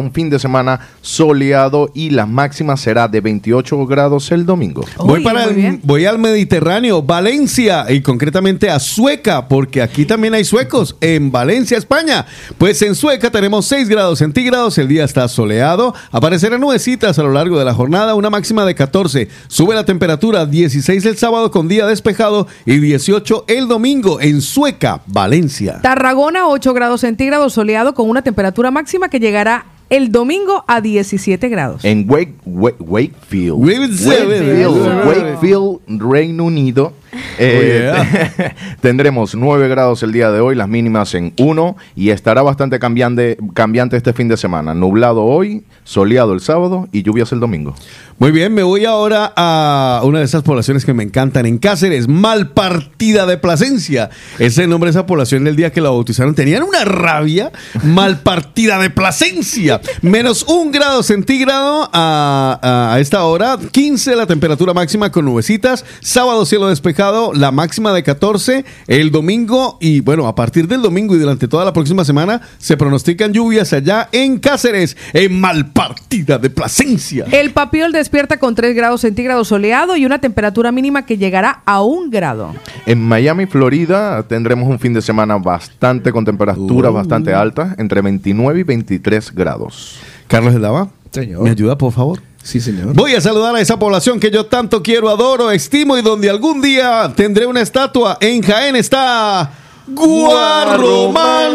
un fin de semana soleado y la máxima será de 28 grados el domingo. Voy, para el- voy al Mediterráneo, Valencia y concretamente a Sueca, porque aquí también hay suecos, en Valencia, España. Pues en Sueca tenemos 6 grados centígrados, el día está soleado, aparecerán nubecitas a lo largo de la jornada, una máxima de 14. Sube la temperatura 16 el sábado con día despejado y 18 el domingo en Sueca, Valencia. Tarragona, 8 grados centígrados, soleado con una temperatura máxima que llegará el domingo a 17 grados. En Wake, Wa- Wakefield, Wakefield. Wakefield, Wakefield, Reino Unido, eh, tendremos 9 grados el día de hoy, las mínimas en 1 y estará bastante cambiante, cambiante este fin de semana. Nublado hoy, soleado el sábado y lluvias el domingo. Muy bien, me voy ahora a una de esas poblaciones que me encantan en Cáceres, Malpartida de Plasencia. Ese nombre de esa población el día que la bautizaron. Tenían una rabia, Malpartida de Plasencia. Menos un grado centígrado a, a- a esta hora, 15 la temperatura máxima con nubecitas, sábado cielo despejado, la máxima de 14, el domingo y bueno, a partir del domingo y durante toda la próxima semana se pronostican lluvias allá en Cáceres, en Malpartida de Plasencia. El papiol despierta con 3 grados centígrados soleado y una temperatura mínima que llegará a 1 grado. En Miami, Florida, tendremos un fin de semana bastante con temperaturas bastante altas, entre 29 y 23 grados. Carlos Eslava, Señor. ¿me ayuda, por favor? Sí, señor. Voy a saludar a esa población que yo tanto quiero, adoro, estimo y donde algún día tendré una estatua. En Jaén está Guarromán.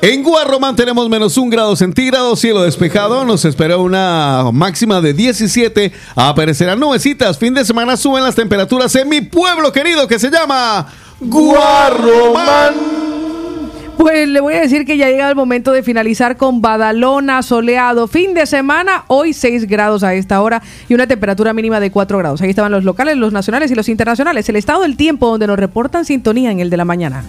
En Guarromán tenemos menos un grado centígrado, cielo despejado. Nos espera una máxima de 17. Aparecerán nubecitas. Fin de semana suben las temperaturas en mi pueblo querido que se llama Guarromán. Pues le voy a decir que ya llega el momento de finalizar con Badalona, soleado, fin de semana, hoy 6 grados a esta hora y una temperatura mínima de 4 grados. Ahí estaban los locales, los nacionales y los internacionales. El estado del tiempo donde nos reportan sintonía en el de la mañana.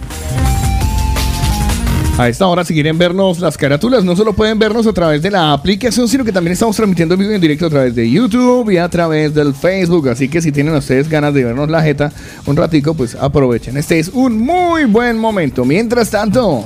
A esta hora, si quieren vernos las carátulas, no solo pueden vernos a través de la aplicación, sino que también estamos transmitiendo en vivo y en directo a través de YouTube y a través del Facebook. Así que si tienen ustedes ganas de vernos la jeta un ratico, pues aprovechen. Este es un muy buen momento. Mientras tanto,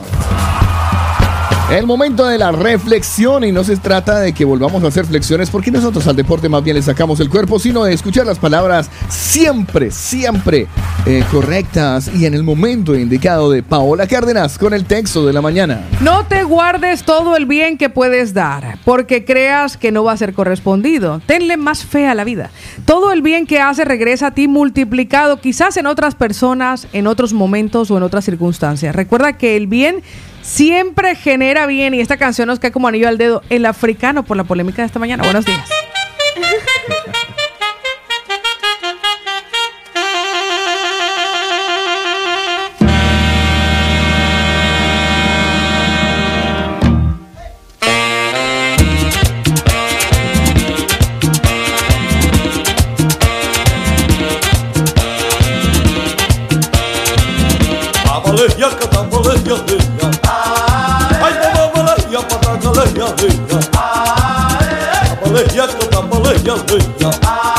el momento de la reflexión y no se trata de que volvamos a hacer flexiones porque nosotros al deporte más bien le sacamos el cuerpo, sino de escuchar las palabras siempre, siempre eh, correctas y en el momento indicado de Paola Cárdenas con el texto de la mañana. No te guardes todo el bien que puedes dar, porque creas que no va a ser correspondido. Tenle más fe a la vida. Todo el bien que hace regresa a ti multiplicado, quizás en otras personas, en otros momentos o en otras circunstancias. Recuerda que el bien siempre genera bien y esta canción nos cae como anillo al dedo. El africano por la polémica de esta mañana. Buenos días. yalıyor, yakalanmalıyız ya.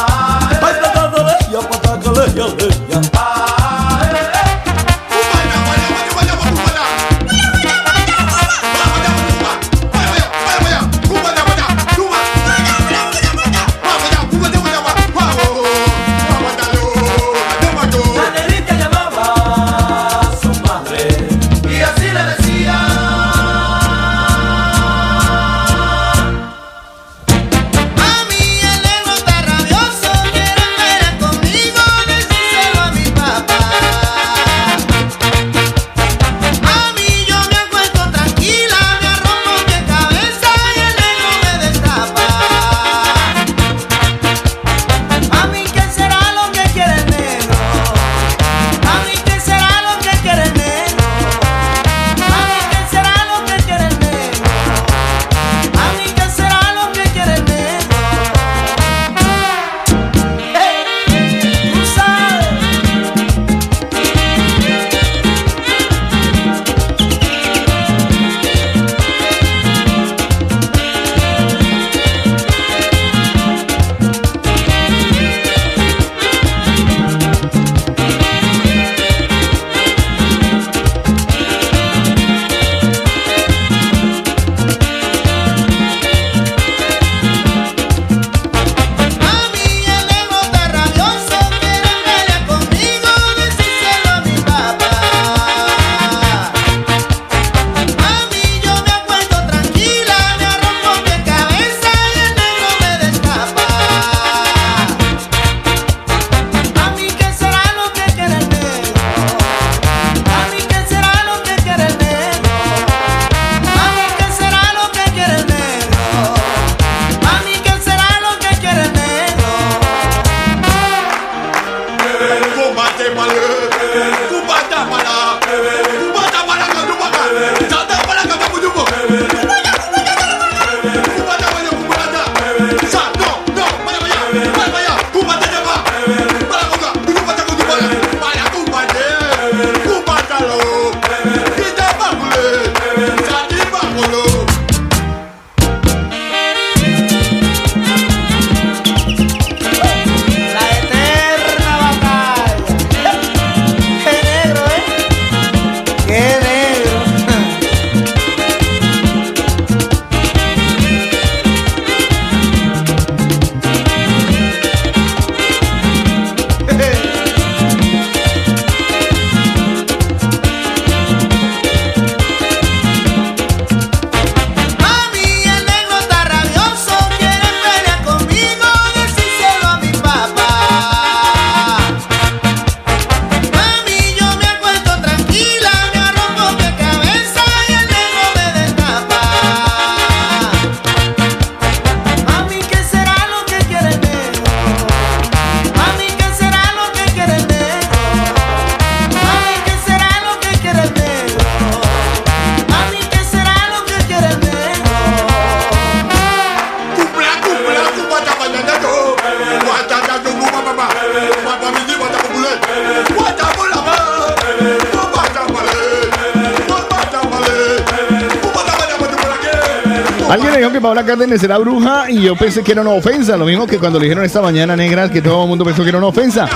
Era bruja y yo pensé que era una ofensa. Lo mismo que cuando le dijeron esta mañana negra que todo el mundo pensó que era una ofensa.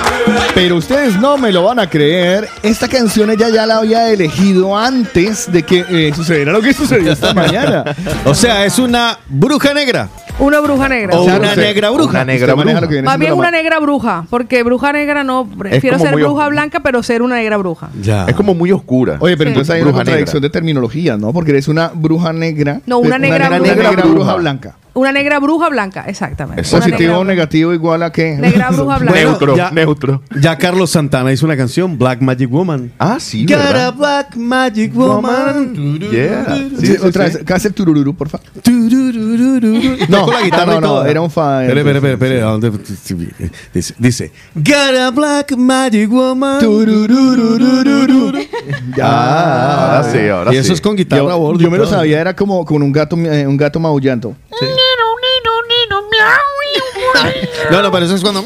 Pero ustedes no me lo van a creer. Esta canción ella ya la había elegido antes de que eh, sucediera lo que sucedió esta mañana. O sea, es una bruja negra. Una bruja negra. O sea, una usted- negra bruja. Una negra bruja. lo que viene Más bien la una negra bruja, porque bruja negra no, prefiero ser bruja blanca, pero ser una negra bruja. Ya. Es como muy oscura. Oye, pero Sí. entonces hay una contradicción de terminología, ¿no? Porque eres una bruja negra. No, una negra una bruja. negra bruja Bruja. blanca. Una negra bruja blanca, exactamente. Una Positivo negra o negativo igual a qué. Negra bruja blanca. Bueno, neutro, ya- neutro. Ya Carlos Santana hizo una canción, Black Magic Woman. Ah, sí, Got a ¿verdad? Black Magic Woman. Yeah. Sí, Sí, sí, otra sí. vez, ¿qué hace el turururu, por favor? No, con la guitarra no, y no, todo. era un fa- Espere, espere, espere, espere, ¿a dónde? Dice, dice, Got a Black Magic Woman. Tururururururu. Ah, ahora sí, ahora y eso sí. es con guitarra a Yo, bordo yo me lo todo. sabía, era como con un gato, eh, un gato maullando. No, no, pero eso es cuando.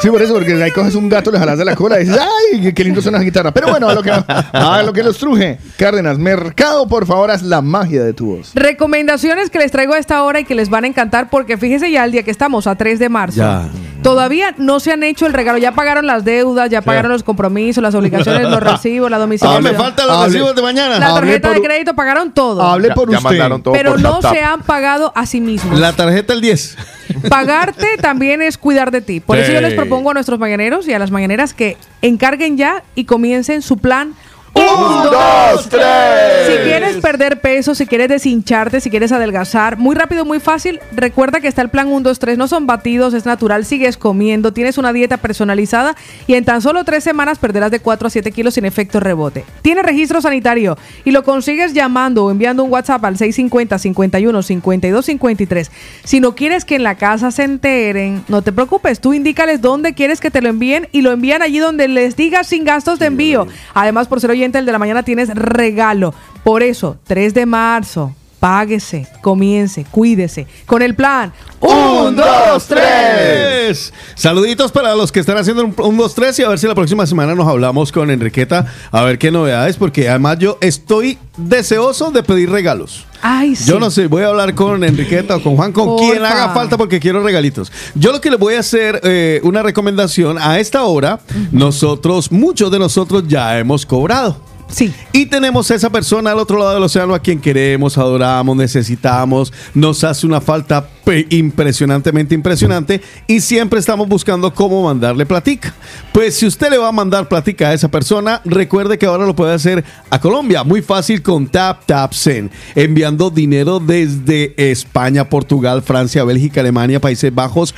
Sí, por eso, porque ahí coges un gato, le jalas de la cola y dices, ¡ay, qué lindo suena la guitarra! Pero bueno, a lo que, a lo que los truje. Cárdenas, mercado, por favor, haz la magia de tu voz. Recomendaciones que les traigo a esta hora y que les van a encantar porque fíjese ya el día que estamos, a 3 de marzo. Ya. Todavía no se han hecho el regalo, ya pagaron las deudas, ya pagaron los compromisos, las obligaciones, los recibos, la Ah, domiciliación. me faltan los Hable. recibos de mañana. La tarjeta por de crédito pagaron todo. Hable Ya- por ya usted. mandaron todo pero por no se han pagado a sí mismos. La tarjeta el 10. Pagarte también es cuidar de ti. Por eso yo les propongo a nuestros mañaneros y a las mañaneras que encarguen ya y comiencen su plan. Un, dos, tres. Si quieres perder peso, si quieres deshincharte, si quieres adelgazar, muy rápido, muy fácil, recuerda que está el plan 1, 2, 3, no son batidos, es natural, sigues comiendo, tienes una dieta personalizada y en tan solo tres semanas perderás de 4 a 7 kilos sin efecto rebote. Tienes registro sanitario y lo consigues llamando o enviando un WhatsApp al 650 51 52 53. Si no quieres que en la casa se enteren, no te preocupes, tú indícales dónde quieres que te lo envíen y lo envían allí donde les digas sin gastos de envío. Además, por ser oyente el de la mañana tienes regalo. Por eso, 3 de marzo, páguese, comience, cuídese con el plan. Un, dos, tres. tres. Saluditos para los que están haciendo un, un 2, 3 y a ver si la próxima semana nos hablamos con Enriqueta a ver qué novedades, porque además yo estoy deseoso de pedir regalos. Ay, sí. Yo no sé, voy a hablar con Enriqueta o con Juan, con Porfa. quien haga falta porque quiero regalitos. Yo lo que les voy a hacer eh, una recomendación a esta hora, nosotros, muchos de nosotros ya hemos cobrado. Sí. Y tenemos a esa persona al otro lado del océano a quien queremos, adoramos, necesitamos, nos hace una falta impresionantemente impresionante y siempre estamos buscando cómo mandarle platica. Pues si usted le va a mandar platica a esa persona, recuerde que ahora lo puede hacer a Colombia, muy fácil con Tap Tap Send, enviando dinero desde España, Portugal, Francia, Bélgica, Alemania, Países Bajos,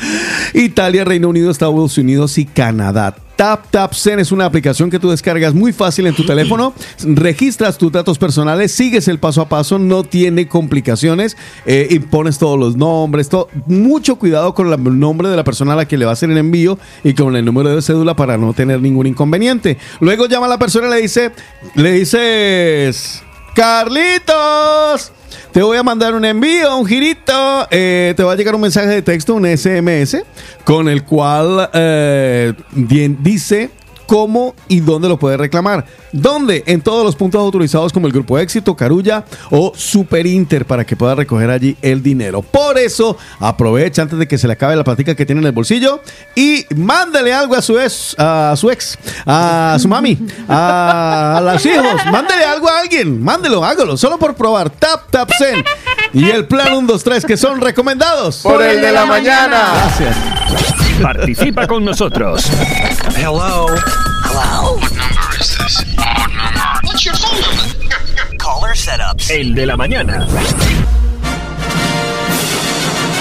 Italia, Reino Unido, Estados Unidos y Canadá. Tap Tap Send es una aplicación que tú descargas muy fácil en tu teléfono, registras tus datos personales, sigues el paso a paso, no tiene complicaciones, eh, y pones todos los nombres, todo. mucho cuidado con el nombre de la persona a la que le va a hacer el envío y con el número de cédula para no tener ningún inconveniente. Luego llama a la persona y le dice, le dices, Carlitos. Te voy a mandar un envío, un girito. eh, te va a llegar un mensaje de texto, un SMS, con el cual eh, dice cómo y dónde lo puedes reclamar. ¿Dónde? En todos los puntos autorizados como el Grupo Éxito, Carulla o Super Inter para que pueda recoger allí el dinero. Por eso, aprovecha antes de que se le acabe la platica que tiene en el bolsillo y mándale algo a su ex, a su ex, a su mami, a, a los hijos. Mándele algo a alguien. Mándelo, hágalo, solo por probar. Tap, tap, send. Y el plan 1, 2, 3 que son recomendados. Por el de la mañana. Gracias. Participa con nosotros. Hello? Hello? What number is this? What number? What's your phone number? Caller setups. El de la mañana.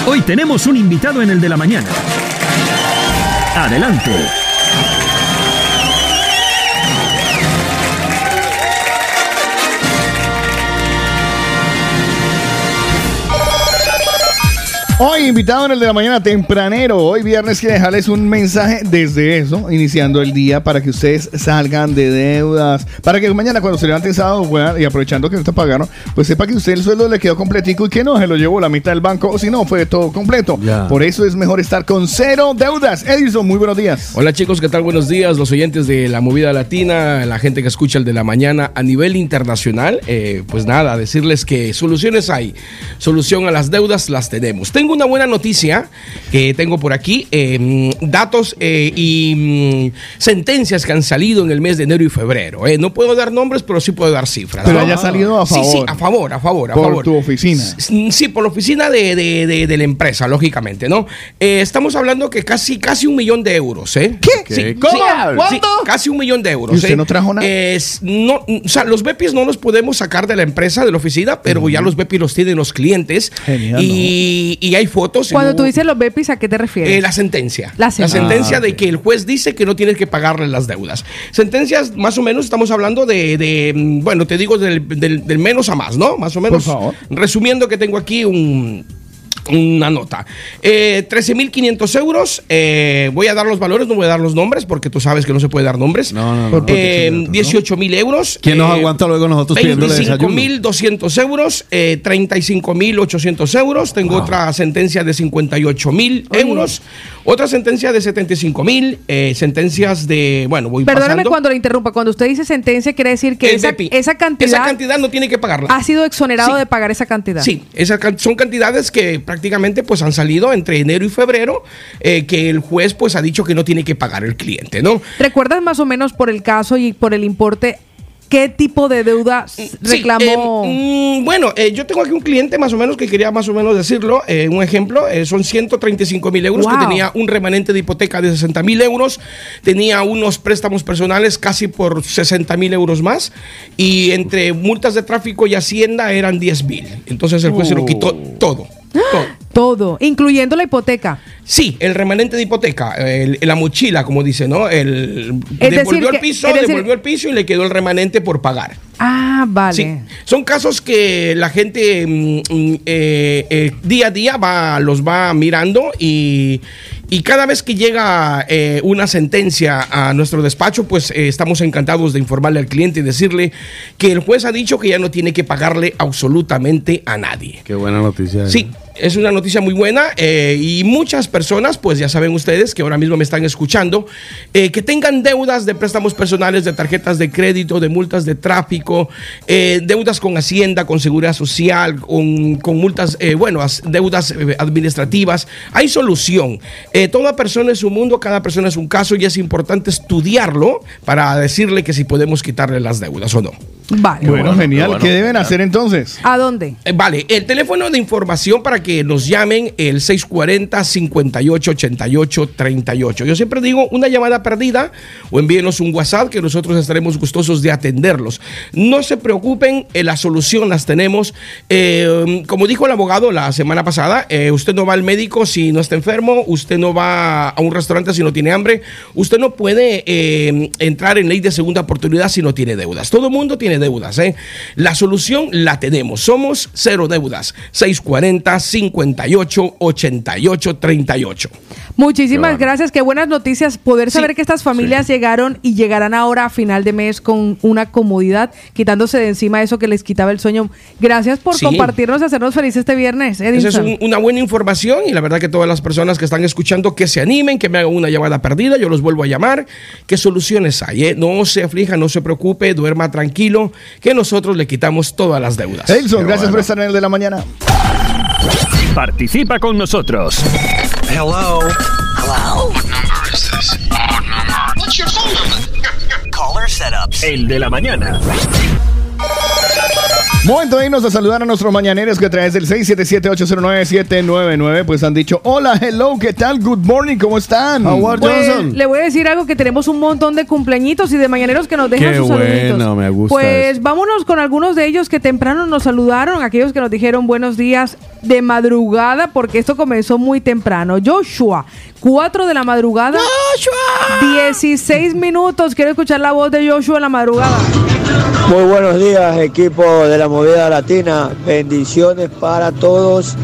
Hoy tenemos un invitado en el de la mañana. Adelante. Hoy invitado en el de la mañana tempranero, hoy viernes quiero dejarles un mensaje desde eso, iniciando el día para que ustedes salgan de deudas, para que mañana cuando se levanten sábado puedan, y aprovechando que no te pagaron, pues sepa que usted el sueldo le quedó completico y que no se lo llevó la mitad del banco o si no fue todo completo. Por eso es mejor estar con cero deudas. Edison, muy buenos días. Hola chicos, ¿qué tal? Buenos días, los oyentes de la movida latina, la gente que escucha el de la mañana a nivel internacional. Eh, pues nada, decirles que soluciones hay, solución a las deudas las tenemos. Tengo una buena noticia que tengo por aquí, eh, datos eh, y mm, sentencias que han salido en el mes de enero y febrero. eh. No puedo dar nombres, pero sí puedo dar cifras. Pero ¿no? haya salido a Sí, favor. sí, a favor, a favor, a Por favor. tu oficina. S- Sí, por la oficina de, de- de- de la empresa, lógicamente, ¿no? Eh, estamos hablando que casi, casi un millón de euros, ¿eh? ¿Qué? Sí, ¿Cómo? sí, ¿Cuánto? sí, casi un millón de euros. ¿Y usted no trajo nada? No, o sea, los BEPIs no los podemos sacar de la empresa, de la oficina, pero ya los BEPIs los tienen los clientes. Genial, y, y hay fotos. Cuando hubo- tú dices los BEPIs, ¿a qué te refieres? eh, la sentencia. La La sentencia. Ah, de que el juez dice que no tienes que pagarle las deudas. Sentencias, más o menos, estamos hablando de, de, mm, bueno, te digo del, del- del menos a más, ¿no? Más o menos. Por favor. Resumiendo que tengo aquí un... Una nota. Eh, 13.500 euros. eh, voy a dar los valores, no voy a dar los nombres porque tú sabes que no se puede dar nombres. No, no, no. Eh, protección de datos, ¿no? 18.000 euros. ¿Quién nos eh, aguanta luego nosotros pidiéndole desayuno? 25.200 euros, eh, 35.800 euros. Tengo otra sentencia de 58.000 euros. Otra sentencia de 75.000. Eh, sentencias de. Bueno, voy Perdóneme pasando. cuando le interrumpa. Cuando usted dice sentencia, quiere decir que esa, esa cantidad Esa cantidad no tiene que pagarla. ha sido exonerado Sí. de pagar esa cantidad. Sí, esas can- son cantidades que prácticamente pues han salido entre enero y febrero, eh, que el juez pues ha dicho que no tiene que pagar el cliente, ¿no? ¿Recuerdas más o menos por el caso y por el importe qué tipo de deuda Sí, reclamó? eh, mm, bueno, eh, yo tengo aquí un cliente más o menos que quería más o menos decirlo. eh, un ejemplo, eh, son 135 mil euros Wow. que tenía un remanente de hipoteca de 60 mil euros, tenía unos préstamos personales casi por 60 mil euros más y entre multas de tráfico y hacienda eran 10 mil. Entonces el juez se lo quitó todo. Todo. Todo, incluyendo la hipoteca. Sí, el remanente de hipoteca, el- la mochila, como dice, ¿no? El, Es devolvió decir el piso, es decir- devolvió el piso y le quedó el remanente por pagar. Ah, vale. Sí, son casos que la gente mm, mm, eh, eh, día a día va, los va mirando y, y cada vez que llega eh, una sentencia a nuestro despacho, pues eh, estamos encantados de informarle al cliente y decirle que el juez ha dicho que ya no tiene que pagarle absolutamente a nadie. Qué buena noticia. Sí, es una noticia muy buena eh, y muchas personas, pues ya saben ustedes que ahora mismo me están escuchando, eh, que tengan deudas de préstamos personales, de tarjetas de crédito, de multas de tráfico, eh, deudas con Hacienda, con Seguridad Social, con, multas, bueno, as- deudas administrativas. Hay solución. Toda persona es un mundo, cada persona es un caso y es importante estudiarlo para decirle que si podemos quitarle las deudas o no. Vale. Bueno, bueno, genial. qué bueno, ¿Qué deben hacer entonces? ¿A dónde? Eh, Vale, el teléfono de información para que nos llamen el 640-5888-38. Yo siempre digo una llamada perdida o envíenos un WhatsApp que nosotros estaremos gustosos de atenderlos. No se preocupen, eh, la solución las tenemos. Eh, como dijo el abogado la semana pasada, eh, usted no va al médico si no está enfermo, usted no va a un restaurante si no tiene hambre, usted no puede eh, entrar en ley de segunda oportunidad si no tiene deudas. Todo el mundo tiene deudas. ¿eh? La solución la tenemos. Somos cero deudas. 640 58 88 38. Muchísimas Qué bueno. gracias, qué buenas noticias poder Sí, saber que estas familias llegaron y llegarán ahora a final de mes con una comodidad, quitándose de encima eso que les quitaba el sueño. Gracias por Sí. compartirnos y hacernos felices este viernes, Esa es un- una buena información y la verdad que todas las personas que están escuchando que se animen, que me hagan una llamada perdida, yo los vuelvo a llamar. ¿Qué soluciones hay? eh? No se aflija, no se preocupe, duerma tranquilo, que nosotros le quitamos todas las deudas. Edson, Qué gracias por bueno. estar en el de la mañana. Participa con nosotros. Hello. Hello. What number is this? What number? What's your phone number? Caller setups. El de la mañana. Momento de irnos a saludar a nuestros mañaneros que a través del 677-809-799 pues han dicho hola, hello, ¿qué tal? Good morning, ¿cómo están? Howard Pues, Johnson. le voy a decir algo que tenemos un montón de cumpleañitos y de mañaneros que nos dejan Qué sus saluditos. bueno, me gusta Pues eso. vámonos con algunos de ellos que temprano nos saludaron, aquellos que nos dijeron buenos días de madrugada, porque esto comenzó muy temprano. Joshua, 4 de la madrugada. Joshua. 16 minutos. Quiero escuchar la voz de Joshua en la madrugada. Muy buenos días, equipo de la movida latina. Bendiciones para todos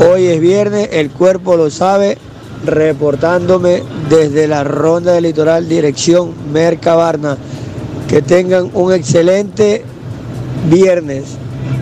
Hoy es viernes, el cuerpo lo sabe, reportándome desde la ronda del litoral, dirección Mercabarna. Que tengan un excelente viernes.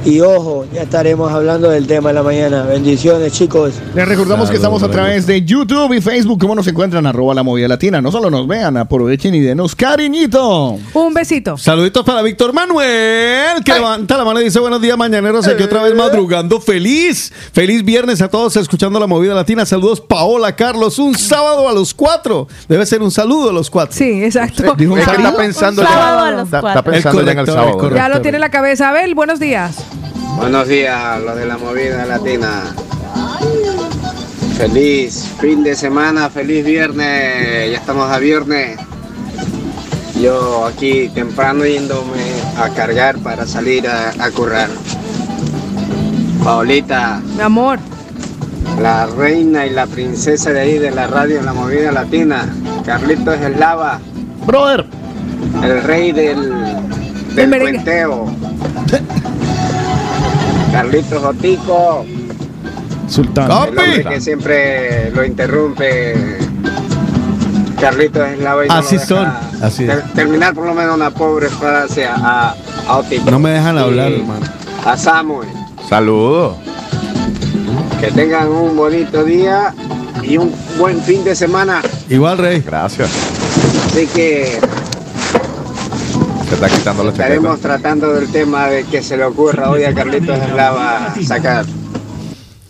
Y ojo, ya estaremos hablando del tema de la mañana. Bendiciones, chicos. Les recordamos que estamos a través de YouTube y Facebook. ¿Cómo nos encuentran? Arroba la movida latina. No solo nos vean, aprovechen y denos cariñito. Un besito. Saluditos para Víctor Manuel, que levanta la mano y dice buenos días, mañaneros, aquí otra vez Eh. madrugando. Feliz, feliz viernes a todos escuchando la movida latina. Saludos, Paola, Carlos, un sábado a los cuatro. Debe ser un saludo a los cuatro. Sí, exacto. Dijo un está pensando Un ya- sábado a los está, cuatro. está pensando El ya en el sábado. Ya lo tiene en la cabeza. Abel, buenos días. Buenos días, los de la movida latina. Feliz fin de semana, feliz viernes. Ya estamos a viernes. Yo aquí temprano yéndome a cargar para salir a, a currar. Paolita, Mi amor. la reina y la princesa de ahí de la radio en la movida latina. Carlitos Eslava. Brother. El rey del, del cuenteo. Carlitos Otico. Sultán. El hombre que siempre lo interrumpe. Carlitos Eslava y no Así son, así es. ter- terminar por lo menos una pobre frase a, a Otico. No me dejan Y hablar, hermano. A Samuel. Saludos. Que tengan un bonito día y un buen fin de semana. Igual, Rey. Gracias. Así que Se está quitando la chaqueta. estaremos tratando del tema de que se le ocurra hoy a Carlitos Eslava sacar.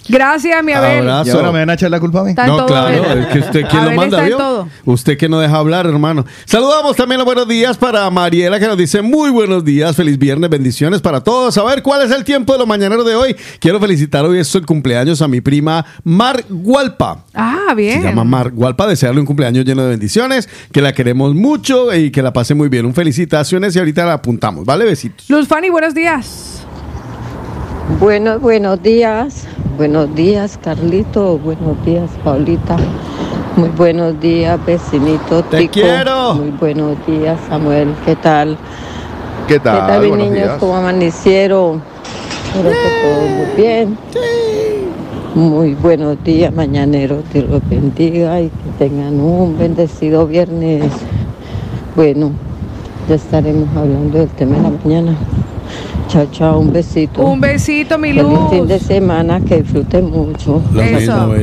Gracias, mi Abel. ¿Y ahora me van a echar la culpa a mí? Está No, todo, claro, Abel. es que usted quién lo Abel manda, está en ¿vio? todo. Usted que no deja hablar, hermano. Saludamos también los buenos días para Mariela que nos dice muy buenos días, feliz viernes, bendiciones para todos. A ver, ¿cuál es el tiempo de los mañaneros de hoy? Quiero felicitar hoy es el cumpleaños a mi prima Mar Gualpa. Ah, bien. Se llama Mar Gualpa, desearle un cumpleaños lleno de bendiciones, que la queremos mucho y que la pase muy bien. Un felicitaciones y ahorita la apuntamos, ¿vale? Besitos. Luz Fanny, buenos días. Buenos, buenos días. Buenos días, Carlito. Buenos días, Paulita. Muy buenos días, vecinito Te Tico. quiero. Muy buenos días, Samuel. ¿Qué tal? ¿Qué tal? ¿Qué tal, mis Buenos niños? días. ¿Cómo amanecieron? Espero que todo muy bien. Muy buenos días, mañaneros. Dios los bendiga y que tengan un bendecido viernes. Bueno, ya estaremos hablando del tema de la mañana. Chao, chao, un besito. Un besito, mi Feliz Luz. fin de semana, que disfruten mucho. Lo mismo.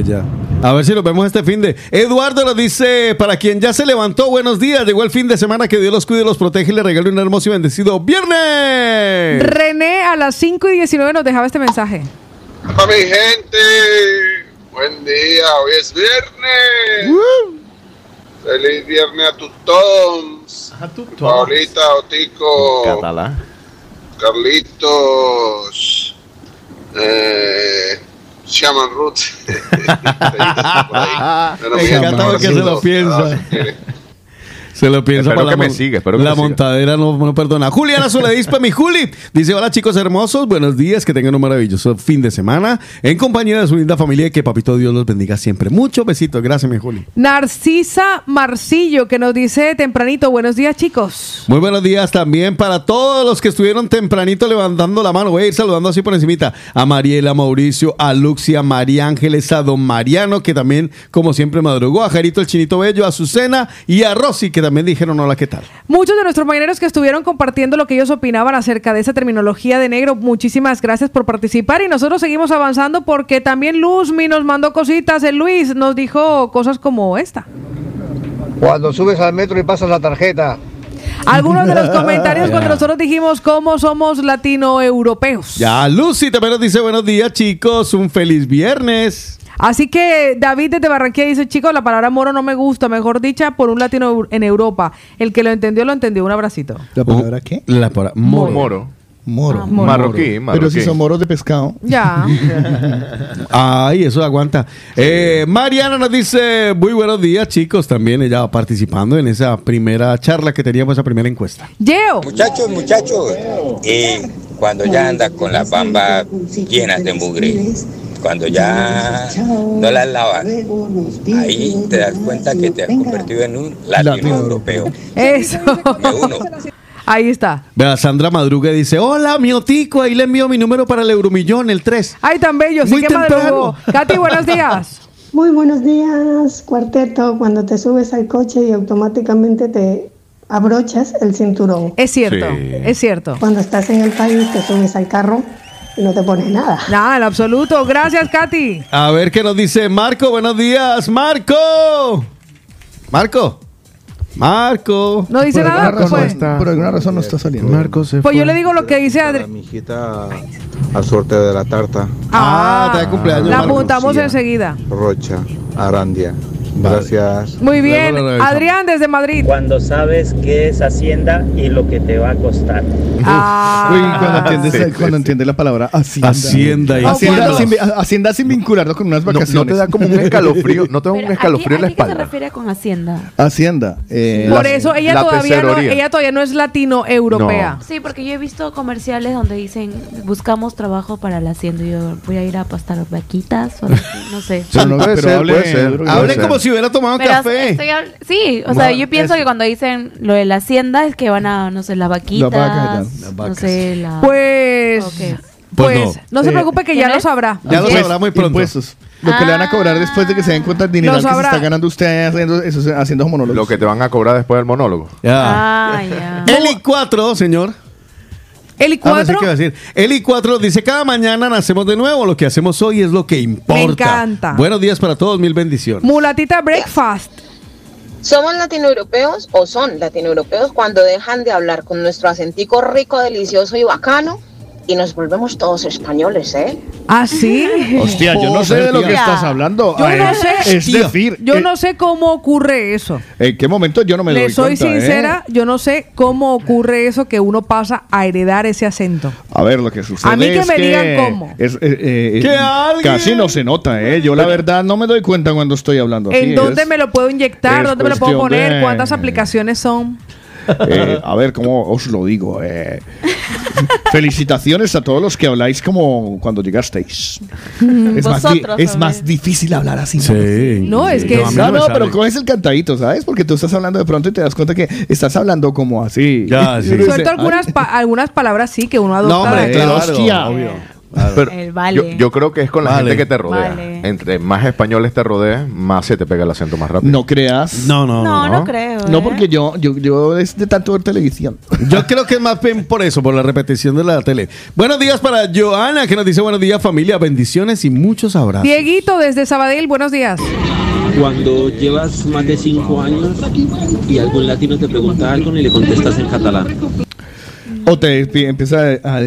A ver si nos vemos este fin de. Eduardo nos dice: Para quien ya se levantó, buenos días. Llegó el fin de semana, que Dios los cuide, los protege y le regale un hermoso y bendecido viernes. René a las 5 y 19 nos dejaba este mensaje. Para mi gente, buen día, hoy es viernes. Feliz viernes a tus toms. A tu Paulita, Otico, Catalá. Carlitos, eh, Shaman Root. Me encanta porque se lo piensa. Se lo piensa Espero para que la me siga, espero que La me siga. montadera no, no perdona. Juliana Soledispa, mi Juli. Dice: Hola chicos hermosos, buenos días, que tengan un maravilloso fin de semana en compañía de su linda familia y que papito Dios los bendiga siempre. Muchos besitos, gracias, mi Juli. Narcisa Marcillo que nos dice tempranito, buenos días chicos. Muy buenos días también para todos los que estuvieron tempranito levantando la mano. Voy a ir saludando así por encimita a Mariela, Mauricio, a Luxia, a María Ángeles, a Don Mariano, que también, como siempre, madrugó, a Jarito el Chinito Bello, a Azucena y a Rosy, que también dijeron hola, ¿qué tal? Muchos de nuestros mañaneros que estuvieron compartiendo lo que ellos opinaban acerca de esa terminología de negro, muchísimas gracias por participar y nosotros seguimos avanzando porque también Luzmi nos mandó cositas, el Luis nos dijo cosas como esta. Cuando subes al metro y pasas la tarjeta. Algunos de los comentarios cuando nosotros dijimos cómo somos latinoeuropeos. Ya, Lucy también nos dice buenos días, chicos, un feliz viernes. Así que David desde Barranquilla dice, chicos, la palabra moro no me gusta, mejor dicha por un latino en Europa. El que lo entendió, lo entendió. Un abracito. ¿La palabra qué? La palabra moro. Moro. Moro. moro. Marroquí, marroquí. Pero si son moros de pescado. Ya. Ay, eso aguanta. Eh, Mariana nos dice, muy buenos días, chicos, también ella participando en esa primera charla que teníamos, esa primera encuesta. Yeo. Muchachos, muchachos, eh, cuando ya andas con las bambas llenas de mugre, cuando ya no las lavas, ahí te das cuenta que te has convertido en un latino europeo. Eso. Me uno. Ahí está. Vea, Sandra Madruga dice, hola, mi otico, ahí le envío mi número para el Euromillón, el 3. Ay, tan bello. Sí Muy que temprano. madrugó. Katy, buenos días. Muy buenos días, cuarteto. Cuando te subes al coche y automáticamente te abrochas el cinturón. Es cierto, Sí. es cierto. Cuando estás en el país te subes al carro no te pones nada. Nada, en absoluto. Gracias, Katy. A ver qué nos dice Marco, buenos días, Marco. Marco. Marco. No dice Por alguna nada, razón- pues. Por alguna razón no está saliendo. Marcos se Pues yo le digo lo que dice Adri. Mi hijita al sorteo de la tarta. Ah, está de cumpleaños, La Marco. apuntamos Lucía. enseguida. Rocha, Arandia. Gracias. Muy bien. Adrián, desde Madrid. Cuando sabes qué es Hacienda y lo que te va a costar. Ah. Uy, cuando entiendes, Sí, sí, cuando sí. entiendes la palabra hacienda. Hacienda y Hacienda, cuando- sin, hacienda sin vincularlo con unas No, vacaciones. no te da como un escalofrío, no te da un escalofrío en la ¿a qué- a qué se espalda. refiere con Hacienda? Hacienda. eh, Por La- eso ella la todavía no, ella todavía no es latino-europea. Sí, porque yo he visto comerciales donde dicen buscamos trabajo para la Hacienda y yo voy a ir a pastar vaquitas o no sé. pero no- Puede pero ser, puede ser. duro y Hable Puede como. Si hubiera tomado Pero café. estoy sí, o sea, yo pienso que cuando dicen lo de la Hacienda es que van a, no sé, las vaquitas, vacas, las no vacas. sé, la... Pues, Ok. pues, Pues no. no. se Eh, preocupe que ya ¿quién lo es? sabrá. Ya lo Impuestos, sabrá muy pronto. Impuestos. Lo que le van a cobrar después de que se den cuenta del dinero Lo que se sabrá. está ganando usted haciendo, eso, haciendo monólogos. Lo que te van a cobrar después del monólogo. Ya. Ah, ya. Eli 4, señor. El Ah, pensé I4. que iba a decir. Eli 4 dice, cada mañana nacemos de nuevo, lo que hacemos hoy es lo que importa. Me encanta. Buenos días para todos, mil bendiciones. Mulatita Breakfast. Somos latinoeuropeos o son latinoeuropeos cuando dejan de hablar con nuestro acentico rico, delicioso y bacano y nos volvemos todos españoles, ¿eh? ¿Ah, sí? Hostia, yo no sé de lo que estás hablando. Yo Eh, no sé. Es decir, Yo eh, no sé cómo ocurre eso. ¿en qué momento yo no me Le doy soy cuenta, eh? sincera, yo no sé cómo ocurre eso que uno pasa a heredar ese acento. A ver, lo que sucede A mí que es me digan cómo. es, eh, eh, Que eh, alguien- Casi no se nota, ¿eh? Yo la verdad no me doy cuenta cuando estoy hablando así. ¿En dónde es- me lo puedo inyectar? ¿Dónde me lo puedo poner? de- ¿Cuántas aplicaciones son? Eh, a ver, ¿cómo os lo digo? Eh, felicitaciones a todos los que habláis como cuando llegasteis. Es, más, di- Vosotros, es más difícil hablar así. Sí. No, es que a mí No, me no, sale. pero coges el cantadito, ¿sabes? Porque tú estás hablando de pronto y te das cuenta que estás hablando como así. Ya, sí. Suelto algunas, pa- algunas palabras sí que uno adopta. No, hombre, de- claro, hostia. obvio. Pero El vale. yo, yo creo que es con la Vale. gente que te rodea. Vale. Entre más españoles te rodees, más se te pega el acento más rápido. No creas. No, no, No, no. no creo. No, ¿eh? porque yo, yo, yo es de tanto ver televisión. Yo creo que es más bien por eso, por la repetición de la tele. Buenos días para Joana, que nos dice buenos días familia, bendiciones y muchos abrazos. Dieguito desde Sabadell, buenos días. Cuando llevas más de cinco años y algún latino te pregunta algo y le contestas en catalán. O te pi- empieza a...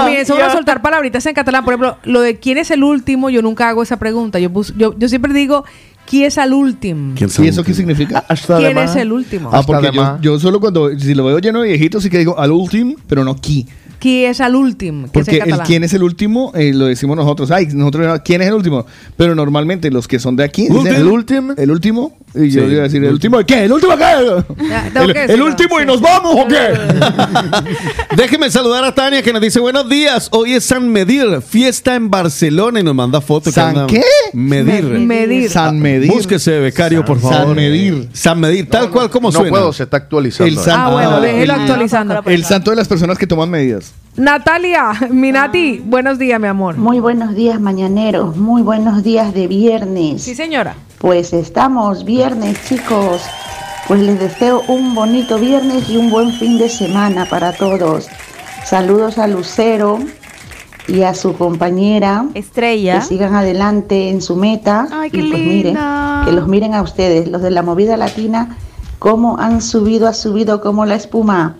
Comienza uno a soltar palabritas en catalán. Por ejemplo, lo de quién es el último, yo nunca hago esa pregunta. Yo, yo, yo siempre digo, ¿quién es el último? ¿Quién ¿Y eso qué significa? ¿Quién es el último? Ah, porque yo, yo solo cuando, si lo veo lleno de viejitos, sí que digo al último, pero no qui. ¿Quién es el último? Que es Porque el quién es el último eh, lo decimos nosotros. Ay, nosotros, ¿quién es el último? Pero normalmente los que son de aquí dicen el último. El último. Y yo Sí, iba a decir, el ¿el último qué? ¿El último qué? Ya, tengo El, que el último y nos vamos o qué? Déjeme saludar a Tania que nos dice buenos días. Hoy es San Medir, fiesta en Barcelona y nos manda fotos. ¿San qué? Medir. Medir. San Medir. Búsquese, becario, por San favor. Medir. San Medir, tal cual como no suena. puedo, se está actualizando. El san- Ah, bueno, Ah, déjelo el- actualizando. El santo de las personas que toman medidas. Natalia, Minati, buenos días, mi amor. Muy buenos días, mañaneros. Muy buenos días de viernes. Sí, señora. Pues estamos viernes, chicos. Pues les deseo un bonito viernes y un buen fin de semana para todos. Saludos a Lucero y a su compañera. Estrella. Que sigan adelante en su meta. Ay, qué y pues miren, que los miren a ustedes, los de la movida latina, cómo han subido, ha subido como la espuma.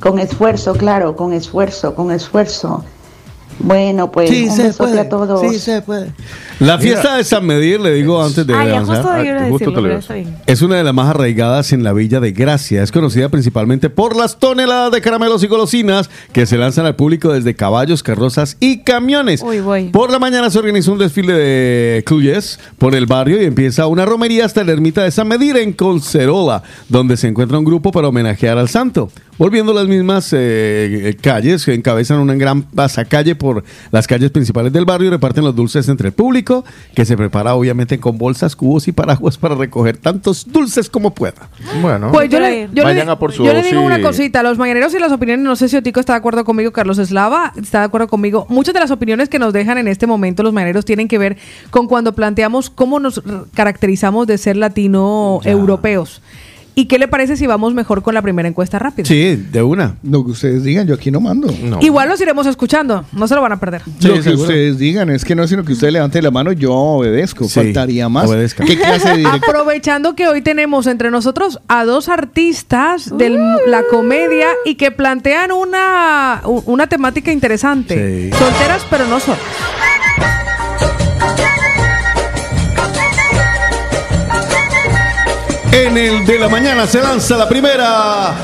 Con esfuerzo, claro, con esfuerzo, con esfuerzo. Bueno, pues Sí un se puede, a todos. sí se puede. La fiesta de San Medir, le digo antes de Ah, ya avanzar, justo iba a ah, decirlo, bien. Es una de las más arraigadas en la Villa de Gracia. Es conocida principalmente por las toneladas de caramelos y golosinas que se lanzan al público desde caballos, carrozas y camiones. Uy, voy. Por la mañana se organiza un desfile de cluyes por el barrio y empieza una romería hasta la ermita de San Medir en Concerola, donde se encuentra un grupo para homenajear al santo. Volviendo las mismas eh, eh, calles que encabezan una gran pasacalle por las calles principales del barrio y reparten los dulces entre el público, que se prepara obviamente con bolsas, cubos y paraguas para recoger tantos dulces como pueda. Bueno, Pues yo le, yo le- vayan a por su yo le digo una cosita, los mañaneros y las opiniones, no sé si Otico está de acuerdo conmigo, Carlos Eslava está de acuerdo conmigo. Muchas de las opiniones que nos dejan en este momento los mañaneros tienen que ver con cuando planteamos cómo nos caracterizamos de ser latino-europeos. ¿Y qué le parece si vamos mejor con la primera encuesta rápida? Sí, de una. Lo que ustedes digan, yo aquí no mando. Igual los iremos escuchando, no se lo van a perder. lo que ustedes digan, es que no es sino que usted levante la mano, yo obedezco. Sí, Faltaría más. obedezca. ¿Qué clase de director? Aprovechando que hoy tenemos entre nosotros a dos artistas de la comedia y que plantean una, una temática interesante. Sí. Solteras pero no solas. En el de la mañana se lanza la primera.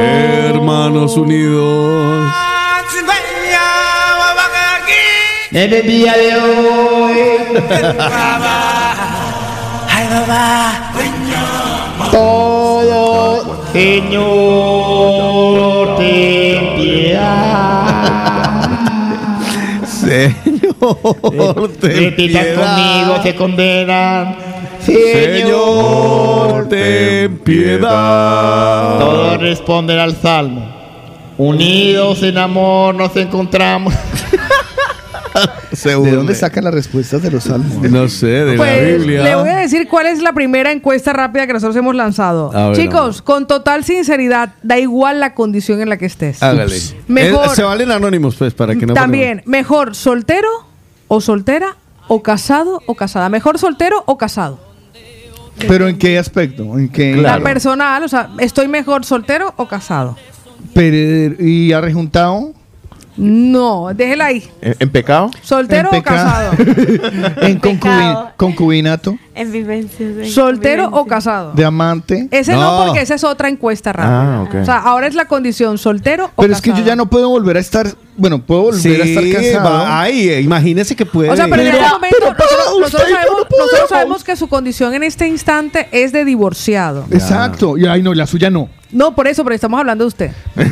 Hermanos Unidos. En el día de hoy. Ay, mamá. Todo Señor. Señor, ten piedad. conmigo, se condenan. Señor, ten piedad. Todos responden al salmo. Unidos en amor nos encontramos. ¿De dónde sacan las respuestas de los salmos? No sé, de la Pues Biblia. le voy a decir cuál es la primera encuesta rápida que nosotros hemos lanzado. Ver, Chicos, con total sinceridad, da igual la condición en la que estés. Hágale. Mejor. Se valen anónimos, pues, para que no. También, mejor soltero o soltera o casado o casada. Mejor soltero o casado. ¿Pero en qué aspecto? ¿En qué? La personal, o sea, estoy mejor soltero o casado. Pero, ¿Y ha rejuntado? No, déjela ahí. ¿En, en pecado? ¿Soltero En o casado? en concubi- concubinato, En vivencias. en ¿Soltero o casado? de amante. Ese no. No. porque esa es otra encuesta rápida. Ah, ok. O sea, ahora es la condición soltero o Pero es que yo casado. ya no puedo volver a estar. Bueno, puedo volver a estar casado. ahí, eh, imagínese que puede. O sea, pero, en este momento pero, pero, nosotros, nosotros sabemos, no nosotros sabemos que su condición en este instante es de divorciado. Exacto. Y ay, no, la suya no. No, por eso, pero estamos hablando de usted.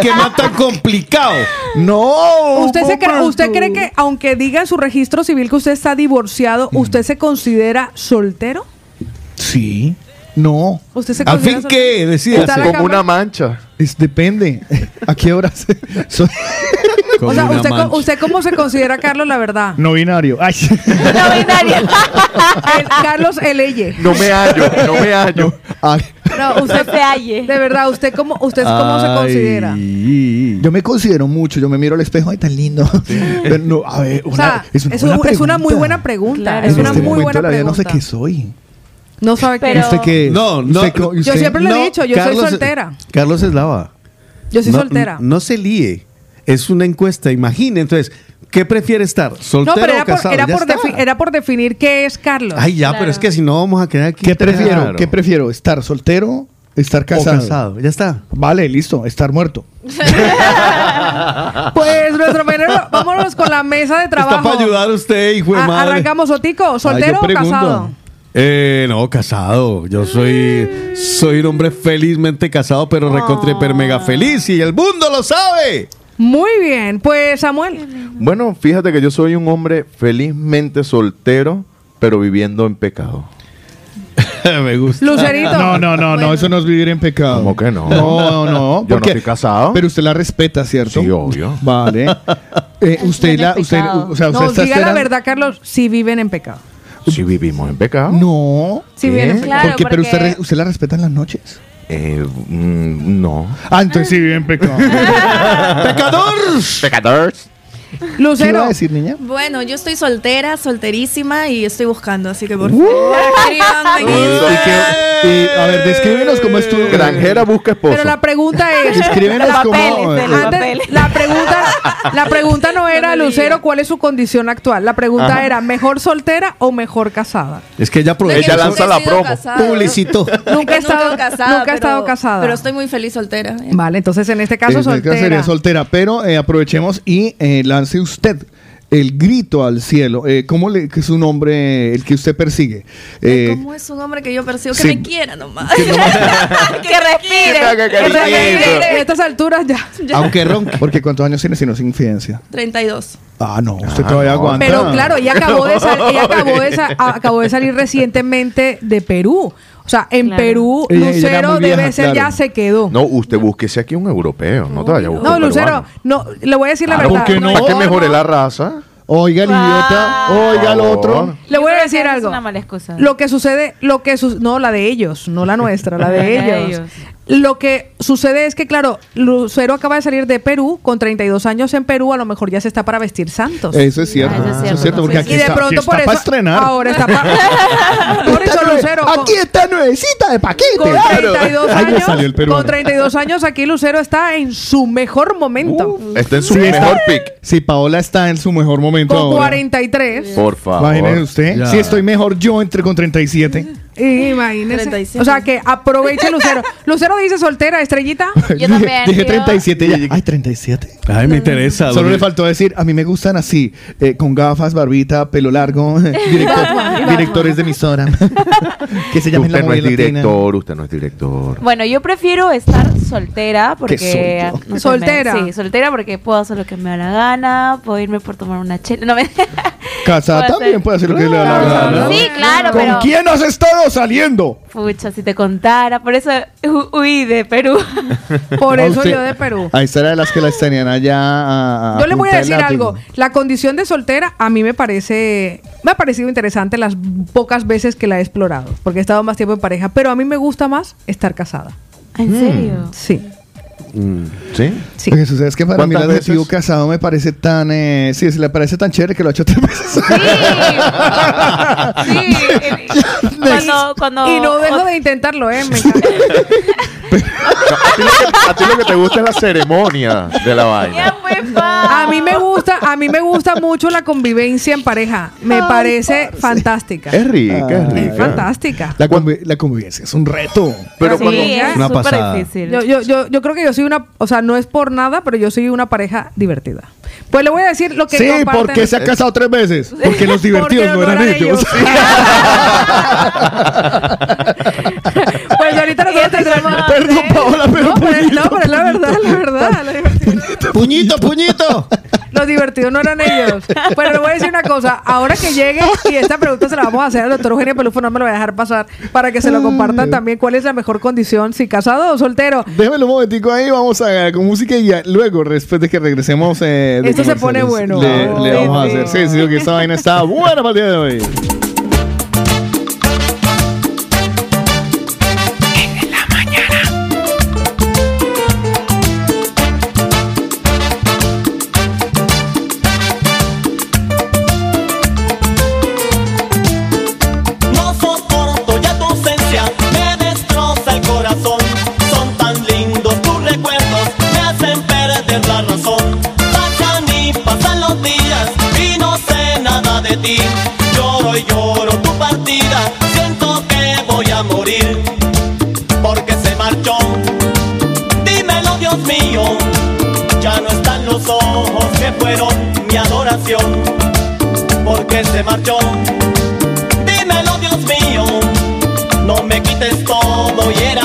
que no es tan complicado. No. ¿Usted, se cree. ¿Usted cree que, aunque diga en su registro civil que usted está divorciado, usted se considera soltero? Sí. No. ¿Usted se ¿Al considera fin soltero? qué? La Como una mancha. Es, depende. ¿A qué horas? Soy O sea, usted, co- ¿usted cómo se considera, Carlos, la verdad? no binario. Ay. El- Carlos Eleye. No me hallo, no me hallo. Ay. No, usted se halle. De verdad, ¿usted cómo, usted cómo se considera? Yo me considero mucho. Yo me miro al espejo. Ay, tan lindo. Pero no, a ver, O sea, es una, es, buena un- es una muy pregunta. buena pregunta. Claro. Es En una este muy momento buena de la vida pregunta. no sé qué soy. No sabe qué. Pero- ¿Usted qué es? No, no. ¿Usted co- Yo usted- siempre lo he No, dicho, yo Carlos- soy soltera. Carlos Eslava. Yo soy no, soltera. No se líe. Es una encuesta, imagine. Entonces, ¿qué prefiere estar? No, ¿Soltero pero era o por, casado? era, por está. defi- era por definir qué es Carlos. Ay, ya, pero es que si no vamos a quedar aquí. ¿Qué prefiero? Claro. ¿Qué prefiero? ¿Estar soltero? ¿Estar O casado? casado, ya está. Vale, listo. Estar muerto. Pues nuestro menero, vámonos con la mesa de trabajo. Está para ayudar a usted, hijo de A- madre. arrancamos, Otico, ¿soltero o casado? Eh, no, casado. Yo soy, soy un hombre felizmente casado, pero recontra hiper mega feliz y el mundo lo sabe. Muy bien, pues Samuel. Bueno, fíjate que yo soy un hombre felizmente soltero, pero viviendo en pecado. Me gusta. Lucerito. No, no, no, no. Eso no es vivir en pecado. ¿Cómo que no? No, no. Yo no estoy casado. Pero usted la respeta, ¿cierto? Sí, obvio. Vale. Eh, usted la, usted, o sea, usted No, está diga la verdad, Carlos, si viven en pecado. Si vivimos en pecado. No. Si viven pecado. Claro, porque, pero usted, porque- usted la respeta en las noches. Eh, mm, no. Ah, entonces sí vive en pecado. ¡Pecador! Pecadores. Lucero. iba a decir, niña? Bueno, yo estoy soltera, solterísima y estoy buscando, así que por Uh. favor, y, a ver, descríbenos cómo es tu Granjera busca esposo. Pero la pregunta es. Escríbenos la, cómo- Antes, la pregunta, la pregunta no era, Lucero, ¿cuál es su condición actual? La pregunta Ajá. era, ¿mejor soltera o mejor casada? Es que ella aprovecha. Ella lanza la promo. casada. Publicitó. Nunca he estado casada. nunca he estado pero- casada. Pero estoy muy feliz soltera. ¿eh? Vale, entonces en este caso En este soltera. sería soltera, pero eh, aprovechemos y eh, lance usted el grito al cielo. Eh, ¿Cómo le, que es su nombre, el que usted persigue? Eh, ¿Cómo es un hombre que yo percibo? Que sí. me quiera nomás. que respire. haga que cariñito. respire. A estas alturas ya. aunque ronque. Porque ¿cuántos años tiene si no es infidencia? 32. Ah, no, usted todavía aguanta. Pero claro, ella acabó de, sal- ella acabó de, sa- acabó de salir recientemente de Perú. O sea, en Claro. Perú, Ella- ella era Lucero debe ser claro. ya se quedó. No, usted búsquese aquí un europeo, no te vaya a buscar No, Lucero, no, le voy a decir la verdad. ¿por qué no? ¿Para qué mejore la raza? Oiga, el idiota, oiga el otro. Le voy a decir Es algo. una mala excusa. Lo que sucede, lo que su- no la de ellos, no la nuestra, la de La de ellos. Lo que sucede es que, claro, Lucero acaba de salir de Perú, con 32 años en Perú, a lo mejor ya se está para vestir santos. Eso es cierto. Ah, eso es cierto, porque aquí y de está, aquí pronto está por eso estrenar. ahora está para por eso Lucero con- Aquí está nuevecita de paquete. con 32 Ahí me años, salió el peruano. con 32 años aquí Lucero está en su mejor momento. Está en su Sí, mejor pick. Sí, Paola está en su mejor momento con ahora. 43. Por favor. Imagínese usted. Ya. Si estoy mejor yo entre con 37. Imagínese. 37. O sea que aproveche Lucero. Lucero dice soltera, estrellita. Yo también. Dije yo- 37 ya. Ay, 37. Ay, me interesa. Solo le faltó decir, a mí me gustan así, eh, con gafas, barbita, pelo largo, director- directores de emisora. que se llamen la Usted no es director, usted no es director. Bueno, yo prefiero estar soltera porque... no sé, Soltera. me- sí, soltera porque puedo hacer lo que me da la gana, puedo irme por tomar una chela. No, me... Casada también puede hacer lo que le da la gana. Sí, claro, ¿Con pero... quién has estado saliendo? Pucha, si te contara, por eso hu- huí de Perú. Por eso usted- yo de Perú. Ahí será de las que las tenían allá a, a Yo le voy a punta de decir látigo. algo. La condición de soltera a mí me parece, me ha parecido interesante las pocas veces que la he explorado, porque he estado más tiempo en pareja, pero a mí me gusta más estar casada. ¿En serio? Sí. ¿Sí? Sí. Lo que sucede es que para mí el ¿Cuántas adjetivo veces? casado me parece tan... Eh, sí, se le parece tan chévere que lo ha hecho tres veces. Sí. cuando, cuando... Y no dejo de intentarlo, ¿eh? Me A ti, lo que, a ti lo que te gusta es la ceremonia de la vaina. A mí me gusta, a mí me gusta mucho la convivencia en pareja. Me parece fantástica. Es rica, es rica. Fantástica. La, convi- la convivencia es un reto. Pero sí, cuando, es Una súper pasada. difícil. Yo, yo, yo, yo creo que yo soy una, o sea, no es por nada, pero yo soy una pareja divertida. Pues le voy a decir lo que Sí, comparten- porque se ha casado tres veces. Porque los divertidos Porque no eran ellos. Tendremos. Perdón, Paola, pero No, pero, es- no, pero es la verdad, la verdad. Lo divertido, Puñito, puñito. los divertidos no eran ellos. Pero le voy a decir una cosa. Ahora que llegue, y esta pregunta se la vamos a hacer al doctor Eugenio Pelufo, no me lo voy a dejar pasar, para que se lo compartan también. ¿Cuál es la mejor condición, si casado o soltero? Déjame un momentico ahí, vamos a con música y ya, luego, después de que regresemos. eh, de Esto se pone bueno. Le, le Sí, vamos a sí. hacer. Sí, sí, que esta vaina está buena para el día de hoy. Ti. Lloro y lloro tu partida, siento que voy a morir porque se marchó. Dímelo, Dios mío, ya no están los ojos que fueron mi adoración porque se marchó. Dímelo, Dios mío, no me quites todo y era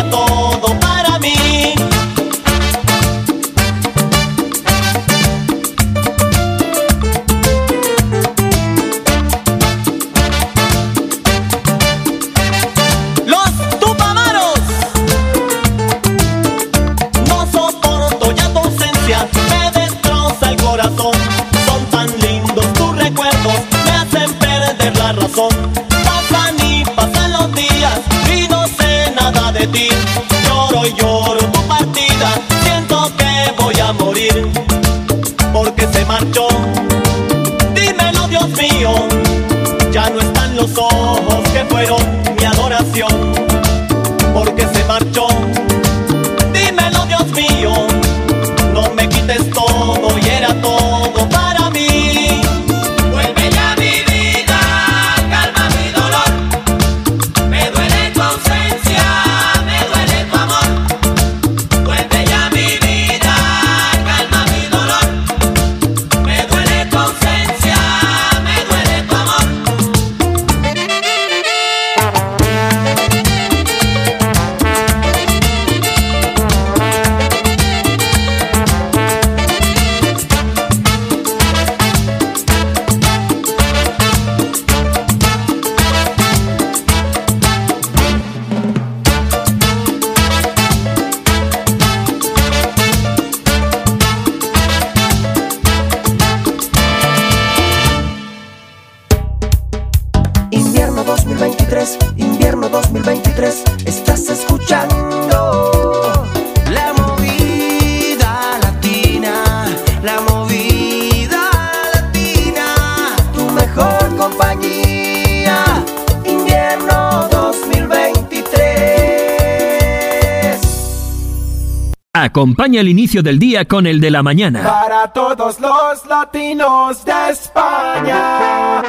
Acompaña el inicio del día con el de la mañana. Para todos los latinos de España.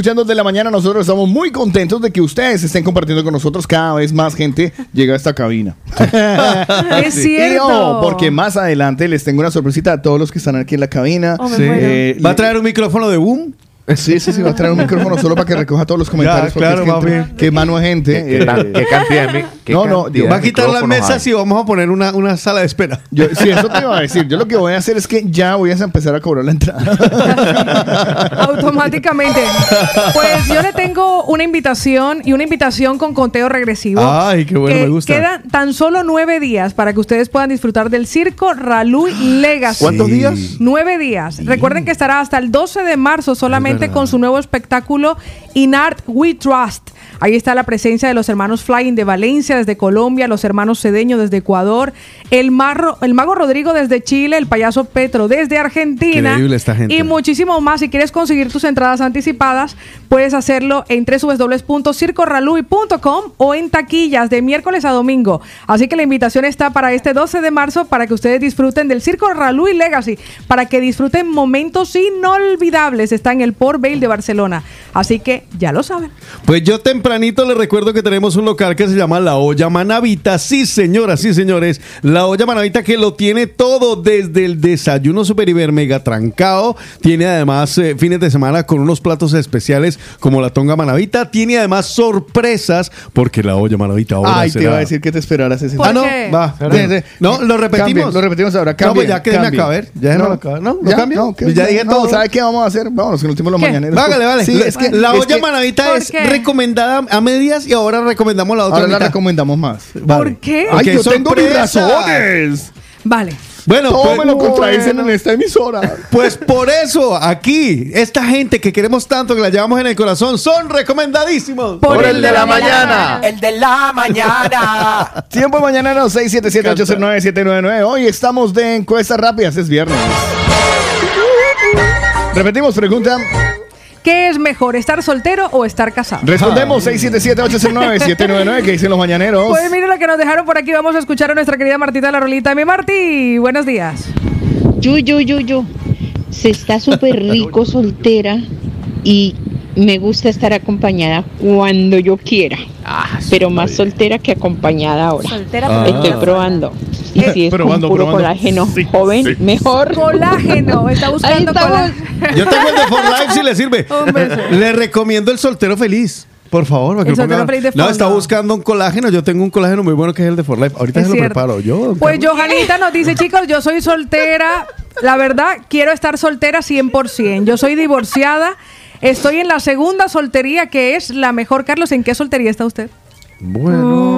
Escuchando de la mañana. Nosotros estamos muy contentos de que ustedes estén compartiendo con nosotros. Cada vez más gente llega a esta cabina. Es cierto. Y porque más adelante les tengo una sorpresita a todos los que están aquí en la cabina. Oh, Sí. Eh, ¿Va a traer un micrófono de boom? Sí, sí, sí, va a traer un micrófono solo para que recoja todos los comentarios. Ya, porque claro, es va gente- bien. Qué mano de gente. ¿Qué tan- eh, qué cantidad de qué No, no. Va a quitar las mesas y vamos a poner una, una sala de espera. Yo, sí, eso te iba a decir. Yo lo que voy a hacer es que ya voy a empezar a cobrar la entrada. Automáticamente. Pues yo le tengo una invitación y una invitación con conteo regresivo. Ay, qué bueno, que me gusta. Quedan tan solo nueve días para que ustedes puedan disfrutar del circo Raluy Legacy. ¿Cuántos Sí. días? Nueve días. Recuerden que estará hasta el 12 de marzo solamente con su nuevo espectáculo In Art We Trust. Ahí está la presencia de los hermanos Flying de Valencia desde Colombia, los hermanos Cedeño desde Ecuador, el, marro- el mago Rodrigo desde Chile, el payaso Petro desde Argentina. Increíble esta gente. Y muchísimo más. Si quieres conseguir tus entradas anticipadas, puedes hacerlo en www.circorraluy.com o en taquillas de miércoles a domingo. Así que la invitación está para este 12 de marzo para que ustedes disfruten del Circo Raluy Legacy, para que disfruten momentos inolvidables. Está en el Port Vale de Barcelona. Así que ya lo saben. Pues yo tempranito les recuerdo que tenemos un local que se llama La Olla Manavita. Sí, señoras, sí, señores. La Olla Manavita que lo tiene todo desde el desayuno super hiper mega trancado. Tiene además eh, fines de semana con unos platos especiales como la tonga manavita. Tiene además sorpresas porque La Olla Manavita ahora Ay, te iba a decir que te esperaras ese ¿Por Ah, no, qué? va. Sí. No, lo repetimos. Cambien, lo repetimos ahora. No, Cambien, pues ya que cambien. acabar. Ya déjeme acabar. No, lo ¿Ya? cambio. No. Ya dije No, todo. ¿sabe qué vamos a hacer? Vámonos, que el último los mañaneros. Vágale, vale. Sí, es que la es olla que manavita ¿Por es recomendada a medias y ahora recomendamos la otra Ahora la recomendamos más. Vale. ¿Por qué? Ay, Porque yo hay tengo mis sorpresa. razones. Vale. Bueno, Todo pues, me lo contradicen en esta emisora. pues por eso aquí, esta gente que queremos tanto, que la llevamos en el corazón, son recomendadísimos. Por el de la mañana. El de la mañana. Tiempo mañanero 677-809-799. Hoy estamos de encuestas rápidas, es viernes. Repetimos, pregunta. ¿Qué es mejor, estar soltero o estar casado? Respondemos 677-809-799. ¿Qué dicen los mañaneros? Pues mire lo que nos dejaron por aquí. Vamos a escuchar a nuestra querida Martita la Rolita. Mi Marti, buenos días. Yo, yo, yo, yo. Se está súper rico soltera y me gusta estar acompañada cuando yo quiera. pero más soltera que acompañada ahora. Soltera, Ah. pero Estoy probando. Y si es Probando, con puro probando. colágeno Sí, joven, sí. mejor. Colágeno. Está buscando colágeno. Yo tengo el de For Life si le sirve. Le recomiendo el soltero feliz. Por favor, para que El lo soltero ponga- feliz de No, está buscando un colágeno. Yo tengo un colágeno muy bueno que es el de For Life. Ahorita Es se lo preparo yo. Pues. Johanita nos dice, chicos, yo soy soltera. La verdad, quiero estar soltera 100%. Yo soy divorciada. Estoy en la segunda soltería, que es la mejor. Carlos, ¿en qué soltería está usted? Bueno.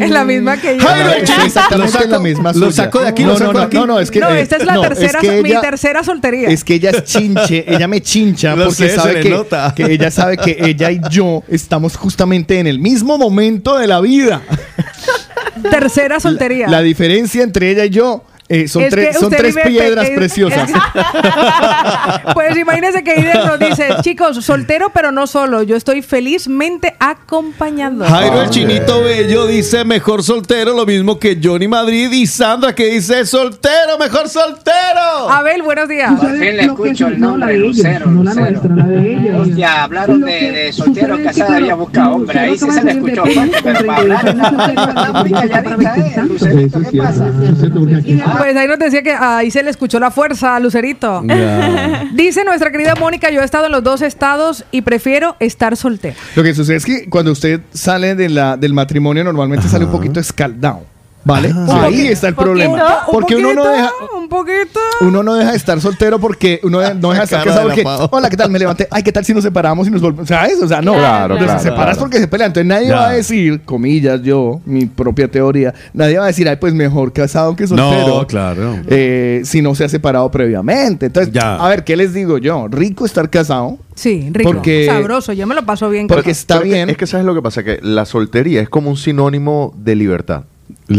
Es la misma que yo. Jairo, es exactamente Lo saco- la misma lo saco de aquí, no, lo no, saco no, de aquí. No, no, es que no, eh, esta es la no, tercera, que mi tercera soltería. Es que ella es chinche, ella me chincha Lo porque sé, sabe que, ella sabe que ella y yo estamos justamente en el mismo momento de la vida. tercera soltería. La diferencia entre ella y yo eh, son, Es tres, que son tres piedras pe- preciosas. pues imagínese que Iden nos dice, chicos, soltero pero no solo, yo estoy felizmente acompañado. Jairo el chinito bello dice mejor soltero, lo mismo que Johnny Madrid y Sandra que dice soltero, mejor soltero. Abel, buenos días. Por fin le escucho el nombre Lucero, Lucero. Hostia, hablaron de, de soltero casado, había buscado hombre, ahí sí se le escuchó pero para hablar muy calladita, ¿eh? ¿qué pasa? Pues ahí nos decía que ahí se le escuchó la fuerza a Lucerito. Dice nuestra querida Mónica, yo he estado en los dos estados y prefiero estar soltera. Lo que sucede es que cuando usted sale de la, del matrimonio normalmente sale un poquito escaldado. ¿Vale? Ahí poquito, está el poquito, problema. un Porque uno no deja. Un poquito. uno no deja de estar soltero porque uno de- no deja de estar casado porque, hola, ¿qué tal? Me levanté. Ay, ¿qué tal si nos separamos y nos volvemos? ¿Sabes? O sea, no. Claro, Los claro, separas claro. porque se pelean. Entonces nadie Ya. va a decir, comillas, yo, mi propia teoría, nadie va a decir, ay, pues mejor casado que soltero. No, claro. eh, si no se ha separado previamente. Entonces, Ya. a ver, ¿qué les digo yo? Rico estar casado. Sí, rico. Porque- Sabroso. Yo me lo paso bien. Porque está Pero es que- bien. Es que sabes lo que pasa, que la soltería es como un sinónimo de libertad.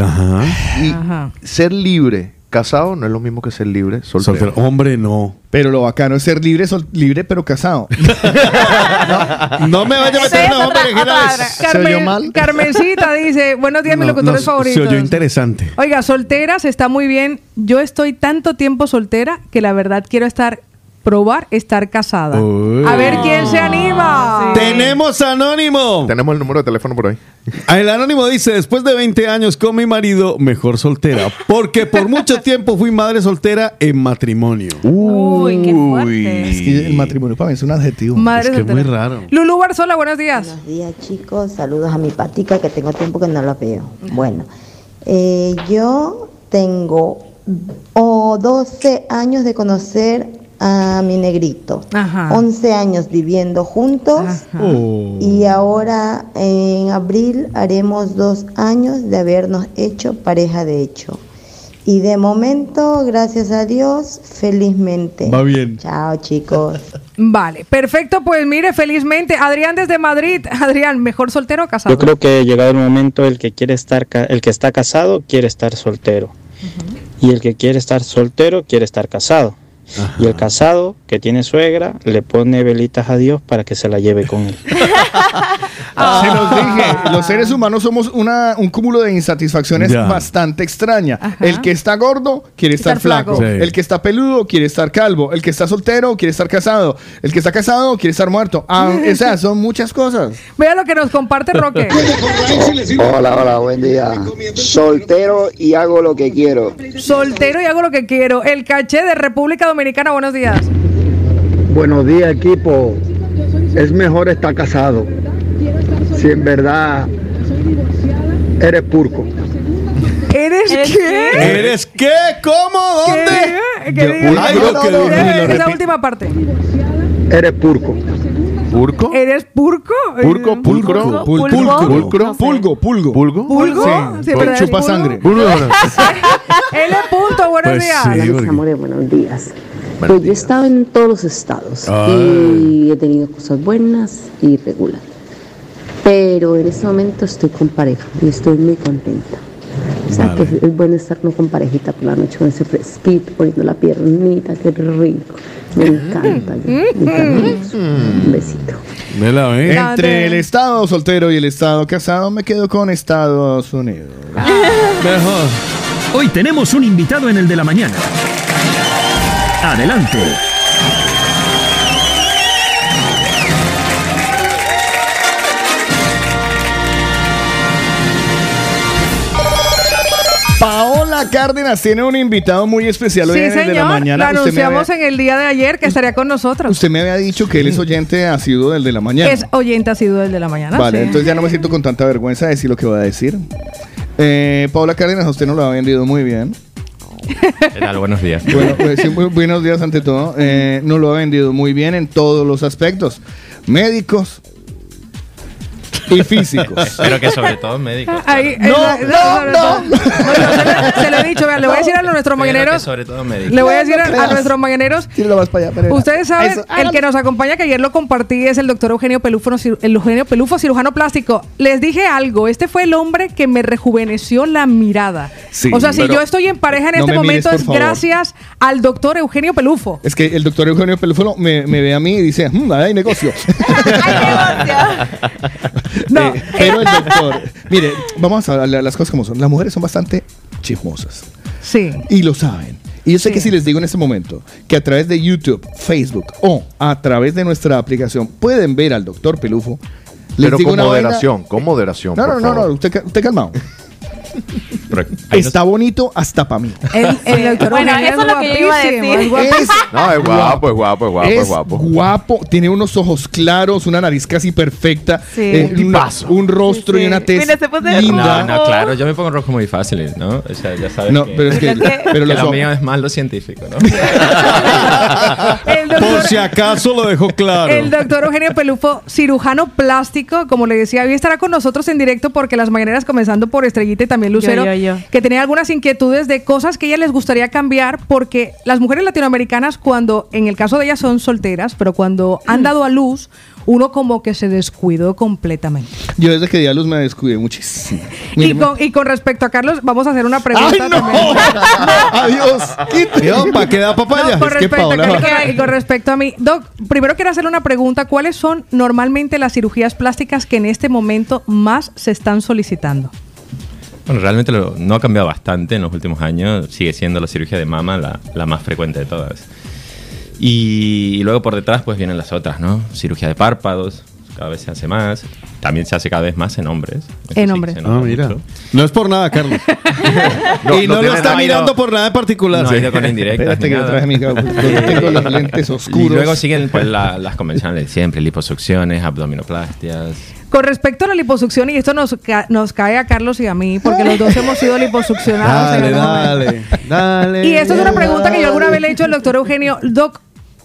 Ajá. Y Ajá. ser libre casado no es lo mismo que ser libre soltero. Soltero. Hombre, no. Pero lo bacano es ser libre, sol- libre pero casado. No me vaya a meter otra- berenjenas. otra- ¿Se oyó mal? Carmencita dice, buenos días, mis No, locutores no, favoritos. Se oyó interesante. Oiga, solteras está muy bien. Yo estoy tanto tiempo soltera que la verdad quiero estar, probar estar casada. Uy. A ver quién se anima. Tenemos anónimo. Tenemos el número de teléfono por ahí. El anónimo dice, después de 20 años con mi marido, mejor soltera. Porque por mucho tiempo fui madre soltera en matrimonio. Uy, qué fuerte. Es que el matrimonio para mí es un adjetivo. Madre es que es soltera. muy raro. Lulú Barzola, buenos días. Buenos días chicos, saludos a mi patica que tengo tiempo que no la veo. Bueno, eh, yo tengo oh, 12 años de conocer a mi negrito, Ajá. 11 años viviendo juntos Oh. y ahora en abril haremos dos años de habernos hecho pareja de hecho. Y de momento, gracias a Dios, felizmente. Va bien. Chao chicos. Vale, perfecto. Pues mire, felizmente, Adrián desde Madrid. Adrián, ¿mejor soltero o casado? Yo creo que llegado el momento el que quiere estar ca- el que está casado quiere estar soltero. Y el que quiere estar soltero quiere estar casado. Y el casado que tiene suegra le pone velitas a Dios para que se la lleve con él. Se los dije, los seres humanos somos una, un cúmulo de insatisfacciones Ya. bastante extraña. El que está gordo quiere estar, Estar flaco. flaco. Sí. El que está peludo quiere estar calvo. El que está soltero quiere estar casado. El que está casado quiere estar muerto. Ah, o sea, son muchas cosas. Vea lo que nos comparte Roque. Hola, hola, buen día. Soltero y hago lo que quiero. Soltero y hago lo que quiero. El caché de República Dominicana, buenos días. Buenos días, equipo. Es mejor estar casado. Si en verdad eres purco. ¿Eres, ¿Eres qué? ¿Eres qué? ¿Cómo? ¿Dónde? ¿Qué? Que Yo- diga- Ay, lo esa repito. última parte. Eres purco. ¿Purco? ¿Eres purco? ¿Purco? Eh, ¿Pulcro? Pulgo. ¿Pulcro? Pulgo. Pulgo, pulgo. ¿Pulgo? ¿Pulgo? Sí, ¿verdad? chupa sangre. Pulgo. L. Punto, buenos Pues días. sí. Hola, mis porque- amores, buenos días. Buenos Pues yo he estado en todos los estados Ay. y he tenido cosas buenas y regular. Pero en este momento estoy con pareja y estoy muy contenta. O sea Vale. que es bueno estar no con parejita por la noche con ese fresquito, poniendo la piernita, qué rico. Me encanta. me. Un besito. Entre el estado soltero y el estado casado me quedo con Estados Unidos. Mejor. Hoy tenemos un invitado en el de la mañana. Adelante. Cárdenas tiene un invitado muy especial hoy Sí, en el de la mañana. Lo anunciamos había, en el día de ayer que estaría con nosotros. usted me había dicho que él es oyente ha sido del de la mañana. Es oyente ha sido el de la mañana. Vale, sí. entonces ya no me siento con tanta vergüenza de decir lo que voy a decir. Eh, Paola Cárdenas, usted no lo ha vendido muy bien. ¿Qué tal? Buenos días. Bueno, pues, sí, muy- buenos días ante todo. Eh, nos lo ha vendido muy bien en todos los aspectos. Médicos y físicos. Espero que sobre todo médicos. Ahí, No, no, No, yo se, lo he dicho, vean, le voy a decir a nuestros mañaneros. sobre todo médicos. Le voy a decir a, No nuestros mañaneros. Tíralo más para allá. Ustedes saben, Eso, el que nos acompaña, que ayer lo compartí, es el doctor Eugenio Pelufo, el Eugenio Pelufo, cirujano plástico. Les dije algo, este fue el hombre que me rejuveneció la mirada. Sí, o sea, si pero yo estoy en pareja en no este mires, momento es favor. gracias al doctor Eugenio Pelufo. Es que el doctor Eugenio Pelúfolo me, me ve a mí y dice, "Mm, ahí hay negocio. No, Eh, pero el doctor, mire, vamos a hablar las cosas como son. Las mujeres son bastante chismosas Sí. y lo saben. Y yo sé Sí. que si les digo en este momento que a través de YouTube, Facebook o a través de nuestra aplicación pueden ver al doctor Pelufo, les Pero digo con una vaina- moderación, con moderación. No, por no, no, no, favor. usted, ca- usted calmado. Está bonito hasta para mí. El, el doctor Bueno, Eugenio eso es lo que yo iba a guapísimo, decir. es. No, es guapo, es guapo, es guapo, es es guapo. guapo, tiene unos ojos claros, una nariz casi perfecta, Sí. eh, Un una- tipazo. un rostro Sí, y una tez Mira, se puso linda. No, no, claro, yo me pongo rojo muy fácil, ¿no? O sea, ya sabes No, que, pero es que, Pero es que- pero que los lo ojos- mío es más lo científico, ¿no? El doctor- Por si acaso lo dejó claro. El doctor Eugenio Pelufo, cirujano plástico, como le decía, hoy estará con nosotros en directo porque las mañaneras, comenzando por Estrellita y también Lucero, yo, yo. que tenía algunas inquietudes de cosas que ella les gustaría cambiar porque las mujeres latinoamericanas, cuando, en el caso de ellas son solteras, pero cuando han dado a luz, uno como que se descuidó completamente. Yo desde que di a luz me descuidé muchísimo. Y con, y con respecto a Carlos, vamos a hacer una pregunta ¡Ay, no! también. ¡Adiós! Dios, ¿para qué da papaya? No, con, respecto, y con respecto a mí, Doc, primero quiero hacerle una pregunta. ¿Cuáles son normalmente las cirugías plásticas que en este momento más se están solicitando? Bueno, realmente lo- no ha cambiado bastante en los últimos años. Sigue siendo la cirugía de mama la, la más frecuente de todas. Y, y luego por detrás pues vienen las otras, ¿no? Cirugía de párpados, cada vez se hace más. También se hace cada vez más en hombres. En sí, hombres. Ah, nota mí mucho. No es por nada, Carlos. No, y no no, lo está mirando por nada en particular. No ha ido con indirectas Espérate que yo nada. traje mi yo tengo los lentes Y oscuros. luego siguen pues la- las convencionales de siempre, liposucciones, abdominoplastias. Con respecto a la liposucción, y esto nos, ca- nos cae a Carlos y a mí, porque los dos hemos sido liposuccionados. Dale, dale, dale. Y esto es una pregunta que yo alguna vez le he hecho al doctor Eugenio. Doc,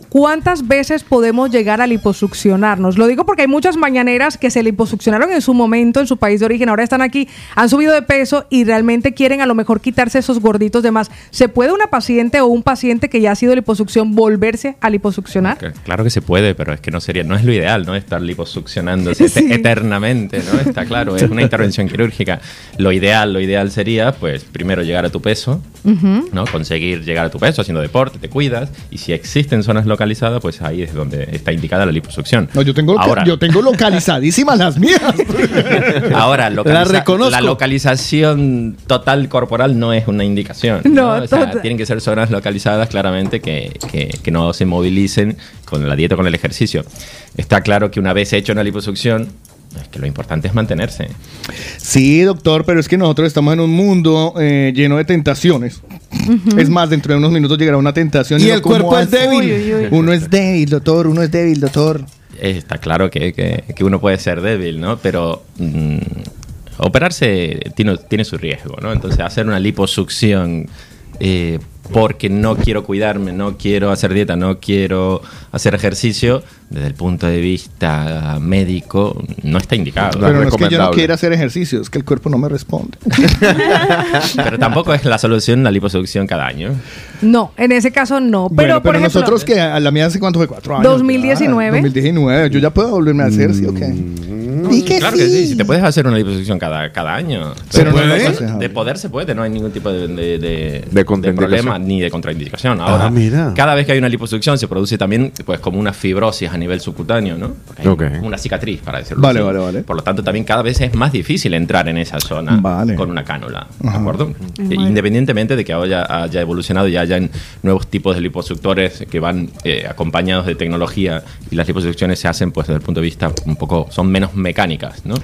¿cuántas veces podemos llegar a liposuccionarnos? Lo digo porque hay muchas mañaneras que se liposuccionaron en su momento, en su país de origen, ahora están aquí, han subido de peso y realmente quieren a lo mejor quitarse esos gorditos de más. ¿Se puede una paciente o un paciente que ya ha sido liposucción volverse a liposuccionar? Claro que se puede, pero es que no sería, no es lo ideal, ¿no? Estar liposuccionándose Sí. eternamente, ¿no? Está claro, es una intervención quirúrgica. Lo ideal, lo ideal sería, pues, primero llegar a tu peso, ¿no? Conseguir llegar a tu peso haciendo deporte, te cuidas, y si existen zonas localizadas, pues ahí es donde está indicada la liposucción. No, yo tengo, loca- Ahora, yo tengo localizadísimas las mías. ahora localiza- reconozco. la localización total corporal no es una indicación. No, ¿no? O sea, tienen que ser zonas localizadas claramente que, que- que no se movilicen con la dieta o con el ejercicio. Está claro que una vez hecho una liposucción, es que lo importante es mantenerse. Sí, doctor, pero es que nosotros estamos en un mundo eh, lleno de tentaciones. Es más, dentro de unos minutos llegará una tentación. Y el cuerpo es hace- débil. Uy, uy, uy. Uno es débil, doctor, uno es débil, doctor. Eh, Está claro que, que- que uno puede ser débil, ¿no? Pero mm, operarse tiene, tiene su riesgo, ¿no? Entonces, hacer una liposucción eh, porque no quiero cuidarme, no quiero hacer dieta, no quiero hacer ejercicio, desde el punto de vista médico, no está indicado. No pero no es que yo no quiera hacer ejercicio, es que el cuerpo no me responde. Pero tampoco es la solución la liposucción cada año. No, en ese caso no. Pero, bueno, por pero ejemplo, nosotros que a la mía hace cuánto fue, cuatro años. 2019. ya, 2019, yo ya puedo volverme a hacer, ¿sí o qué? ¿Y que claro que sí, si te puedes hacer una liposucción cada, cada año. Pero no de- de poder se puede, no hay ningún tipo de, de, de- De problema ni de contraindicación. Ahora, Ah, mira. cada vez que hay una liposucción se produce también pues como una fibrosis a nivel subcutáneo, ¿no? Porque hay Ok. una cicatriz, para decirlo Vale, así. vale, vale. Por lo tanto, también cada vez es más difícil entrar en esa zona Vale. con una cánula, ¿de acuerdo? E Independientemente de que haya, haya evolucionado y hayan nuevos tipos de liposuctores que van eh, acompañados de tecnología y las liposucciones se hacen pues desde el punto de vista un poco, son menos mecánicas, ¿no?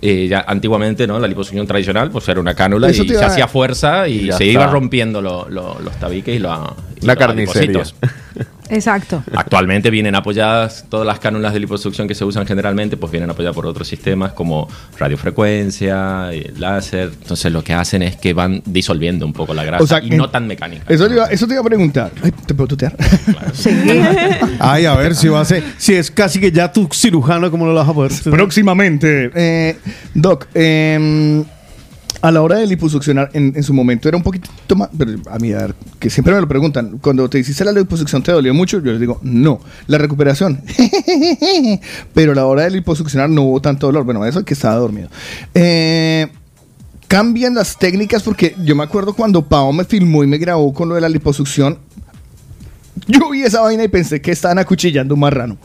Eh, ya antiguamente, ¿no? La liposucción tradicional, pues era una cánula Eso y se iba a- hacía fuerza y, Y se está. iba rompiendo lo- lo- los tabiques y, la- y La los carnicería. Exacto. Actualmente vienen apoyadas todas las cánulas de liposucción que se usan generalmente, pues vienen apoyadas por otros sistemas como radiofrecuencia, eh, láser. Entonces lo que hacen es que van disolviendo un poco la grasa O sea, y en- no tan mecánica. Eso te, iba, eso te iba a preguntar. Ay, ¿Te puedo tutear? Sí. Ay, a ver si va a ser. Si es casi que ya tu cirujano, ¿cómo lo vas a poder? Próximamente. Eh, doc, eh, a la hora de liposuccionar, en, su momento era un poquito más. Pero a mí, a ver, que siempre me lo preguntan. Cuando te hiciste la liposucción, ¿te dolió mucho? Yo les digo, no. La recuperación. pero a la hora de liposuccionar no hubo tanto dolor. Bueno, eso es que estaba dormido. Eh. Cambian las técnicas porque yo me acuerdo cuando Pao me filmó y me grabó con lo de la liposucción. Yo vi esa vaina y pensé que estaban acuchillando un marrano.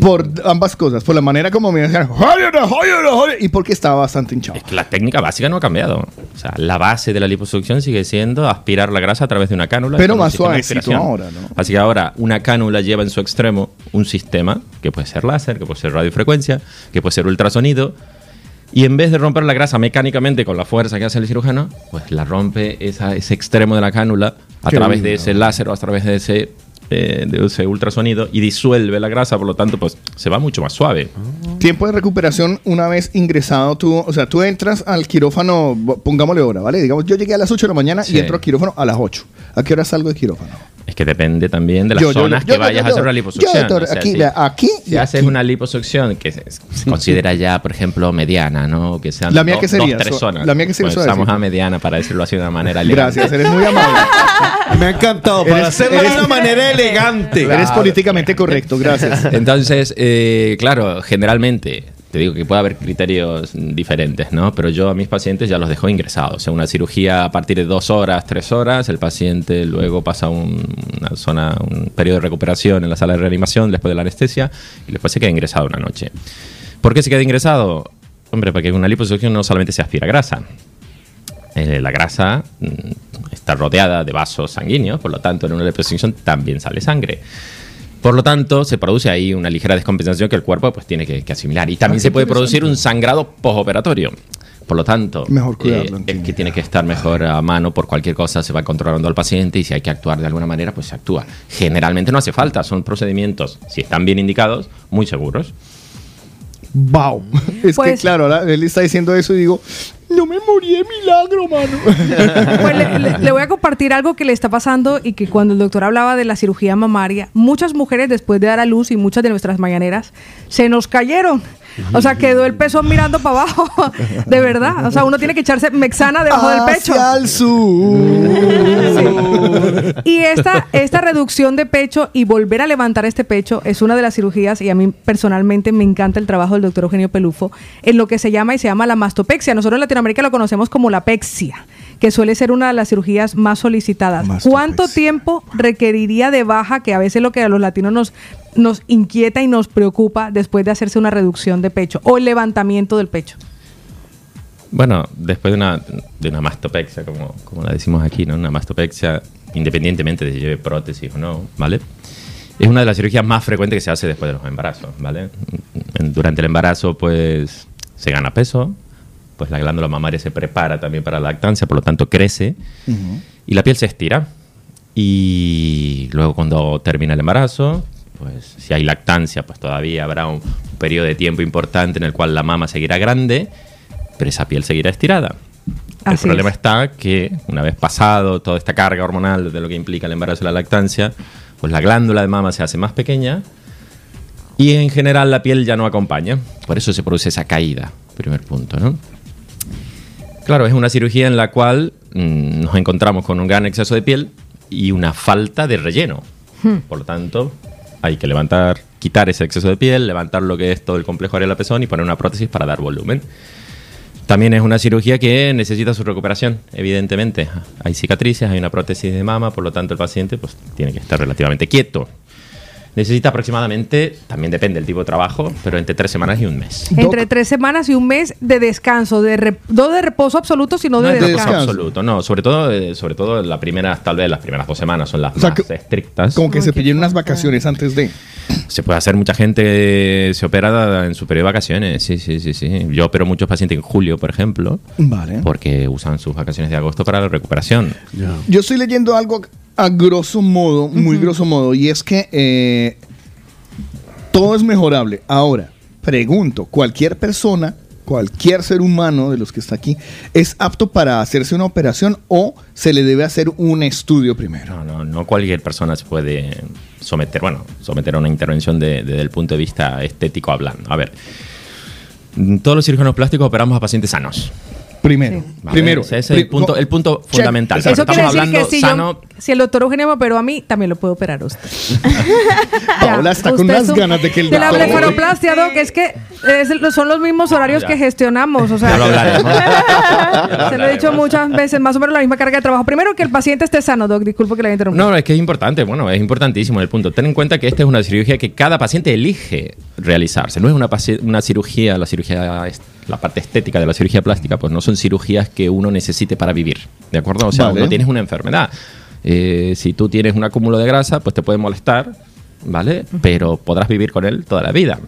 Por ambas cosas, por la manera como me decían, y porque estaba bastante hinchado. Es que la técnica básica no ha cambiado. O sea, la base de la liposucción sigue siendo aspirar la grasa a través de una cánula. Pero más suavecito ahora, ¿no? Así que ahora una cánula lleva en su extremo un sistema que puede ser láser, que puede ser radiofrecuencia, que puede ser ultrasonido, Y en vez de romper la grasa mecánicamente con la fuerza que hace el cirujano, pues la rompe esa- ese extremo de la cánula a Qué través de ese láser o a través de ese, eh, de ese ultrasonido y disuelve la grasa, por lo tanto, pues se va mucho más suave. Tiempo de recuperación una vez ingresado tú, o sea, tú entras al quirófano, pongámosle hora, ¿vale? Digamos, yo llegué a las 8 de la mañana Sí. y entro al quirófano a las 8. ¿A qué hora salgo de quirófano? Es que depende también de las Yo, yo, zonas yo, que yo, vayas yo, a hacer una liposucción. Yo, doctor, O sea, aquí, si- aquí Si haces aquí. una liposucción que se, se considera ya, por ejemplo, mediana, ¿no? Que sean La mía do- que sería, dos, tres zonas. la mía que sería Pues. Estamos a mediana para decirlo así de una manera elegante. Gracias, eres muy amable. Me ha encantado. Para Eres- hacerlo de una manera elegante. Eres políticamente correcto, gracias. Entonces, eh, claro, generalmente, te digo que puede haber criterios diferentes, ¿no? Pero yo a mis pacientes ya los dejo ingresados. O sea, una cirugía a partir de dos horas, tres horas, el paciente luego pasa un- una zona, un periodo de recuperación en la sala de reanimación después de la anestesia y después se queda ingresado una noche. ¿Por qué se queda ingresado? Hombre, porque en una liposucción no solamente se aspira grasa. Eh, la grasa mm, está rodeada de vasos sanguíneos, por lo tanto, en una liposucción también sale sangre. Por lo tanto, se produce ahí una ligera descompensación que el cuerpo pues, tiene que, que asimilar. Y también Ah, se puede producir un sangrado postoperatorio. Por lo tanto, Mejor cuidarlo, eh, el que tiene que estar mejor a mano por cualquier cosa se va controlando al paciente y si hay que actuar de alguna manera, pues se actúa. Generalmente no hace falta, son procedimientos, si están bien indicados, muy seguros. Wow. Es que Pues- claro, ahora él está diciendo eso y digo, no me morí de milagro, mano. Pues le, le- le voy a compartir algo que le está pasando y que cuando el doctor hablaba de la cirugía mamaria, muchas mujeres después de dar a luz y muchas de nuestras mañaneras se nos cayeron. O sea, quedó el peso mirando para abajo, de verdad. O sea, uno tiene que echarse mexana debajo del pecho. Hacia el sur. Y esta, esta reducción de pecho y volver a levantar este pecho es una de las cirugías, y a mí personalmente me encanta el trabajo del doctor Eugenio Pelufo, en lo que se llama y se llama la mastopexia. Nosotros en Latinoamérica lo conocemos como la pexia, que suele ser una de las cirugías más solicitadas. ¿Cuánto tiempo requeriría de baja, que a veces lo que a los latinos nos, nos inquieta y nos preocupa después de hacerse una reducción de pecho o el levantamiento del pecho? Bueno, después de una, de una mastopexia, como, como la decimos aquí, ¿no? Una mastopexia, independientemente de si lleve prótesis o no, ¿vale? Es una de las cirugías más frecuentes que se hace después de los embarazos, ¿vale? Durante el embarazo, pues, se gana peso, pues la glándula mamaria se prepara también para la lactancia, por lo tanto crece, y la piel se estira. Y luego cuando termina el embarazo, pues si hay lactancia, pues todavía habrá un periodo de tiempo importante en el cual la mama seguirá grande, pero esa piel seguirá estirada. El Así problema es. está que una vez pasado toda esta carga hormonal de lo que implica el embarazo y la lactancia, pues la glándula de mama se hace más pequeña y en general la piel ya no acompaña. Por eso se produce esa caída, primer punto, ¿no? Claro, es una cirugía en la cual mm, nos encontramos con un gran exceso de piel y una falta de relleno. Por lo tanto, hay que levantar, quitar ese exceso de piel, levantar lo que es todo el complejo areola pezón y poner una prótesis para dar volumen. También es una cirugía que necesita su recuperación, evidentemente. Hay cicatrices, hay una prótesis de mama, por lo tanto el paciente pues, tiene que estar relativamente quieto. Necesita aproximadamente, también depende del tipo de trabajo, pero entre tres semanas y un mes. Entre tres semanas y un mes de descanso, de rep- no de reposo absoluto, sino No de, es descanso. descanso absoluto, no. Sobre todo, eh, sobre todo las primeras, tal vez las primeras dos semanas son las O sea, más que- estrictas. Como que se pillen unas vacaciones antes de. Se puede hacer, mucha gente se opera en su periodo de vacaciones, sí, sí, sí, sí. Yo opero muchos pacientes en julio, por ejemplo, Vale. porque usan sus vacaciones de agosto para la recuperación. Yo estoy leyendo algo a grosso modo, muy grosso modo, y es que eh, todo es mejorable. Ahora, pregunto, ¿cualquier persona, cualquier ser humano de los que está aquí, es apto para hacerse una operación o se le debe hacer un estudio primero? No, no, no cualquier persona se puede someter, bueno, someter a una intervención de- desde el punto de vista estético hablando. A ver, todos los cirujanos plásticos operamos a pacientes sanos. Primero, ¿vale? primero. Ese es el punto, el punto Check. fundamental. Eso Estamos quiere decir hablando que si, sano, yo- si el doctor Eugenio me operó a mí, también lo puede operar a usted. Paola está con unas ganas de que el De la doctor- blefaroplastia, Doc, es que es son los mismos horarios ya. que gestionamos. O sea, Ya lo hablaremos. se lo he dicho muchas veces, más o menos la misma carga de trabajo. Primero que el paciente esté sano, Doc, disculpe que le haya interrumpido. No, es que es importante, bueno, es importantísimo el punto. Ten en cuenta que esta es una cirugía que cada paciente elige realizarse. No es una, una cirugía, la cirugía, la parte estética de la cirugía plástica, pues no son cirugías que uno necesite para vivir, ¿de acuerdo? O sea, Vale. uno tienes una enfermedad. Eh, si tú tienes un acúmulo de grasa, pues te puede molestar, ¿vale? Pero podrás vivir con él toda la vida.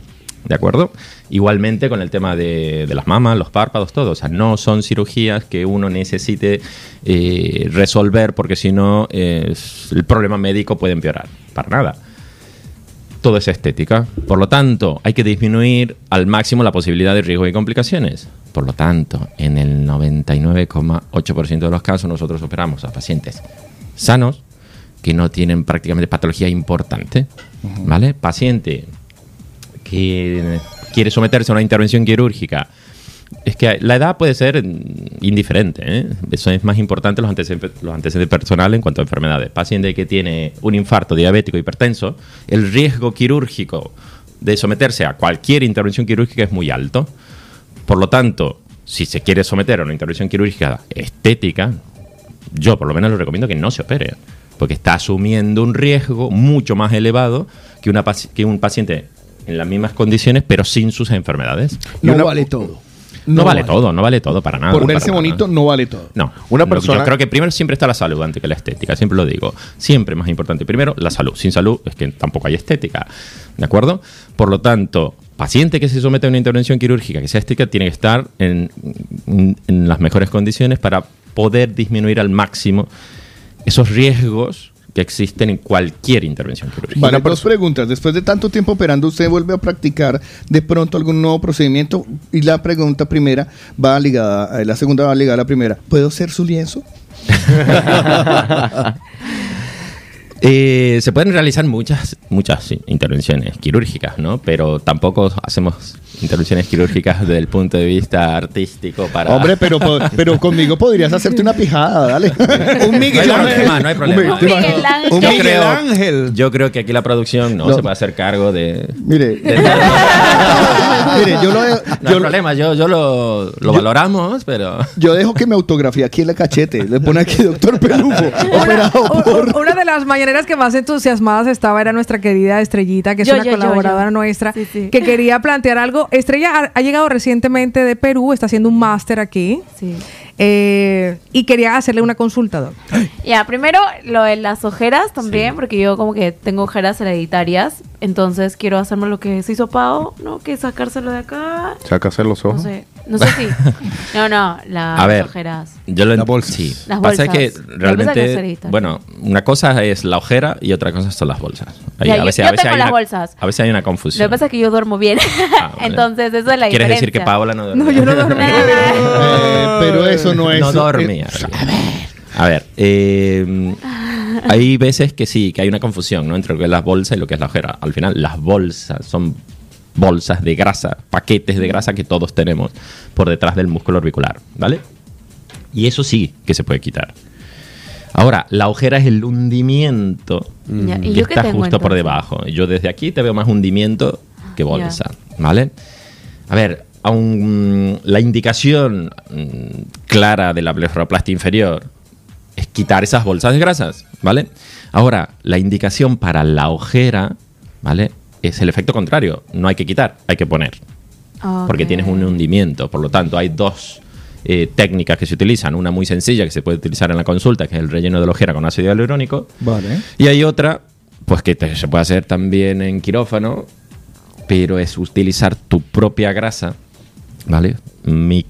¿De acuerdo? Igualmente con el tema de, de las mamas, los párpados, todo. O sea, no son cirugías que uno necesite eh, resolver porque si no eh, el problema médico puede empeorar. Para nada. Todo es estética. Por lo tanto, hay que disminuir al máximo la posibilidad de riesgo y complicaciones. Por lo tanto, en el 99,8% de los casos nosotros operamos a pacientes sanos que no tienen prácticamente patología importante. ¿Vale? Paciente que quiere someterse a una intervención quirúrgica. Es que la edad puede ser indiferente. ¿eh? Eso es más importante los antecedentes, los antecedentes personales en cuanto a enfermedades. Paciente que tiene un infarto diabético hipertenso, el riesgo quirúrgico de someterse a cualquier intervención quirúrgica es muy alto. Por lo tanto, si se quiere someter a una intervención quirúrgica estética, yo por lo menos le recomiendo que no se opere, porque está asumiendo un riesgo mucho más elevado que, una, un paciente en las mismas condiciones, pero sin sus enfermedades. No vale todo. No, vale, todo, no vale todo para nada. Por para nada. bonito no vale todo. No, Una persona- Yo creo que primero siempre está la salud antes que la estética, siempre lo digo. Siempre más importante. Primero, la salud. Sin salud es que tampoco hay estética. ¿De acuerdo? Por lo tanto, paciente que se somete a una intervención quirúrgica que sea estética tiene que estar en, en las mejores condiciones para poder disminuir al máximo esos riesgos que existen en cualquier intervención quirúrgica. Vale, dos preguntas. Después de tanto tiempo operando, ¿usted vuelve a practicar de pronto algún nuevo procedimiento? Y la pregunta primera va ligada, eh, la segunda va ligada a la primera. ¿Puedo ser su lienzo? Eh, se pueden realizar muchas, muchas intervenciones quirúrgicas, ¿no? Pero tampoco hacemos intervenciones quirúrgicas desde el punto de vista artístico para... Hombre, pero, pero conmigo podrías hacerte una pijada, dale. Un Miguel no hay Ángel. problema, no hay problema. Un Miguel Ángel. Yo Un Miguel creo- Ángel. Yo creo que aquí la producción no, No. se puede hacer cargo de... Mire, de- mire, yo lo, no hay problema, yo, yo lo, lo valoramos, pero... yo dejo que me autografía aquí en la cachete. Le pone aquí doctor Pelufo. operado por... Una de las mañaneras que más entusiasmadas estaba era nuestra querida Estrellita, que es Yo, una yo, colaboradora yo. nuestra, Sí, sí. que quería plantear algo. Estrella ha, ha llegado recientemente de Perú, está haciendo un máster aquí. Sí. Eh, y quería hacerle una consulta, Doc. Ya, primero lo de las ojeras también, porque yo como que tengo ojeras hereditarias, entonces quiero hacerme lo que se hizo Pau, ¿no? Que sacárselo de acá. Sácase los No ojos. sé, no sé si. No, no, las A ver, ojeras. Yo lo ent- Sí. Las Pasa es que bolsas. Las bolsas que realmente, bueno, una cosa es la ojera y otra cosa son las bolsas. Ahí a veces, yo a veces tengo hay las una, bolsas. A veces hay una Lo confusión. que pasa es que yo duermo bien. entonces, eso es la ¿Quieres diferencia. decir que Paola no duerme? No, yo no dormí. Eh, pero eso no es... No dormía. A ver, eh, hay veces que sí, que hay una confusión ¿no? entre lo que es las bolsas y lo que es la ojera. Al final, las bolsas son bolsas de grasa, paquetes de grasa que todos tenemos por detrás del músculo orbicular, ¿vale? Y eso sí que se puede quitar. Ahora, la ojera es el hundimiento Ya, ¿y que está justo por debajo. Yo desde aquí te veo más hundimiento que bolsa, ¿vale? A ver, aun la indicación mm, clara de la blefaroplastia inferior es quitar esas bolsas de grasas, ¿vale? Ahora, la indicación para la ojera, ¿vale? Es el efecto contrario. No hay que quitar, hay que poner. Porque tienes un hundimiento. Por lo tanto, hay dos eh, técnicas que se utilizan. Una muy sencilla que se puede utilizar en la consulta, que es el relleno de la ojera con ácido hialurónico. Vale. Y hay otra, pues que te- se puede hacer también en quirófano, pero es utilizar tu propia grasa, ¿vale? Mi-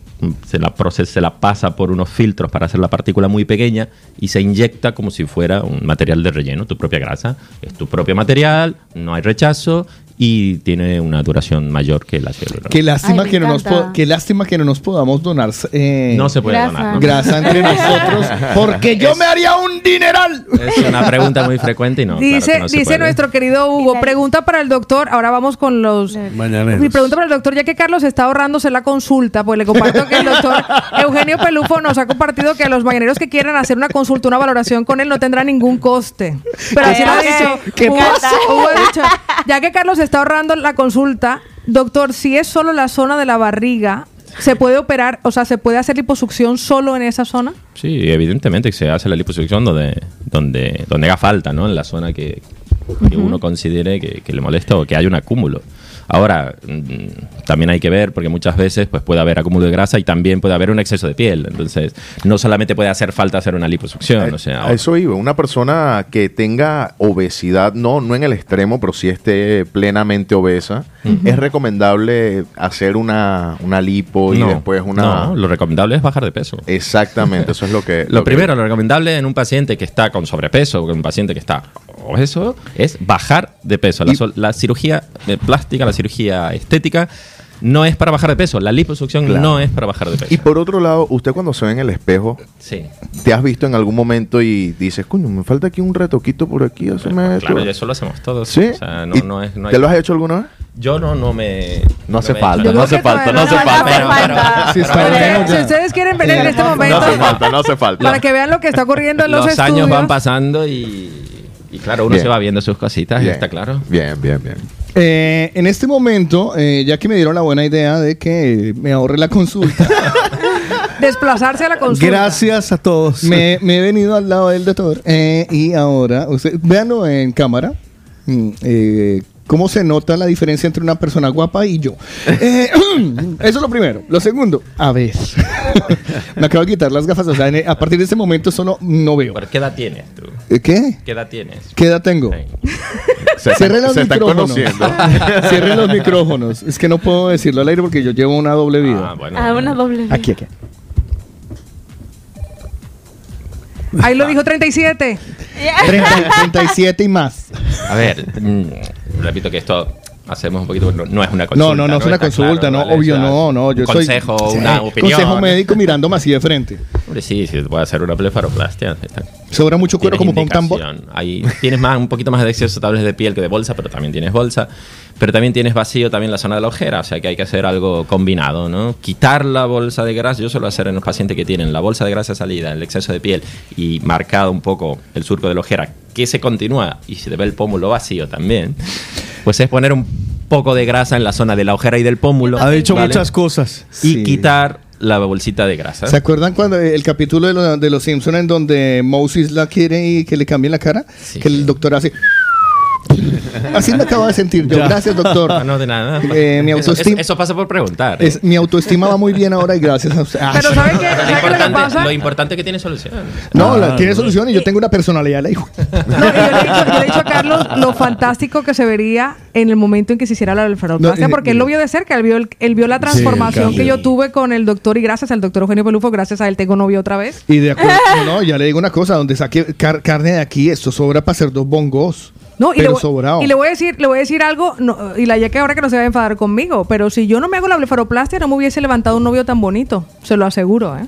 se, la se la pasa por unos filtros para hacer la partícula muy pequeña y se inyecta como si fuera un material de relleno, tu propia grasa. Es tu propio material, no hay rechazo y tiene una duración mayor que ácido hialurónico. Qué lástima, Ay, que no nos qué lástima que no nos podamos donar eh, No se puede Grasa. donar. ¿no? grasa entre nosotros, porque yo me haría un dineral. Es una pregunta muy frecuente y no. claro dice que no se dice puede. nuestro querido Hugo, pregunta para el doctor, ahora vamos con los... Mañaneros. Mi pregunta para el doctor, ya que Carlos está ahorrándose la consulta, pues le comparto que el doctor Eugenio Pelufo nos ha compartido que a los mañaneros que quieran hacer una consulta, una valoración con él, no tendrá ningún coste. Pero así lo ha dicho. ¿qué Hugo- pasa? Hugo ha dicho, ya que Carlos está ahorrando la consulta, doctor, si es solo la zona de la barriga, ¿se puede operar, o sea, se puede hacer liposucción solo en esa zona? Sí, evidentemente que se hace la liposucción donde, donde, donde haga falta, ¿no? En la zona que, que uno considere que, que le molesta o que hay un acúmulo. Ahora, mm, también hay que ver, porque muchas veces pues, puede haber acúmulo de grasa y también puede haber un exceso de piel. Entonces, no solamente puede hacer falta hacer una liposucción. o sea, A eso iba. Una persona que tenga obesidad, no, no en el extremo, pero sí esté plenamente obesa, es recomendable hacer una, una lipo y No, después una. no, lo recomendable es bajar de peso. Exactamente, eso es lo que. Lo primero, lo recomendable en un paciente que está con sobrepeso o en un paciente que está obeso es bajar de peso. La, cirugía plástica, la cirugía estética, no es para bajar de peso. La liposucción Claro. no es para bajar de peso. Y por otro lado, usted cuando se ve en el espejo, Sí. ¿te has visto en algún momento y dices, coño, me falta aquí un retoquito por aquí? esto"? Claro, y eso lo hacemos todos. ¿Sí? O sea, no, ¿Y no es, no ¿Te hay- lo has hecho alguna vez? Yo no, no me. No hace falta, no hace falta, no hace falta. Si ustedes quieren venir en este No momento hace falta, no hace falta. para que vean lo que está ocurriendo en los, los estudios. años van pasando y, y claro, uno Bien. se va viendo sus cositas y Bien. está claro. Bien, bien, bien. Eh, en este momento, eh, ya que me dieron la buena idea de que me ahorre la consulta, Desplazarse a la consulta. Gracias a todos. me, me he venido al lado del doctor eh, y ahora, usted, véanlo en cámara, mm, eh, cómo se nota la diferencia entre una persona guapa y yo. Eh, eso es lo primero. Lo segundo, a ver, me acabo de quitar las gafas, o sea, en- a partir de ese momento solo no veo. ¿Pero qué edad tienes tú? Eh, ¿Qué? ¿Qué edad tienes? ¿Qué edad tengo? Se, Cierre los se micrófonos. conociendo. Cierre los micrófonos. Es que no puedo decirlo al aire porque yo llevo una doble vida. Ah, bueno. Ah, una doble. Aquí, aquí. Ahí lo dijo 37. 30, 37 y más. A ver, mm, repito que esto hacemos un poquito. No, no es una consulta. No, no, no es una consulta, claro, no, ¿vale? obvio, O sea, no, no. Yo un soy. consejo, Sí, una opinión. Consejo médico mirándome así de frente. Hombre, sí, sí, te puede hacer una blefaroplastia. está- Sobra mucho cuero como para un tambor. Ahí tienes más, un poquito más de exceso tal vez de piel que de bolsa, pero también tienes bolsa. Pero también tienes vacío también la zona de la ojera, o sea que hay que hacer algo combinado, ¿no? Quitar la bolsa de grasa, yo suelo hacer en los pacientes que tienen la bolsa de grasa salida, el exceso de piel y marcado un poco el surco de la ojera, que se continúa y se te ve el pómulo vacío también, pues es poner un poco de grasa en la zona de la ojera y del pómulo. Ha dicho ¿vale? muchas cosas. Y Sí. quitar la bolsita de grasa. ¿Se acuerdan cuando eh, el capítulo de, lo- de los Simpsons en donde Moses la quiere y que le cambien la cara? Que el doctor hace. Así me acabo de sentir yo. Gracias, doctor. Ah, no, de nada. Eh, mi Eso- autoestima- Eso, eso pasa por preguntar. ¿eh? Es- mi autoestima va muy bien ahora y gracias a usted. Ah, Pero ¿sabe qué? Lo ¿Sabe qué lo que pasa? lo importante es que tiene solución. no, la- tiene solución y yo tengo una personalidad, la hijo. No, y yo, le he dicho, yo le he dicho a Carlos lo fantástico que se vería en el momento en que se hiciera la blefaroplastia, No, eh, porque él lo vio de cerca, él vio, el- él vio la transformación que yo tuve con el doctor y gracias al doctor Eugenio Pelufo, gracias a él tengo novio otra vez. Y de acuerdo, no, no, ya le digo una cosa, donde saque car- carne de aquí, esto sobra para hacer dos bongos. No, y, le voy, y le voy a decir, le voy a decir algo, no, y la ya que ahora que no se va a enfadar conmigo, pero si yo no me hago la blefaroplastia no me hubiese levantado un novio tan bonito, se lo aseguro, ¿eh?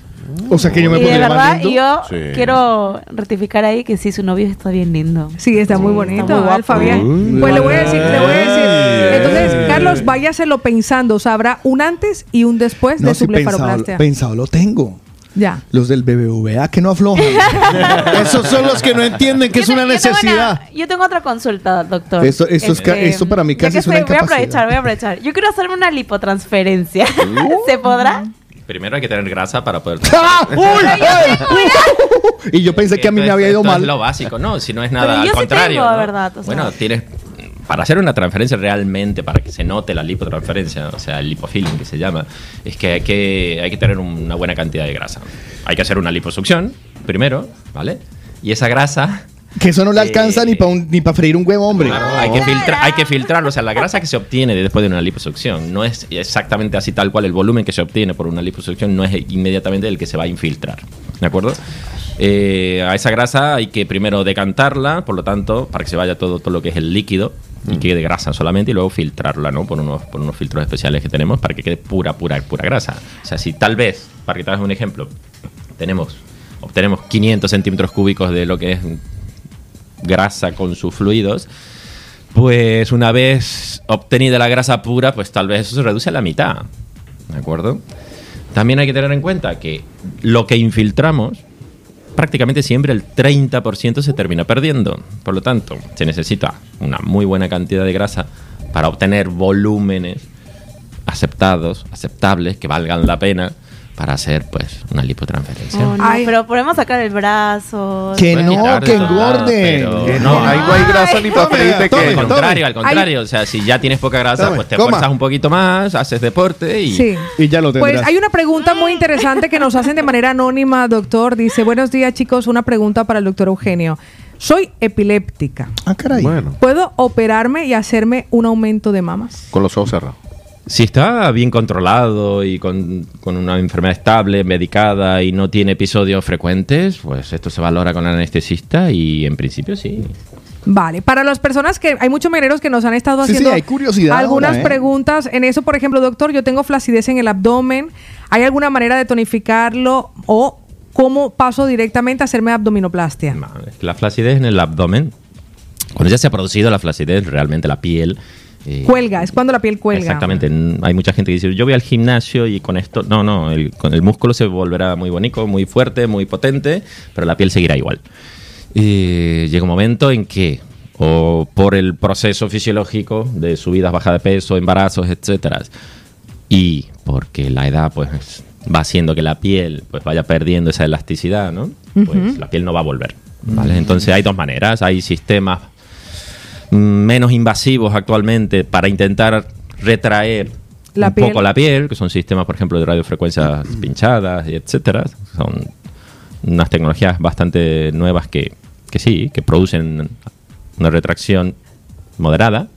O sea que yo me Y de verdad, lindo. yo Sí. quiero rectificar ahí que sí, su novio está bien lindo. Sí, está muy bonito, muy guapo. el Fabián. Pues le voy a decir, le voy a decir. Entonces, Carlos, váyaselo pensando, o sea, habrá un antes y un después No, de su blefaroplastia. pensado lo tengo. Ya. Los del BBVA que no aflojan. Esos son los que no entienden que es una te- yo tengo necesidad. yo tengo otra consulta, doctor. Esto- esto es ca- esto para mí casi es una estoy- Voy a incapacidad. aprovechar, voy a aprovechar. Yo quiero hacerme una lipotransferencia. ¿Se podrá? Primero hay que tener grasa para poder. ¡Ah! ¡Uy! y yo pensé que a mí me había ido esto mal. Es lo básico, no, si no es nada, Pero al yo sí contrario. tengo, ¿no? ¿verdad? O sea- Bueno, tienes para hacer una transferencia realmente, para que se note la lipotransferencia, o sea, el lipofilling que se llama, es que hay que, hay que tener una buena cantidad de grasa. Hay que hacer una liposucción primero, ¿vale? Y esa grasa Que eso no le alcanza ni para ni para freír un huevo, hombre. Claro, hay que, filtra- hay que filtrarlo. O sea, la grasa que se obtiene después de una liposucción no es exactamente así tal cual. El volumen que se obtiene por una liposucción no es inmediatamente el que se va a infiltrar. ¿De acuerdo? Eh, a esa grasa hay que primero decantarla, por lo tanto, para que se vaya todo, todo lo que es el líquido y quede grasa solamente y luego filtrarla, ¿no? Por unos, por unos filtros especiales que tenemos para que quede pura, pura, pura grasa. O sea, si tal vez, para que te hagas un ejemplo, tenemos, obtenemos 500 centímetros cúbicos de lo que es grasa con sus fluidos, pues una vez obtenida la grasa pura, pues tal vez eso se reduce a la mitad. ¿De acuerdo? También hay que tener en cuenta que lo que infiltramos, prácticamente siempre el 30% se termina perdiendo. Por lo tanto, se necesita una muy buena cantidad de grasa para obtener volúmenes aceptados, aceptables, que valgan la pena, para hacer pues una lipotransferencia. Oh, no, pero podemos sacar el brazo. Que no, que toda, engorde. Que no, no. ahí no hay grasa ni aceite tome, Al contrario, al contrario. O sea, si ya tienes poca grasa, Tome, pues te coma. fuerzas un poquito más, haces deporte y... Sí. Y ya lo Pues hay una pregunta muy interesante que nos hacen de manera anónima, doctor. Dice, buenos días chicos, una pregunta para el doctor Eugenio. Soy epiléptica. Ah, caray. Bueno, ¿Puedo operarme y hacerme un aumento de mamas? con los ojos cerrados. Si está bien controlado y con, con una enfermedad estable, medicada y no tiene episodios frecuentes, pues esto se valora con el anestesista y en principio sí. Vale, para las personas que hay muchos mineros que nos han estado Sí, sí, haciendo hay curiosidad algunas ahora, ¿eh? preguntas en eso, por ejemplo, doctor, yo tengo flacidez en el abdomen, ¿hay alguna manera de tonificarlo o cómo paso directamente a hacerme abdominoplastia? La flacidez en el abdomen, cuando ya se ha producido la flacidez, realmente la piel... eh, Cuelga, es cuando la piel cuelga. Exactamente. Hay mucha gente que dice, yo voy al gimnasio y con esto... No, no, el, con el músculo se volverá muy bonito, muy fuerte, muy potente, pero la piel seguirá igual. Y llega un momento en que, o por el proceso fisiológico de subidas, bajas de peso, embarazos, etcétera, y porque la edad pues va haciendo que la piel pues vaya perdiendo esa elasticidad, ¿no? Pues la piel no va a volver. ¿vale? Entonces hay dos maneras, hay sistemas mm, menos invasivos actualmente para intentar retraer La un piel. poco la piel, que son sistemas, por ejemplo, de radiofrecuencias pinchadas, y etcétera. Son unas tecnologías bastante nuevas que, que sí, que producen una retracción moderada,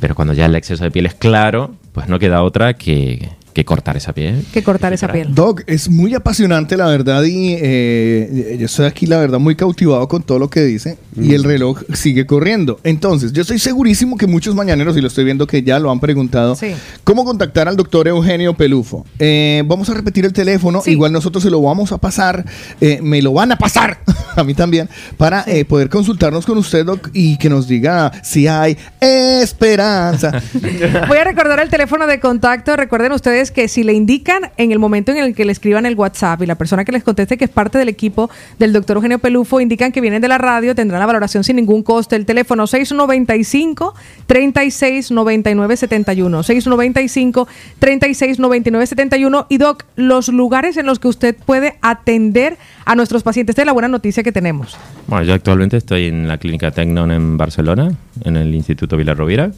pero cuando ya el exceso de piel es claro, pues no queda otra que, que cortar esa piel. Que cortar esa piel. Doc, es muy apasionante la verdad y eh, yo estoy aquí la verdad muy cautivado con todo lo que dice y el reloj sigue corriendo. Entonces, yo estoy segurísimo que muchos mañaneros, y lo estoy viendo que ya lo han preguntado, Sí. ¿cómo contactar al doctor Eugenio Pelufo? Eh, vamos a repetir el teléfono, igual nosotros se lo vamos a pasar, eh, me lo van a pasar a mí también, para eh, poder consultarnos con usted, Doc, y que nos diga si hay esperanza. Voy a recordar el teléfono de contacto. Recuerden ustedes que si le indican en el momento en el que le escriban el WhatsApp y la persona que les conteste que es parte del equipo del doctor Eugenio Pelufo, indican que vienen de la radio, tendrán la valoración sin ningún coste. El teléfono 695 36 99 71. 695 36 99 71. Y Doc, los lugares en los que usted puede atender a nuestros pacientes. Esta es la buena noticia que tenemos. Bueno, yo actualmente estoy en la clínica Tecnon en Barcelona, en el Instituto Vilarrovira.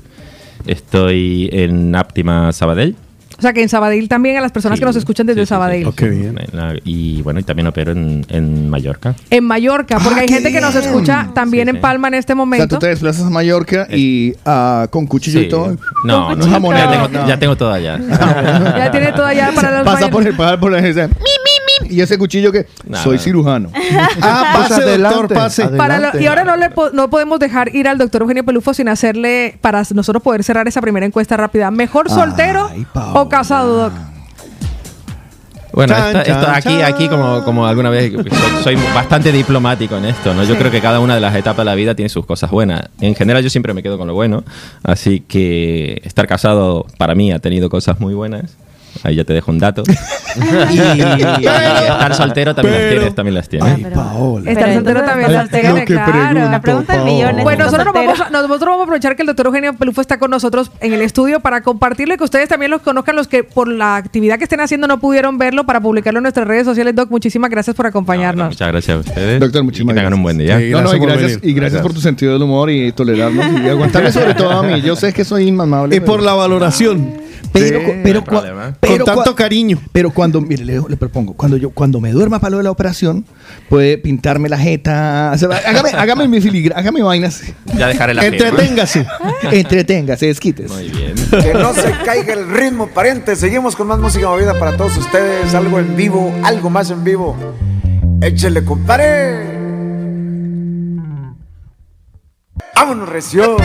Estoy en Aptima Sabadell. O sea que en Sabadell también a las personas que nos escuchan desde Sabadell. En la- Y bueno, y también opero en, en Mallorca. En Mallorca, porque Ah, hay qué gente que nos bien. escucha también en Palma en este O sea, momento. tú te desplazas a Mallorca y ah, con cuchillo y Sí. todo. No, no, cuchillo. ya, tengo, No. ya tengo todo allá. Ya tiene todo allá para los Pasa por el por la dice, "Mi, mi, mi", y ese cuchillo que Nada. soy cirujano. Ah, Pues pase, adelante, doctor, pase. Para lo- y ahora no, le po- no podemos dejar ir al doctor Eugenio Pelufo sin hacerle, para nosotros poder cerrar esa primera encuesta rápida. ¿Mejor soltero o casado, Doc? Bueno, Chan, esta- esta- chan, aquí, chan. aquí como, como alguna vez soy, soy bastante diplomático en esto, ¿no? Yo Sí. creo que cada una de las etapas de la vida tiene sus cosas buenas. En general yo siempre me quedo con lo bueno, así que estar casado para mí ha tenido cosas muy buenas. Ahí ya te dejo un dato. y, estar soltero también las tienes, también las tienes. Ay, Paola. Estar Pero soltero también. que soltero, claro. pregunto, La pregunta del millón Bueno, nosotros, nos vamos, a- nosotros vamos a aprovechar que el doctor Eugenio Pelufo está con nosotros en el estudio para compartirlo y que ustedes también los conozcan, los que por la actividad que estén haciendo no pudieron verlo, para publicarlo en nuestras redes sociales. Doc, muchísimas gracias por acompañarnos. Muchas gracias a ustedes. Doctor, muchísimas y que tengan gracias. un buen día. Sí. No, no, y Gracias por gracias, venir. y gracias por tu sentido del humor y tolerarnos y aguantarme sobre todo a mí. Yo sé que soy inmamable. Y por la valoración. Pero, Sí, cu- no pero, hay con tanto cua- cariño. Pero cuando, mire, le, le propongo, cuando yo, cuando me duerma para lo de la operación, puede pintarme la jeta, o sea, hágame, hágame mi filigrana, hágame vainas. Ya dejaré la. Entreténgase. Entreténgase, desquites. Muy bien. Que no se caiga el ritmo, pariente. Seguimos con más música movida para todos ustedes. Algo en vivo, algo más en vivo. Échele, compadre. Vámonos, recio.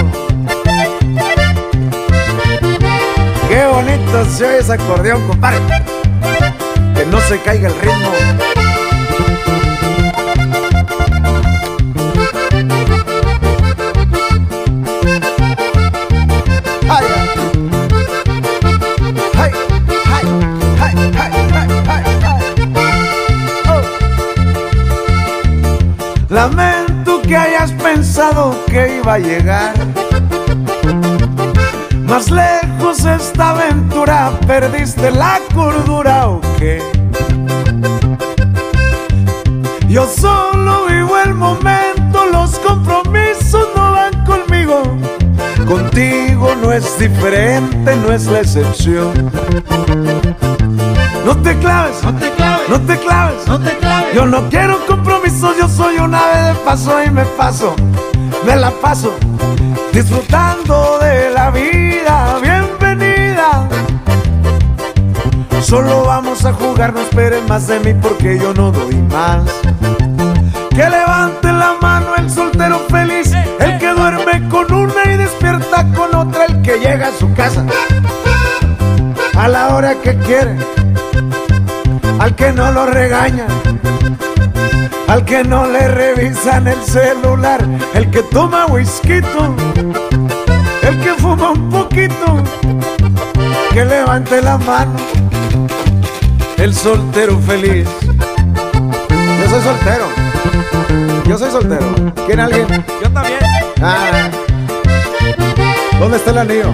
Qué bonito se oye ese acordeón, compadre. Que no se caiga el ritmo. Lamento que hayas pensado que iba a llegar. Más lejos esta aventura, perdiste la cordura o qué? Yo solo vivo el momento, los compromisos no van conmigo. Contigo no es diferente, no es la excepción. No te claves, no te claves, no te claves, no te claves. Yo no quiero compromisos, yo soy un ave de paso y me paso, me la paso disfrutando de la vida. Solo vamos a jugar, no esperen más de mí porque yo no doy más. Que levante la mano el soltero feliz, el que duerme con una y despierta con otra, el que llega a su casa. A la hora que quiere, al que no lo regaña, al que no le revisan el celular, el que toma whisky, el que fuma un poquito, que levante la mano, el soltero feliz. Yo soy soltero. Yo soy soltero. ¿Quién alguien? Yo también. Ah. ¿Dónde está el anillo?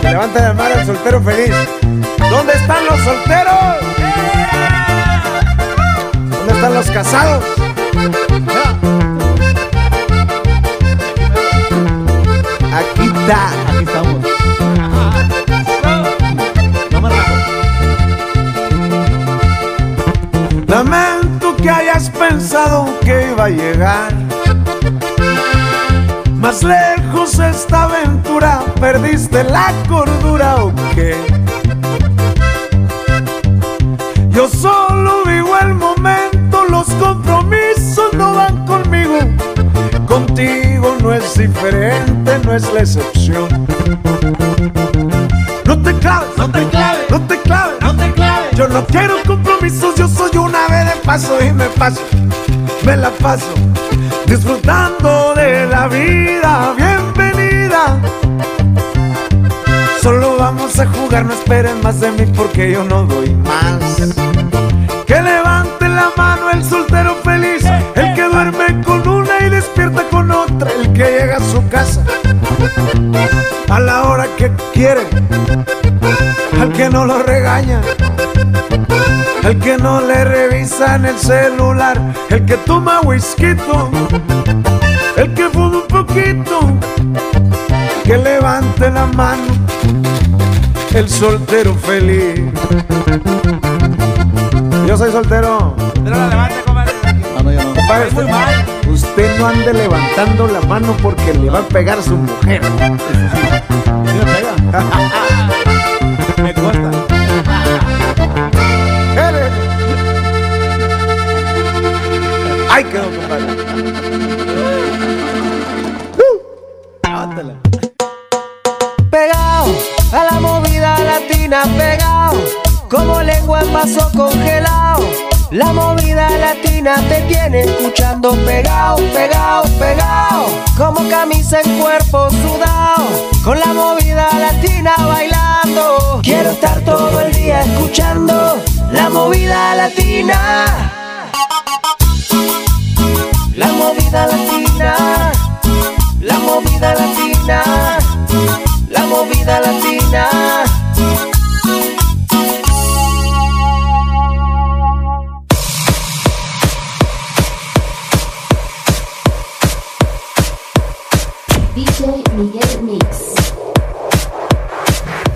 Que levante la mano el soltero feliz. ¿Dónde están los solteros? ¿Dónde están los casados? Aquí está. Aquí. Lamento que hayas pensado que iba a llegar. Más lejos esta aventura, perdiste la cordura o qué. Yo solo vivo el momento, los compromisos no van conmigo. Contigo no es diferente, no es la excepción. No te claves, no te claves, no quiero compromisos, yo soy una ave de paso y me paso, me la paso disfrutando de la vida. Bienvenida. Solo vamos a jugar, no esperen más de mí porque yo no doy más. Que levante la mano el soltero feliz, el que duerme con una y despierta con otra, el que llega a su casa a la hora que quiere, al que no lo regaña, el que no le revisa en el celular, el que toma whisky, el que fuma un poquito, que levante la mano, el soltero feliz. Yo soy soltero. Compadre, usted- Usted no ande levantando la mano porque le va a pegar su mujer. Me cuesta. Quedó, compadre. Pegado a la movida latina, pegado como lengua en vaso congelado. La movida latina te tiene escuchando pegado, pegado, pegado. Como camisa en cuerpo sudado. Con la movida latina bailando. Quiero estar todo el día escuchando la movida latina. Movida latina. La movida latina. La movida latina.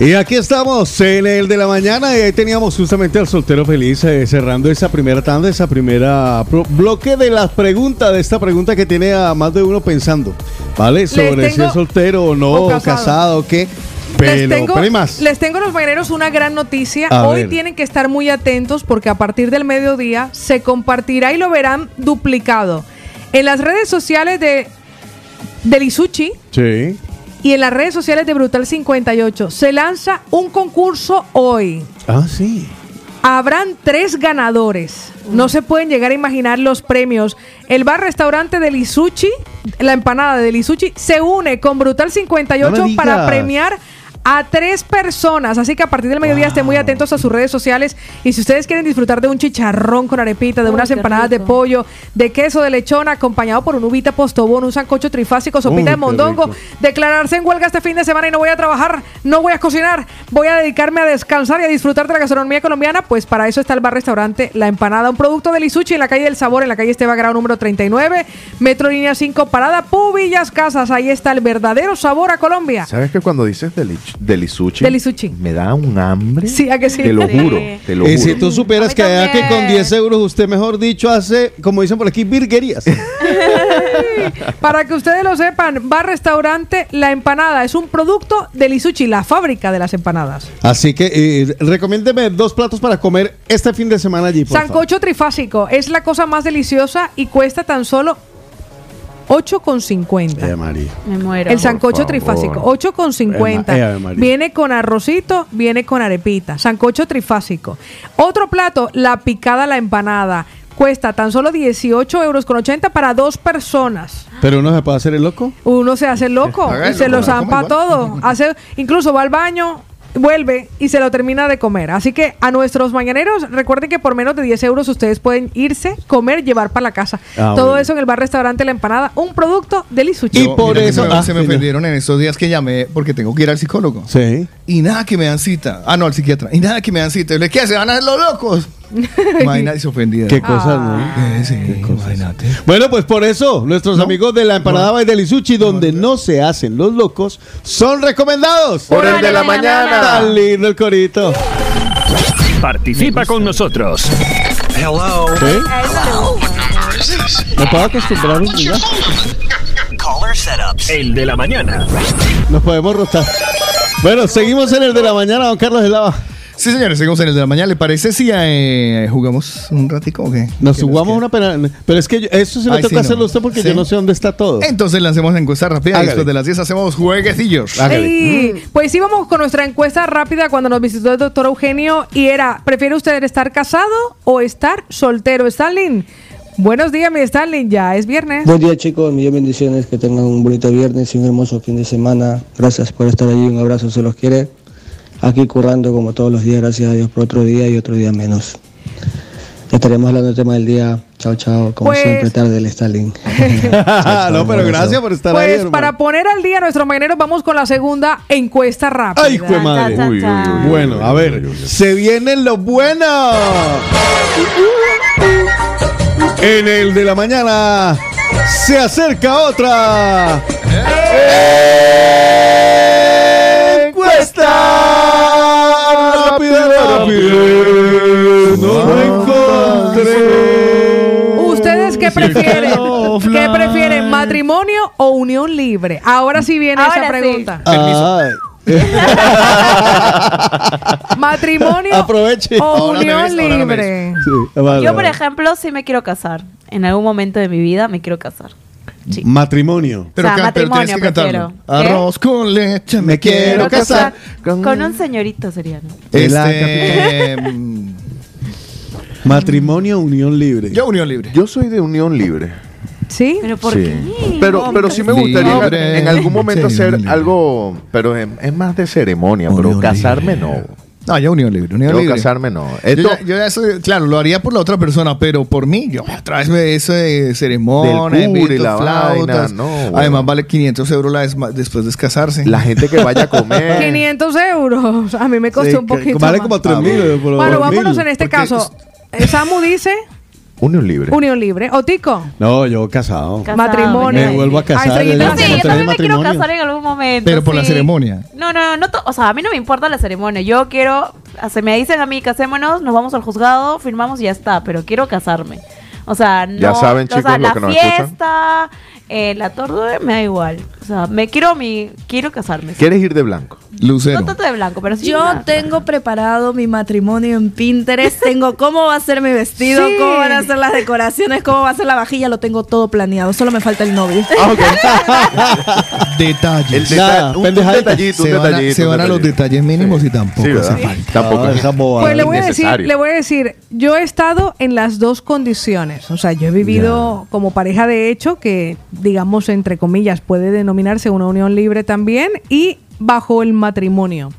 Y aquí estamos en el de la mañana y ahí teníamos justamente al soltero feliz eh, cerrando esa primera tanda, esa primera bloque de las preguntas, de esta pregunta que tiene a más de uno pensando, ¿vale? Sobre si es soltero o no, o casado. o qué. Pero, les tengo, más. les tengo a los mañaneros una gran noticia. A Hoy ver. tienen que estar muy atentos porque a partir del mediodía se compartirá y lo verán duplicado en las redes sociales de del Isuchi Sí. Y en las redes sociales de Brutal 58. Se lanza un concurso hoy. Ah, sí. Habrán tres ganadores. No se pueden llegar a imaginar los premios. El bar restaurante del Isuchi, la empanada del Isuchi, se une con Brutal 58 No me para premiar a tres personas. Así que a partir del mediodía estén muy atentos a sus redes sociales. Y si ustedes quieren disfrutar de un chicharrón con arepita, de Uy, unas empanadas de pollo, de queso de lechón, acompañado por un uvita postobón, un sancocho trifásico, sopita Uy, de mondongo, declararse en huelga este fin de semana y no voy a trabajar, no voy a cocinar, voy a dedicarme a descansar y a disfrutar de la gastronomía colombiana, pues para eso está el bar-restaurante La Empanada, un producto de Lisuchi en la calle del Sabor, en la calle Esteba Grau número 39, Metro Línea 5, Parada Pubillas Casas, ahí está el verdadero sabor a Colombia. ¿Sabes que cuando dices deli- delisuchi? Me da un hambre. Sí, ¿a que sí? Te lo Sí. juro, te lo Y juro. si tú supieras que allá que con 10 euros usted, mejor dicho, hace, como dicen por aquí, virguerías. Para que ustedes lo sepan, bar-restaurante La Empanada es un producto de Lisuchi, la fábrica de las empanadas. Así que eh, recomiéndeme dos platos para comer este fin de semana allí, por favor. Sancocho trifásico es la cosa más deliciosa y cuesta tan solo 8,50. Eh, María. Me muero. El sancocho trifásico, 8,50. Eh, Ave María. Viene con arrocito, viene con arepita. Sancocho trifásico. Otro plato, la picada la empanada. Cuesta tan solo 18 euros con 80 para dos personas. Pero uno se puede hacer el loco. Uno se hace loco Hágalo, y se lo ¿cómo zampa todo. Hace, incluso va al baño, vuelve y se lo termina de comer. Así que a nuestros mañaneros, recuerden que por menos de 10 euros ustedes pueden irse, comer, llevar para la casa. Ah, todo bueno. eso en el bar restaurante La Empanada, un producto de Lisuchi. Mira que se me- se me ofendieron en estos días que llamé porque tengo que ir al psicólogo. Sí. Y nada que me dan cita. Ah, no, al psiquiatra. Y nada que me dan cita. Y le, ¿qué? ¿Se van a hacer los locos? Imagínate, se ofendida. Qué cosas, ¿no? Eh, sí, imagínate. Bueno, pues por eso, nuestros amigos de la empanada by Delisuchi, donde no se hacen los locos, son recomendados. Por el de la mañana. Tan lindo el corito. Participa con nosotros. Hello. ¿Me puedo acostumbrar un día? El de la mañana. Nos podemos rotar. Bueno, seguimos en el de la mañana, don Carlos de Lava. Sí, señores, seguimos en el de la mañana. ¿Le parece si eh, jugamos un ratico o qué? Nos jugamos una pena. Pero es que yo- eso se me Ay, toca sí, hacerlo usted porque Sí. yo no sé dónde está todo. Entonces lancemos la encuesta rápida. Hágale. Después de las 10 hacemos jueguecillos. Pues íbamos con nuestra encuesta rápida cuando nos visitó el doctor Eugenio y era, ¿prefiere usted estar casado o estar soltero? Stalin, buenos días mi Stalin, ya es viernes. Buen día chicos, mil bendiciones, que tengan un bonito viernes y un hermoso fin de semana. Gracias por estar allí, un abrazo, se los quiere. Aquí currando como todos los días, gracias a Dios por otro día y otro día menos. Estaremos hablando del tema del día. Chao, chao, como Pues- siempre tarde el Stalin. no, pero gracias por estar ahí, Pues para poner al día a nuestros mañaneros vamos con la segunda encuesta rápida. Ay, de madre. Uy, uy, uy. Bueno, a ver, se vienen los buenos. En el de la mañana se acerca otra encuesta qué prefieren? ¿Qué prefieren, matrimonio o unión libre? Ahora sí viene Ahora esa sí. pregunta. Ay. ¿Matrimonio Aproveche. o Ahora me unión ves, ahora me libre? Vale, Yo, por vale. ejemplo, sí me quiero casar. En algún momento de mi vida me quiero casar. Matrimonio. Pero O sea, ca- pero matrimonio tienes que cantarlo. prefiero. ¿Qué? Arroz con leche, Me quiero casar. Con un señorito sería, ¿no? Este, Matrimonio, unión libre. Yo unión libre. Yo soy de unión libre. ¿Sí? ¿Pero por Sí. qué? Pero, pero sí me gustaría en- Libre. en, algún momento Sí, hacer unión algo, pero es, es más de ceremonia, pero casarme no. No, yo unión libre. Unión Yo libre. casarme no. Yo ya- yo ya soy- claro, lo haría por la otra persona, pero por mí, yo tráeme eso de ceremonia, y la flautas. vaina, no, bueno. Además vale 500 euros la después de casarse. la gente que vaya a comer. 500 euros. A mí me costó Sí, un que- poquito. vale más. como 3 mil. Bueno, vámonos en este Porque- caso. Eh, Samu dice Unión libre. unión libre. Otico, No, yo casado. Casado, matrimonio. Me vuelvo a casar. Ay, no Sí, yo también me quiero casar en algún momento. Pero por la ceremonia. No, no, no. to- O sea, a mí no me importa la ceremonia. Yo quiero. Se me dicen a mí, casémonos, nos vamos al juzgado, firmamos y ya está. Pero quiero casarme. O sea, no. Ya saben, o sea, chicos, lo la que nos escuchan. fiesta, eh, la torre, me da igual. O sea, me quiero mi. Quiero casarme. sí. ¿Quieres ir de blanco? Lucero. No tanto de blanco, pero sí. Yo una- tengo preparado mi matrimonio en Pinterest. Tengo cómo va a ser mi vestido, Sí. cómo van a ser las decoraciones, cómo va a ser la vajilla. Lo tengo todo planeado. Solo me falta el novio. Detalles. El deta- Nada, un, detallito, un se van, a, detallito. se van a los detallito. detalles mínimos y tampoco Sí, hace falta. Tampoco. Ah, esa bobada. Pues le voy a decir, le voy a decir, yo he estado en las dos condiciones. O sea, yo he vivido como pareja de hecho, que digamos entre comillas puede denominarse una unión libre también, y bajo el matrimonio.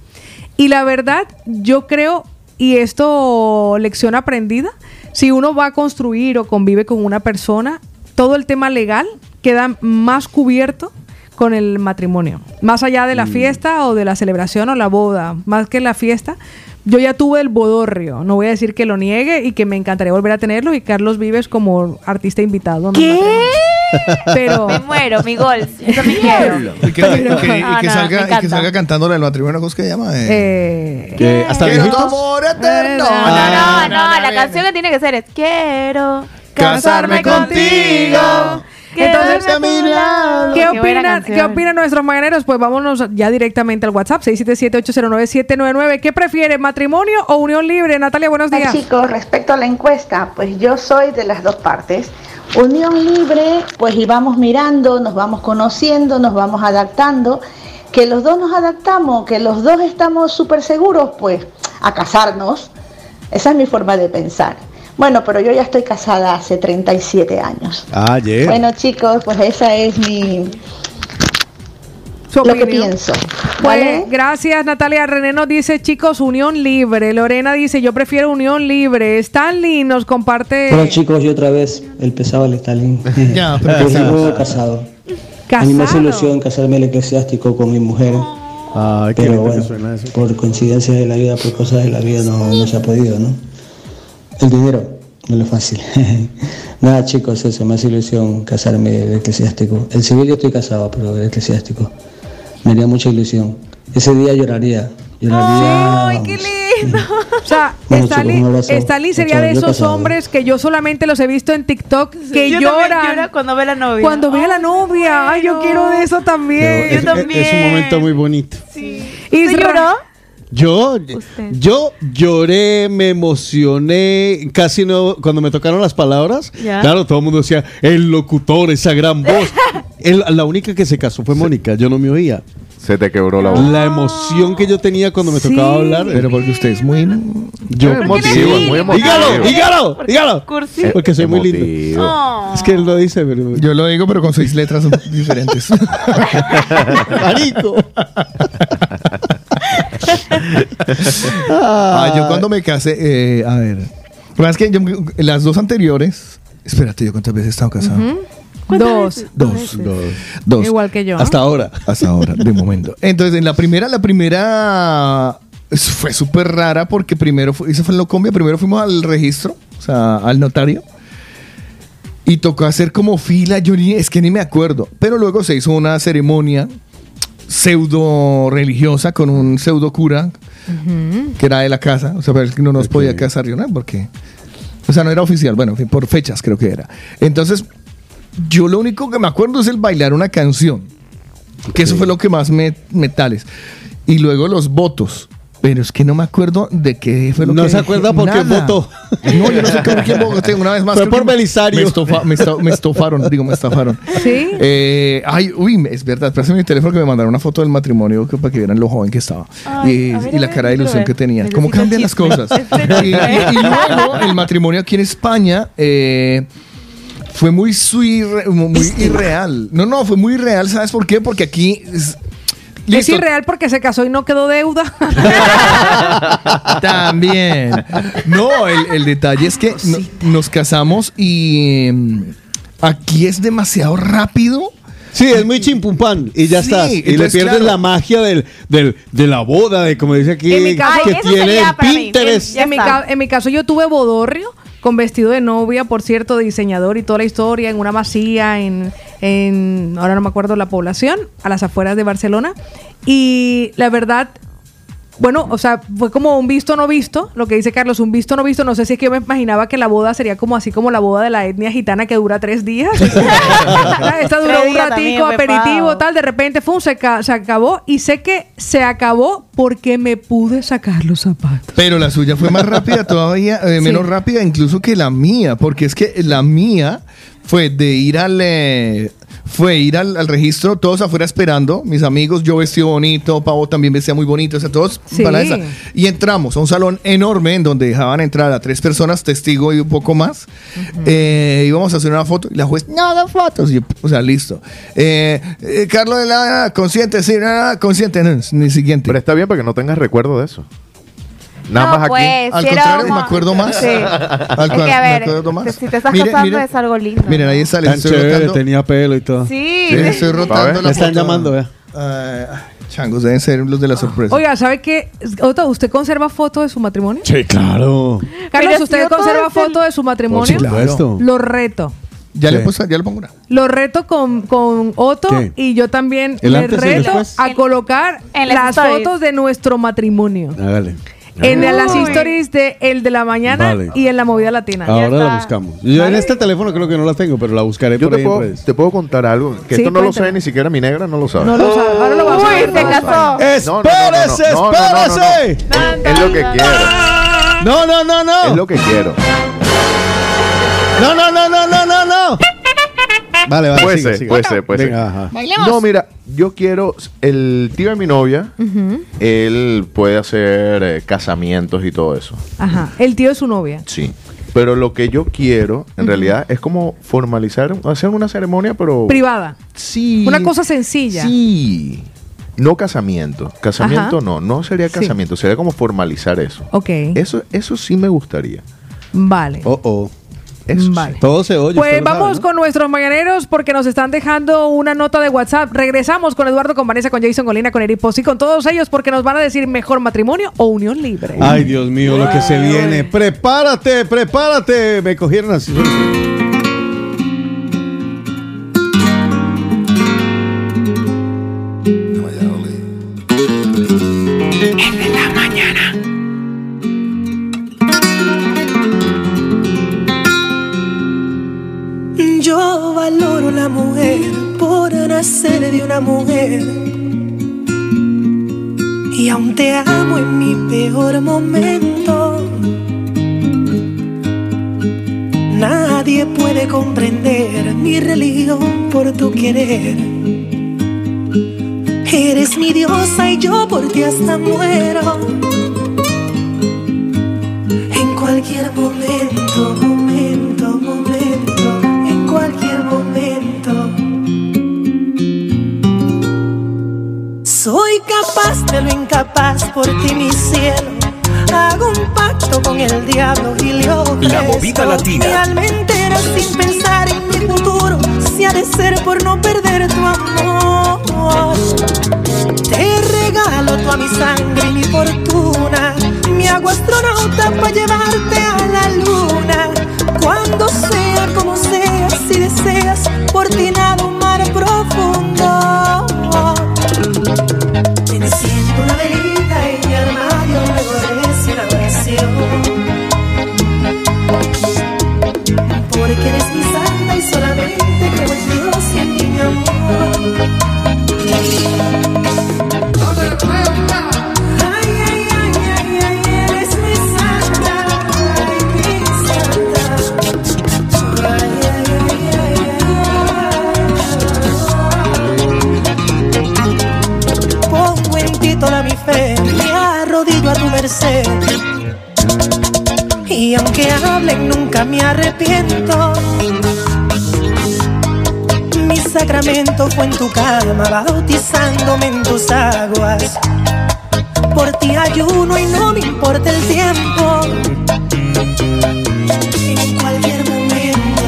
Y la verdad, yo creo, y esto lección aprendida, si uno va a construir o convive con una persona, todo el tema legal queda más cubierto con el matrimonio. Más allá de la fiesta o de la celebración o la boda, más que la fiesta, yo ya tuve el bodorrio. No voy a decir que lo niegue y que me encantaría volver a tenerlo y Carlos Vives como artista invitado. ¿Qué? Pero Me muero, mi gol. Eso me quiero. Y que, y que- y que Ah, no, salga, me y que encanta. salga cantando el matrimonio, ¿cómo es que se llama? Eh, Eh, Que hasta Quiero tu viejitos. amor eterno. No, Ah, no, no, la canción que tiene que ser es Quiero Casarme contigo. Entonces. ¿Qué opinan. ¿Qué opinan nuestros mañaneros? Pues vámonos ya directamente al WhatsApp, 677-809-799. ¿Qué prefiere, matrimonio o unión libre? Natalia, buenos Hola, días. chicos, respecto a la encuesta, pues yo soy de las dos partes. Unión libre, pues y vamos mirando, nos vamos conociendo, nos vamos adaptando. Que los dos nos adaptamos, que los dos estamos súper seguros, pues a casarnos. Esa es mi forma de pensar. Bueno, pero yo ya estoy casada hace 37 años. Ah, yeah. Bueno, chicos, pues esa es mi Su lo que pienso. Pues, ¿Vale? gracias, Natalia. René nos dice, chicos, unión libre. Lorena dice, yo prefiero unión libre. Stanley nos comparte... Bueno chicos, y otra vez el pesado del Stalin. Ya, pero Yo casado. casado. A mí me hace ilusión casarme el eclesiástico con mi mujer. Ay, qué Pero que bueno, suena eso. por coincidencia de la vida, por cosas de la vida, no, no se ha podido, ¿no? El dinero no es fácil. Nada, chicos, eso, me hace ilusión casarme el eclesiástico. El civil yo estoy casado, pero el eclesiástico. Me haría mucha ilusión. Ese día lloraría. Lloraría. Ay, qué lindo. O sea, Bueno, Stanley, chicos. Stanley sería de yo esos casado. hombres que yo solamente los he visto en TikTok que Yo también lloran lloro cuando ve a la novia. cuando ve a la novia. Ay, yo quiero de eso también. Es, es- es un momento muy bonito. Y ¿Se lloró? Yo, yo lloré, me emocioné, casi no, cuando me tocaron las palabras, Ya. claro, todo el mundo decía, el locutor, esa gran voz. El- la única que se casó fue Mónica, yo no me oía. Se te quebró la voz. La emoción que yo tenía cuando me tocaba hablar. Pero porque usted es muy. Yo, Emotivo, Sí. muy emotivo. Dígalo, dígalo, Porque dígalo. Porque soy muy lindo. Oh. Es que él lo dice, pero. Yo lo digo, pero con seis letras diferentes. Marico. Ah, yo cuando me casé, eh, a ver. Pero es que yo, las dos anteriores. Espérate, ¿yo cuántas veces he estado casado? Dos. Dos. Dos. Igual que yo. Hasta ahora. Hasta ahora, de momento. Entonces, en la primera, la primera fue súper rara porque primero, fue, eso fue en Locombia, primero fuimos al registro, o sea, al notario. Y tocó hacer como fila, yo ni, es que ni me acuerdo. Pero luego se hizo una ceremonia pseudo religiosa con un pseudo cura que era de la casa. O sea, pero es que no nos podía casar yo, ¿no? Porque, o sea, no era oficial, bueno, en fin, por fechas creo que era. Entonces, yo lo único que me acuerdo es el bailar una canción. Que eso fue lo que más me, me tales. Y luego los votos. Pero es que no me acuerdo de qué fue lo No que se dije. acuerda por qué votó. No, yo no sé por quién voté. Una vez más. Fue por Belisario. Me, estofa- me esta- me estofaron, digo, me estafaron. ¿Sí? Eh, ay, uy, es verdad. Préstame mi teléfono que me mandaron una foto del matrimonio que, para que vieran lo joven que estaba. Ay, y, ver, la cara de ilusión que tenía. Necesito ¿Cómo cambian las cosas? Y, y- y luego el matrimonio aquí en España eh, fue muy, sui- muy irreal. No, no, fue muy real. ¿Sabes por qué? Porque aquí... Es, Es irreal porque se casó y no quedó deuda. También. No, el, el detalle es que no- nos casamos y mm, aquí es demasiado rápido. Sí, es muy chimpumpan y ya Sí, estás. Y le pierdes claro. la magia del, del- de la boda, de como dice aquí, En mi caso- que Ay, eso tiene sería en para mí. Pinterest. Ya en, mi en mi caso yo tuve bodorrio con vestido de novia, por cierto, de diseñador y toda la historia, en una masía, en, en, ahora no me acuerdo la población, a las afueras de Barcelona. Y la verdad, bueno, o sea, fue como un visto no visto, lo que dice Carlos, un visto no visto. No sé si es que yo me imaginaba que la boda sería como así como la boda de la etnia gitana que dura tres días. Esta duró un ratico, aperitivo, tal, de repente fue se, se acabó. Y sé que se acabó porque me pude sacar los zapatos. Pero la suya fue más rápida todavía, eh, menos rápida incluso que la mía, porque es que la mía fue de ir al... eh, fue ir al, al registro, todos afuera esperando, mis amigos, yo vestido bonito, Pavo también vestía muy bonito, o sea, todos Sí. para esa. Y entramos a un salón enorme en donde dejaban entrar a tres personas, testigo y un poco más. Eh, íbamos a hacer una foto y la juez, no, no fotos. Yo, o sea, listo. Eh, eh, Carlos de la consciente, sí, nada, consciente, no, ni siguiente. Pero está bien para que no tengas recuerdo de eso. Nada No, más aquí. pues, Al si contrario, homo- me acuerdo más. Sí. Al Es que, a me acuerdo más. si te estás Miren, casando miren. es algo lindo. Miren, ahí está, les Tan estoy chévere, rotando. tenía pelo y todo. Sí. Les estoy rotando la Me están foto. llamando, vea. Ah, changos, deben ser los de la sorpresa. Oiga, ¿sabe qué? Otto, ¿usted conserva foto de su matrimonio? Sí, claro. Carlos, Pero ¿usted si conserva es el- foto de su matrimonio? Por supuesto. Lo reto. ya, le Sí. puse, ya le pongo una. Lo reto con, con Otto ¿Qué? y yo también ¿El le reto a colocar en las fotos de nuestro matrimonio. Hágale. En las Uy. stories de el de la mañana Vale. y en la movida latina. Ahora la buscamos. Yo en este teléfono creo que no la tengo, pero la buscaré Yo por te ahí en puedo, redes. te puedo contar algo. Que Sí, esto no lo cuéntame. sabe ni siquiera mi negra, no lo sabe. No lo sabe. Ahora lo vamos a Uy, ver. se casó. No, no, no, no, ¡Espérese, no, no, no, no, no. espérese! Es, es lo que quiero. No, no, no, Es no. lo que quiero. No, no, no, no, no, no, no. Vale, vale. Puede sigue, ser, sigue. puede ser, puede ser. No, mira, yo quiero. El tío de mi novia, él puede hacer eh, casamientos y todo eso. Ajá. El tío de su novia. Sí. Pero lo que yo quiero, en realidad, es como formalizar, hacer una ceremonia, pero. Privada. Sí. Una cosa sencilla. Sí. No casamiento. Casamiento Ajá. no. No sería Sí. casamiento. Sería como formalizar eso. Ok. Eso, eso sí me gustaría. Vale. Oh, oh. Eso sí. Vale. Todo se oye. Pues sabe, vamos ¿no? con nuestros mañaneros porque nos están dejando una nota de WhatsApp. Regresamos con Eduardo, con Vanessa, con Jason Colina, con Eric Posi, con todos ellos porque nos van a decir mejor matrimonio o unión libre. Ay, Dios mío, lo que se viene. Prepárate, prepárate. Me cogieron así. Por nacer de una mujer. Y aún te amo en mi peor momento. Nadie puede comprender mi religión por tu querer. Eres mi diosa y yo por ti hasta muero. En cualquier momento, capaz de lo incapaz por ti, mi cielo. Hago un pacto con el diablo y le ofrezco La movida latina. Mi alma entera sin pensar en mi futuro. Si ha de ser por no perder tu amor. Te regalo toda mi sangre y mi fortuna. Mi hago astronauta para llevarte a la luna. Cuando sea como sea, si deseas, por ti nada un mar profundo. Nunca me arrepiento. Mi sacramento fue en tu cama, bautizándome en tus aguas. Por ti ayuno y no me importa el tiempo. En cualquier momento,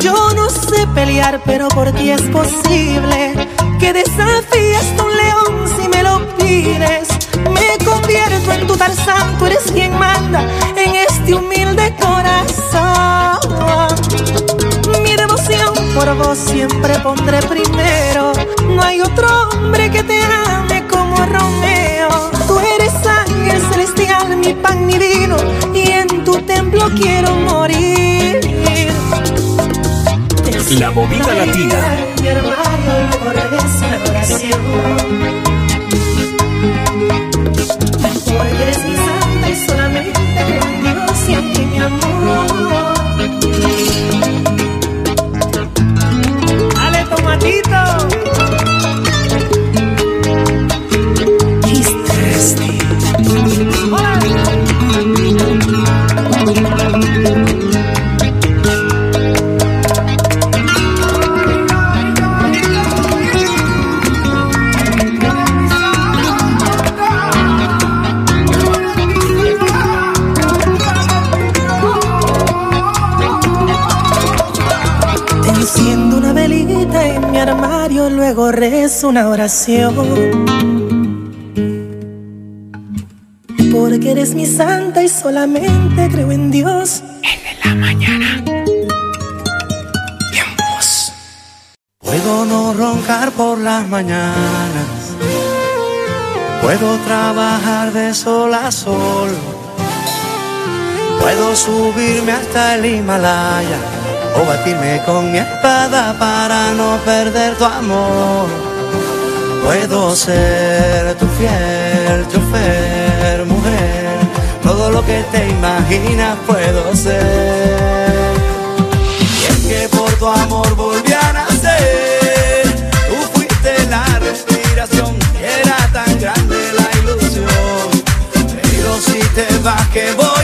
yo no sé pelear, pero por ti es posible que desafíes a un león si me lo pides. Me convierto en tu Tarzán, tú eres quien manda por vos siempre pondré primero. No hay otro hombre que te ame como Romeo. Tú eres ángel celestial, mi pan, mi vino, y en tu templo quiero morir. La movida latina. Mi hermano, luego rezo una oración. Porque eres mi santa y solamente creo en Dios. El de la mañana. Puedo no roncar por las mañanas. Puedo trabajar de sol a sol. Puedo subirme hasta el Himalaya o batirme con mi espada para no perder tu amor. Puedo ser tu fiel chofer, mujer. Todo lo que te imaginas puedo ser. Y es que por tu amor volví a nacer. Tú fuiste la respiración era tan grande la ilusión. Pero si te vas, ¿qué voy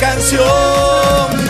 canción.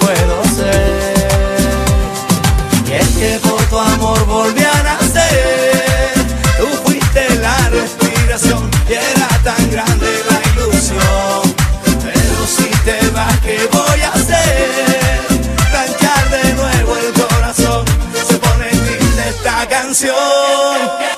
canción.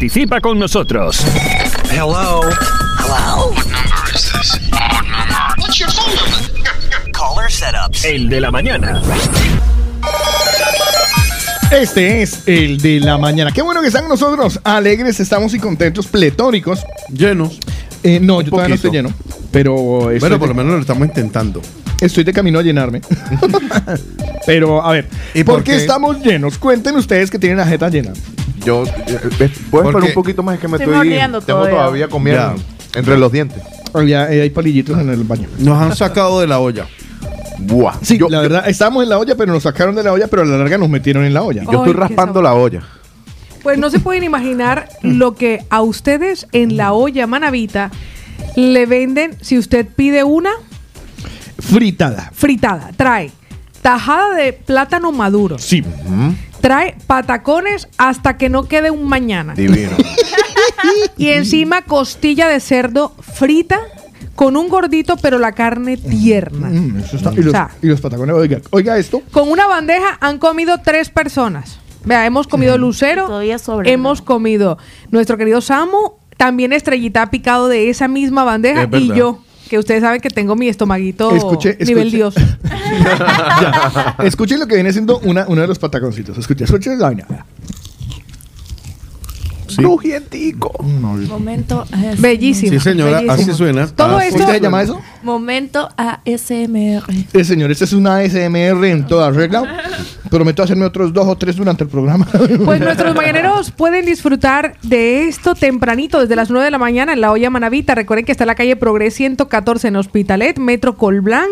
Participa con nosotros. Hello. Hello. What number is this? What number? What's your phone number? Caller setups. El de la mañana. Este es el de la mañana. Qué bueno que están nosotros alegres, estamos y contentos, pletóricos. Llenos. Eh, no, yo todavía no estoy lleno. Pero estoy Bueno, por de- lo menos lo estamos intentando. Estoy de camino a llenarme. pero, a ver, ¿Y ¿por, por qué qué? estamos llenos? Cuenten ustedes que tienen la jeta llena. Yo, eh, ¿puedes esperar un poquito más? Es que me Estoy estoy. tengo todavía. todavía comiendo entre los dientes. Ya eh, hay palillitos en el baño. Nos han sacado de la olla. Buah. Sí, yo, la verdad, estábamos en la olla, pero nos sacaron de la olla, pero a la larga nos metieron en la olla. yo estoy raspando la olla. Pues no se pueden imaginar lo que a ustedes en la olla manavita le venden si usted pide una Fritada. fritada. Trae tajada de plátano maduro. Sí. Trae patacones hasta que no quede un mañana. Divino. Y encima costilla de cerdo frita con un gordito, pero la carne tierna. Mm, eso está- y, los, O sea, y los patacones, oiga, oiga esto. con una bandeja han comido tres personas. Vea, hemos comido lucero, Todavía sobra. hemos comido nuestro querido Samu, también Estrellita ha picado de esa misma bandeja Es y yo. Que ustedes saben que tengo mi estomaguito Escuche, nivel. Dios. Ya. Escuchen lo que viene siendo una, uno de los pataconcitos. Escuchen, escuchen la vaina. Crujientico. Momento ASMR. Bellísimo. Sí, señora, bellísimo. así suena. Todo. ¿Cómo se llama eso? Momento ASMR. Eh, señor, esta es una ASMR en toda regla. Prometo hacerme otros dos o tres durante el programa. Pues nuestros mañaneros pueden disfrutar de esto tempranito, desde las 9 de la mañana en la olla Manavita. Recuerden que está en la calle Progres 114 en Hospitalet, Metro Colblanc.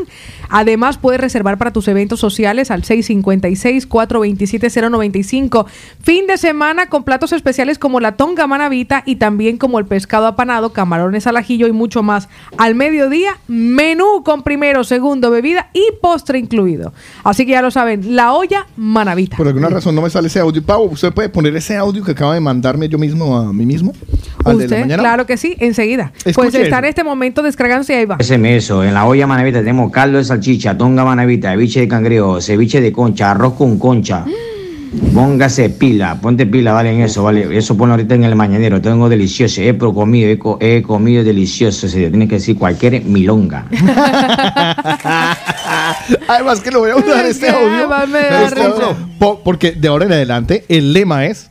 Además, puedes reservar para tus eventos sociales al 656-427-095. Fin de semana con platos especiales como la tonga Manavita y también como el pescado apanado, camarones al ajillo y mucho más. Al mediodía, menú con primero, segundo, bebida y postre incluido. Así que ya lo saben, la olla Manavita. Por alguna razón no me sale ese audio. Pau, ¿usted puede poner ese audio que acaba de mandarme yo mismo a mí mismo? Al de la Usted, mañana. claro que sí, enseguida. Escuche pues está eso. en este momento descargándose y ahí va. Haceme eso. En la olla manavita tenemos caldo de salchicha, tonga manavita, ceviche de cangrejo, ceviche de concha, arroz con concha. Póngase pila, ponte pila, vale, en eso, vale. Eso ponlo ahorita en el mañanero. Tengo delicioso, he pro- comido, he, co- he comido delicioso. Se tiene que decir cualquier milonga. Además que lo voy a usar este audio. Este audio, po- porque de ahora en adelante el lema es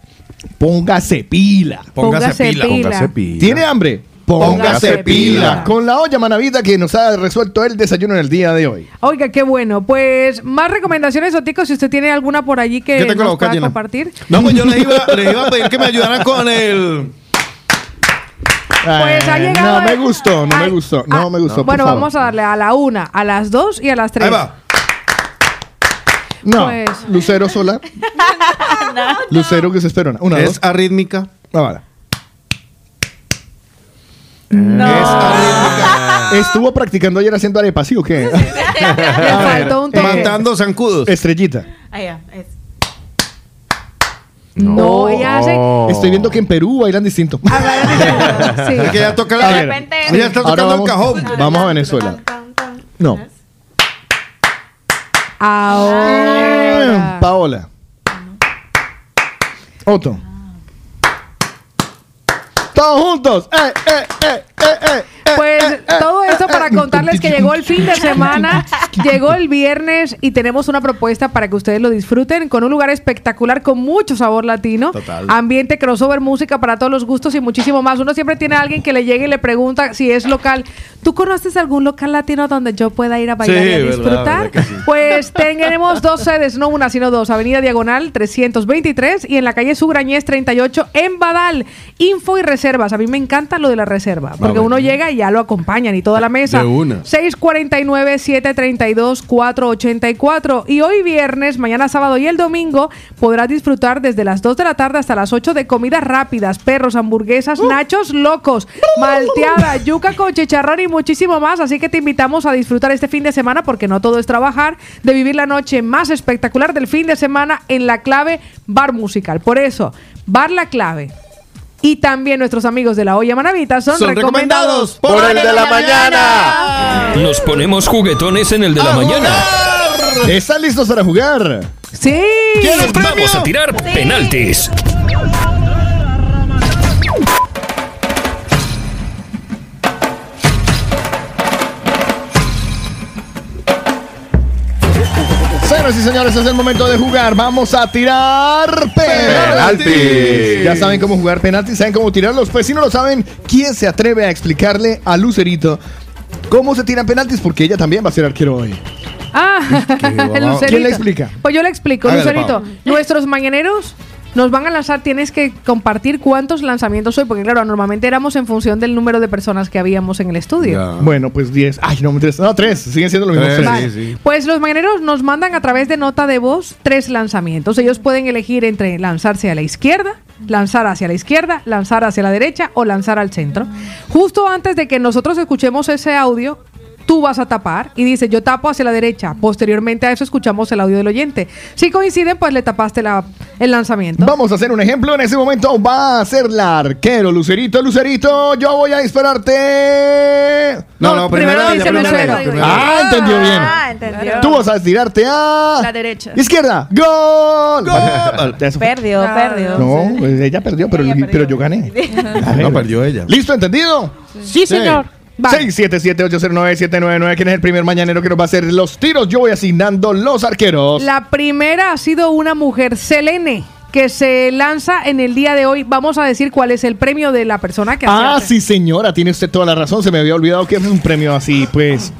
póngase pila. Póngase pila. Póngase pila. ¿Tiene hambre? Póngase pila. Con la olla manavita que nos ha resuelto el desayuno en el día de hoy. Oiga, qué bueno. Pues más recomendaciones, Otico, si usted tiene alguna por allí que ¿Qué tengo en la nos pueda compartir. No, pues yo les iba, les iba a pedir que me ayudaran con el. Pues ha Eh, llegado No me el- gustó, no me gustó, no me gustó. por Bueno, favor. vamos a darle a la una, a las dos y a las tres. Ahí va. No, Pues- Lucero sola. Lucero que se espera. Una, una Es dos. arrítmica. Ah, vale. No. Es. ¿Estuvo practicando ayer haciendo arepas, sí o qué? Le faltó un toque. Matando zancudos. Estrellita. Ya, es. No, ella hace. Estoy viendo que en Perú bailan distinto. Sí. Es que ella toca la. ver, repente- Ella está ahora tocando vamos, el cajón. Vamos a Venezuela. No. Ahora. Paola. Otto. Todos juntos. ¡Eh, eh, eh! Pues todo esto para contarles que llegó el fin de semana, llegó el viernes y tenemos una propuesta para que ustedes lo disfruten con un lugar espectacular con mucho sabor latino, Total. ambiente crossover, música para todos los gustos y muchísimo más. Uno siempre tiene a alguien que le llegue y le pregunta si es local. ¿Tú conoces algún local latino donde yo pueda ir a bailar Sí, y a disfrutar? verdad que sí. Pues tenemos dos sedes, no una, sino dos. Avenida Diagonal 323 y en la calle Sugrañez 38 en Badal. Info y reservas. A mí me encanta lo de la reserva, porque uno llega y ya lo acompañan y toda la mesa. De una. 649-732-484. Y hoy viernes, mañana sábado y el domingo podrás disfrutar desde las 2 de la tarde hasta las 8 de comidas rápidas, perros, hamburguesas, nachos locos, malteada, yuca con chicharrón y muchísimo más. Así que te invitamos a disfrutar este fin de semana, porque no todo es trabajar, de vivir la noche más espectacular del fin de semana en la clave Bar Musical. Por eso, Bar La Clave. Y también nuestros amigos de la olla Manavita son, Son recomendados Por el de la mañana. Nos ponemos juguetones en el de la mañana. ¿Están listos para jugar? Sí. Vamos a tirar penaltis. Señoras y señores, es el momento de jugar. Vamos a tirar penaltis. Ya saben cómo jugar penaltis, saben cómo tirarlos. Pues si no lo saben, ¿quién se atreve a explicarle a Lucerito cómo se tiran penaltis? Porque ella también va a ser arquero hoy. Ah, el Lucerito. ¿Quién le explica? Pues yo le explico, Lucerito. Nuestros mañaneros nos van a lanzar, tienes que compartir cuántos lanzamientos hoy, porque claro, normalmente éramos en función del número de personas que habíamos en el estudio. Bueno, pues 10. Ay, no, tres. No, 3. Siguen siendo los mismos Tres, 3. Vale. Pues los mañaneros nos mandan a través de nota de voz tres lanzamientos. Ellos pueden elegir entre lanzarse a la izquierda, lanzar hacia la izquierda, lanzar hacia la derecha o lanzar al centro. Justo antes de que nosotros escuchemos ese audio, tú vas a tapar y dices yo tapo hacia la derecha. Posteriormente a eso escuchamos el audio del oyente. Si coinciden, pues le tapaste la- el lanzamiento. Vamos a hacer un ejemplo. En ese momento va a ser la arquero. Lucerito, Lucerito, yo voy a dispararte. No, no, primero, dice Lucero. primero. Ah, entendió bien. Ah, entendió. Tú vas a tirarte a. La derecha. Izquierda. ¡Gol! Fue. Perdió, perdió. No, ella perdió, pero, Ella perdió. pero yo gané. No perdió ella. ¿Listo? ¿Entendido? Sí, señor. 677-809-799. ¿Quién es el primer mañanero que nos va a hacer los tiros? Yo voy asignando los arqueros. La primera ha sido una mujer, Selene, que se lanza en el día de hoy. Vamos a decir cuál es el premio de la persona que Ah, sí, señora, tiene usted toda la razón. Se me había olvidado que es un premio así, pues.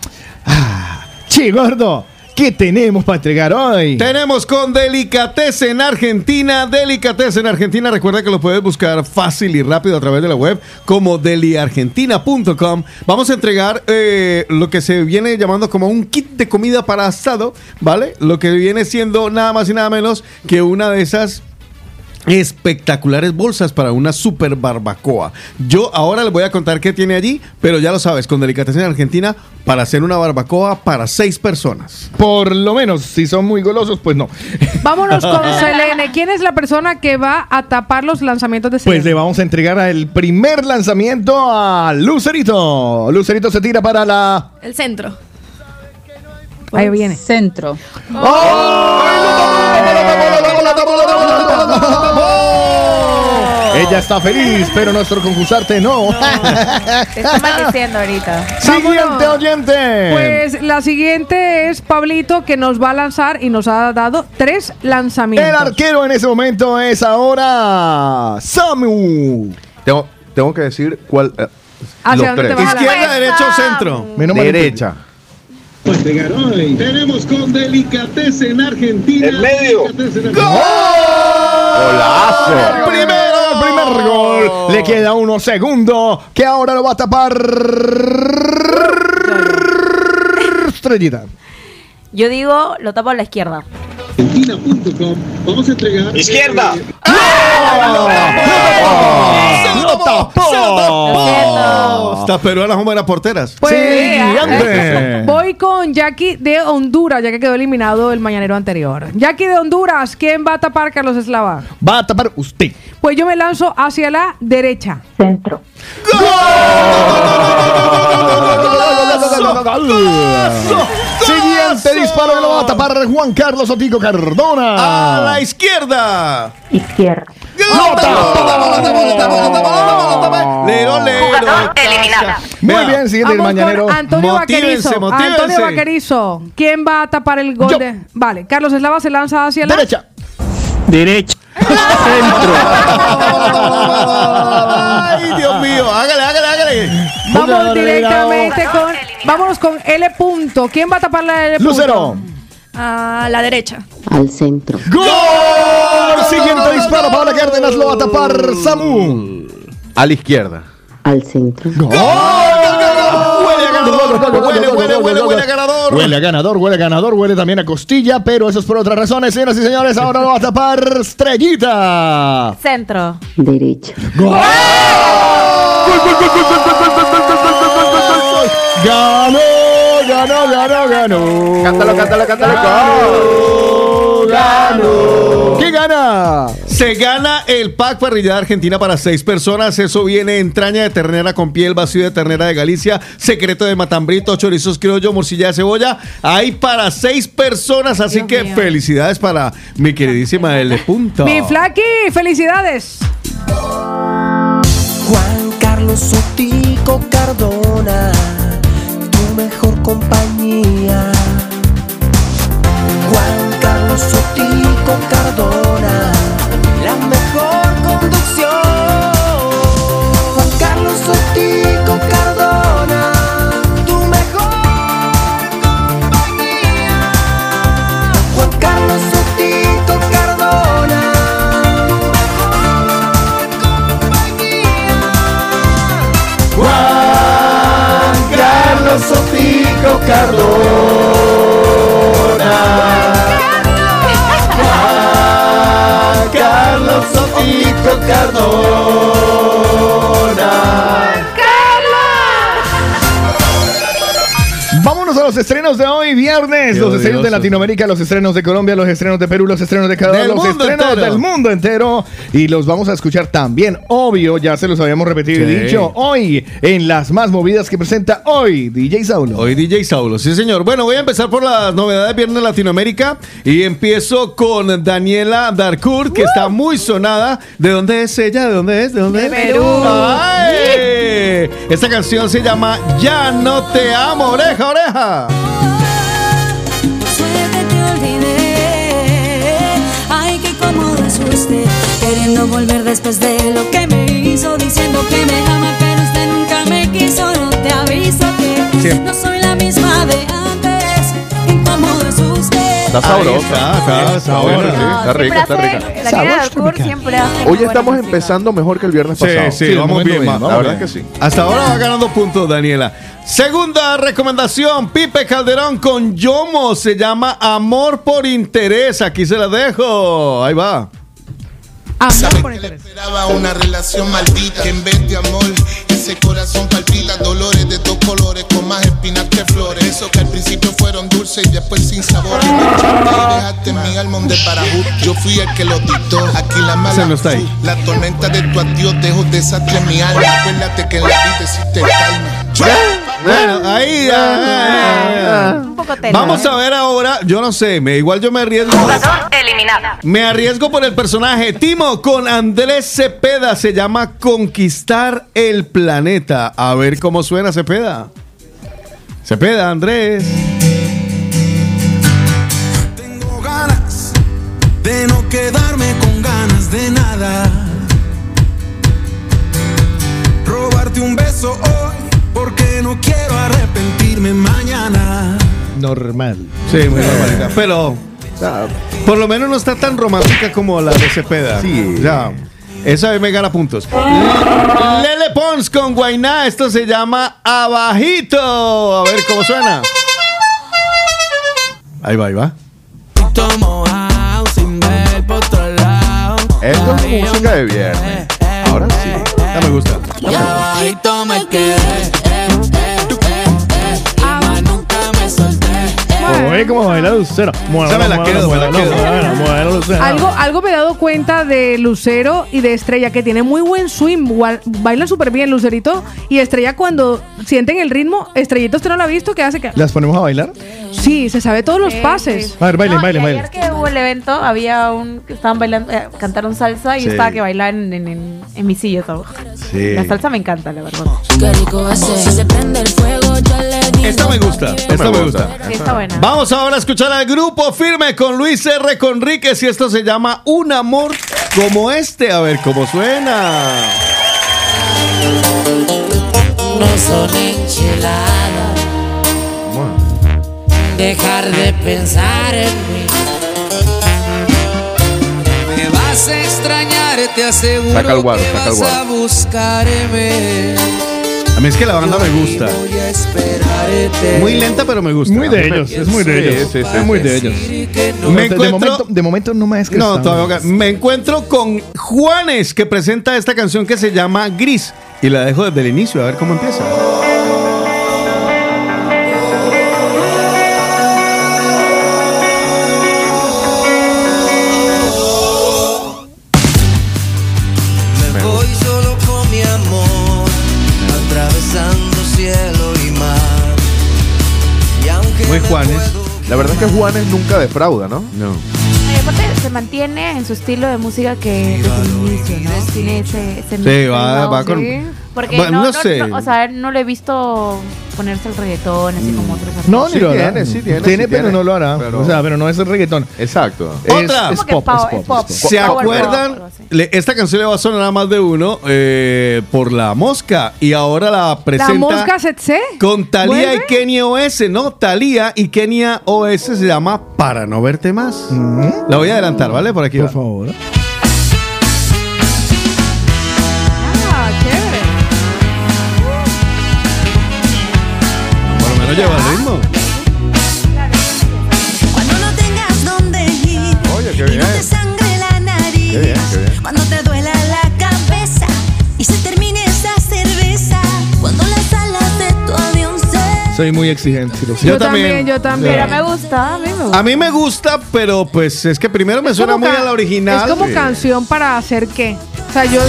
Ah, che, gordo, ¿qué tenemos para entregar hoy? Tenemos con Delicatessen Argentina. Delicatessen Argentina. Recuerda que lo puedes buscar fácil y rápido a través de la web como deliargentina.com. Vamos a entregar eh, lo que se viene llamando como un kit de comida para asado, ¿vale? Lo que viene siendo nada más y nada menos que una de esas espectaculares bolsas para una super barbacoa. Yo ahora les voy a contar qué tiene allí, pero ya lo sabes, con Delicatessen Argentina para hacer una barbacoa para seis personas. Por lo menos, si son muy golosos, pues no. Vámonos con Selene. ¿Quién es la persona que va a tapar los lanzamientos de Selene? Pues le vamos a entregar el primer lanzamiento a Lucerito. Lucerito se tira para la. El centro. Ahí viene. Centro. Ella está feliz, pero nuestro concursante no. Te está maldiciendo ahorita. Siguiente oyente. Pues la siguiente es Pablito que nos va a lanzar y nos ha dado tres lanzamientos. El arquero en ese momento es ahora Samu. Tengo, tengo que decir cuál. eh, ¿Hacia los dónde te tres. vas a la- Izquierda, derecha o centro. Menos mal Derecha. Tenemos con Delicatessen Argentina. En medio. Golazo. Primero, el primer gol. Le queda uno segundo. Que ahora lo va a tapar. Estrellita. Yo digo, lo tapo a la izquierda. Argentina.com. Vamos a entregar. Izquierda. ¡Lo tapó! Estas peruanas son buenas porteras. Pues, Siguiente. Voy con Jackie de Honduras, ya que quedó eliminado el mañanero anterior. Jackie de Honduras, ¿quién va a tapar Carlos Eslava? Va a tapar usted. Pues yo me lanzo hacia la derecha. Centro. Siguiente disparo que lo va a tapar Juan Carlos Otico Cardona. A la izquierda. Izquierda. Lero, lero. eliminada. Muy bien, siguiente el mañanero. Antonio Vaquerizo. Antonio Vaquerizo. ¿Quién va a tapar el gol de.? Vale, Carlos Eslava se lanza hacia la. Derecha. Derecha. Ay, Dios mío. Hágale, hágale, hágale. Vamos directamente con. Vámonos con L. Punto. ¿Quién va a tapar la L. punto? Lucero. A la derecha. Al centro. ¡Gol! Siguiente disparo. Paola Cárdenas lo va a tapar Samu. A la izquierda. Al centro. Huele a ganador. Huele, huele, huele, huele a ganador. Huele a ganador, huele a ganador, huele también a costilla, pero eso es por otras razones, señoras y señores. Ahora lo va a tapar Estrellita. Centro. Derecha. Ganó, ganó, ganó. Cántalo, cántalo, cántalo. Ganó, ganó. ¿Quién gana? Se gana el pack parrillada argentina para seis personas. Eso viene entraña de ternera con piel, vacío de ternera de Galicia, secreto de matambrito, chorizos criollo, morcilla de cebolla. Hay para seis personas, así Dios que mío. felicidades para mi queridísima L. Punto. Mi Flaki, felicidades. Juan Carlos Sotico Cardona, mejor compañía. Juan Carlos Sotico Cardona, la mejor conducción. Cardona. Juan Carlos Sotico Cardona. Los estrenos de hoy, viernes. Qué los estrenos de. Latinoamérica, los estrenos de Colombia, los estrenos de Perú, los estrenos de Canadá, Del los estrenos entero. del mundo entero. Y los vamos a escuchar también, obvio, ya se los habíamos repetido y dicho, hoy en las más movidas que presenta hoy DJ Saulo. Hoy DJ Saulo, sí señor. Bueno, voy a empezar por las novedades Viernes Latinoamérica y empiezo con Daniela Darcourt, que está muy sonada. ¿De dónde es ella? ¿De dónde es? ¿De dónde De es? Perú. ¡Ay! Esta canción se llama Ya no te amo, oreja, oreja. Suerte te olvidé. Ay, que cómodo es usted. Queriendo volver después de lo que me hizo. Diciendo que me ama, pero usted nunca me quiso. No te aviso que Sí. no soy Está sabrosa. Está, está buena, sí, está rica, está rica. La Tour siempre hace. Hoy estamos empezando mejor que el viernes Sí, pasado. sí, vamos bien. La vamos verdad es que sí. Hasta ahora va ganando puntos, Daniela. Segunda recomendación, Pipe Calderón con Yomo. Se llama Amor por Interés. Aquí se la dejo. Ahí va. Amor por interés. Esperaba una relación maldita que en vez de amor ese corazón palpita dolores de dos colores con más espinas que flores eso que al principio fueron dulces y después sin sabor dejaste mi alma un desparajú yo fui el que lo dictó aquí la mala no está ahí. la tormenta de tu adiós dejó desastre en mi alma acuérdate que en la vida existe calma Bueno, ahí. ah, Un poco tela. Vamos a ver ahora. Yo no sé, me, igual yo me arriesgo. eliminada. Me arriesgo por el personaje Timo con Andrés Cepeda. Se llama Conquistar el Planeta. A ver cómo suena Cepeda. Cepeda, Andrés. Tengo ganas de no quedarme con ganas de nada. Robarte un beso hoy porque no quiero arrepentirme mañana. Normal. Sí, muy romántica. Pero ah, por lo menos no está tan romántica como la de Cepeda. Sí. Ya. Esa vez me gana puntos. Lele Pons con Guainá. Esto se llama Abajito. A ver cómo suena. Ahí va, ahí va. Esto es música de viernes. Ahora sí. Ya me gusta. Y abajito me quedé. Oye, baila Lucero. Esa me la quedo, me la quedo. Lucero. Algo, algo me he dado cuenta de Lucero y de Estrella, que tiene muy buen swing. Gua- Bailan súper bien, Lucerito. Y Estrella, cuando sienten el ritmo, Estrellito, ¿usted no lo ha visto? Que hace que. ¿Las ponemos a bailar? Sí, se sabe todos los pases. A ver, bailen, No, bailen, y bailen. Ayer que hubo el evento, había un. que Estaban bailando, eh, cantaron salsa y Sí. estaba que bailaban en, en, en mi silla. todo. Sí. La salsa me encanta, la verdad. Qué rico ese. Si se prende el fuego, yo le digo. Esta me gusta. Esta me gusta. Sí, está buena. Vamos ahora a escuchar al grupo firme con Luis R. Conríquez y esto se llama Un amor como este. A ver cómo suena. No son enchiladas. Dejar de pensar en mí. Me vas a extrañar, te aseguro Saca el guaro, que saca el vas a buscarme. A mí es que la banda me gusta. Muy lenta, pero me gusta. Muy de ellos, es muy de Sí, ellos. sí, sí, es muy de ellos. Me de, encuentro- momento, de momento no me es que No, todavía no. me encuentro con Juanes que presenta esta canción que se llama Gris y la dejo desde el inicio a ver cómo empieza. Verdad es que Juanes nunca defrauda, ¿no? No. Y aparte se mantiene en su estilo de música que desde el inicio, ¿no? Tiene ese, ese Sí, va, va con. Sí. Porque Bueno, no, no no- sé. no- o sea, no lo he visto ponerse el reggaetón así como otros artistas. No, ni Sí lo hará. tiene, sí tiene, sí pero tiene. no lo hará. Pero- O sea, pero no es el reggaetón. Exacto. Es, Otra. es que pop, pop, es pop, pop. es pop. ¿Se Power acuerdan? pop. Le- esta canción le va a sonar a más de uno eh, por la mosca y ahora la presenta La mosca Setse. con Talía y ¿Vuelve? Kenia OS, ¿no? Talía y Kenia OS se llama Para no verte más. La voy a adelantar, ¿vale? Por aquí. Por va. favor. Menos lleva el ritmo. Cuando no tengas dónde ir. Oye, qué y no bien. te sangre la nariz. Qué bien, qué bien. Cuando te duela la cabeza y se termine esa cerveza. Cuando las alas de tu avión se Soy muy exigente. lo Yo siento. Yo también, también. yo también. Pero me gusta, a mí me gusta. A mí me gusta, pero pues es que primero me Es suena muy a la original. Es como Sí. canción para hacer qué. O sea, yo.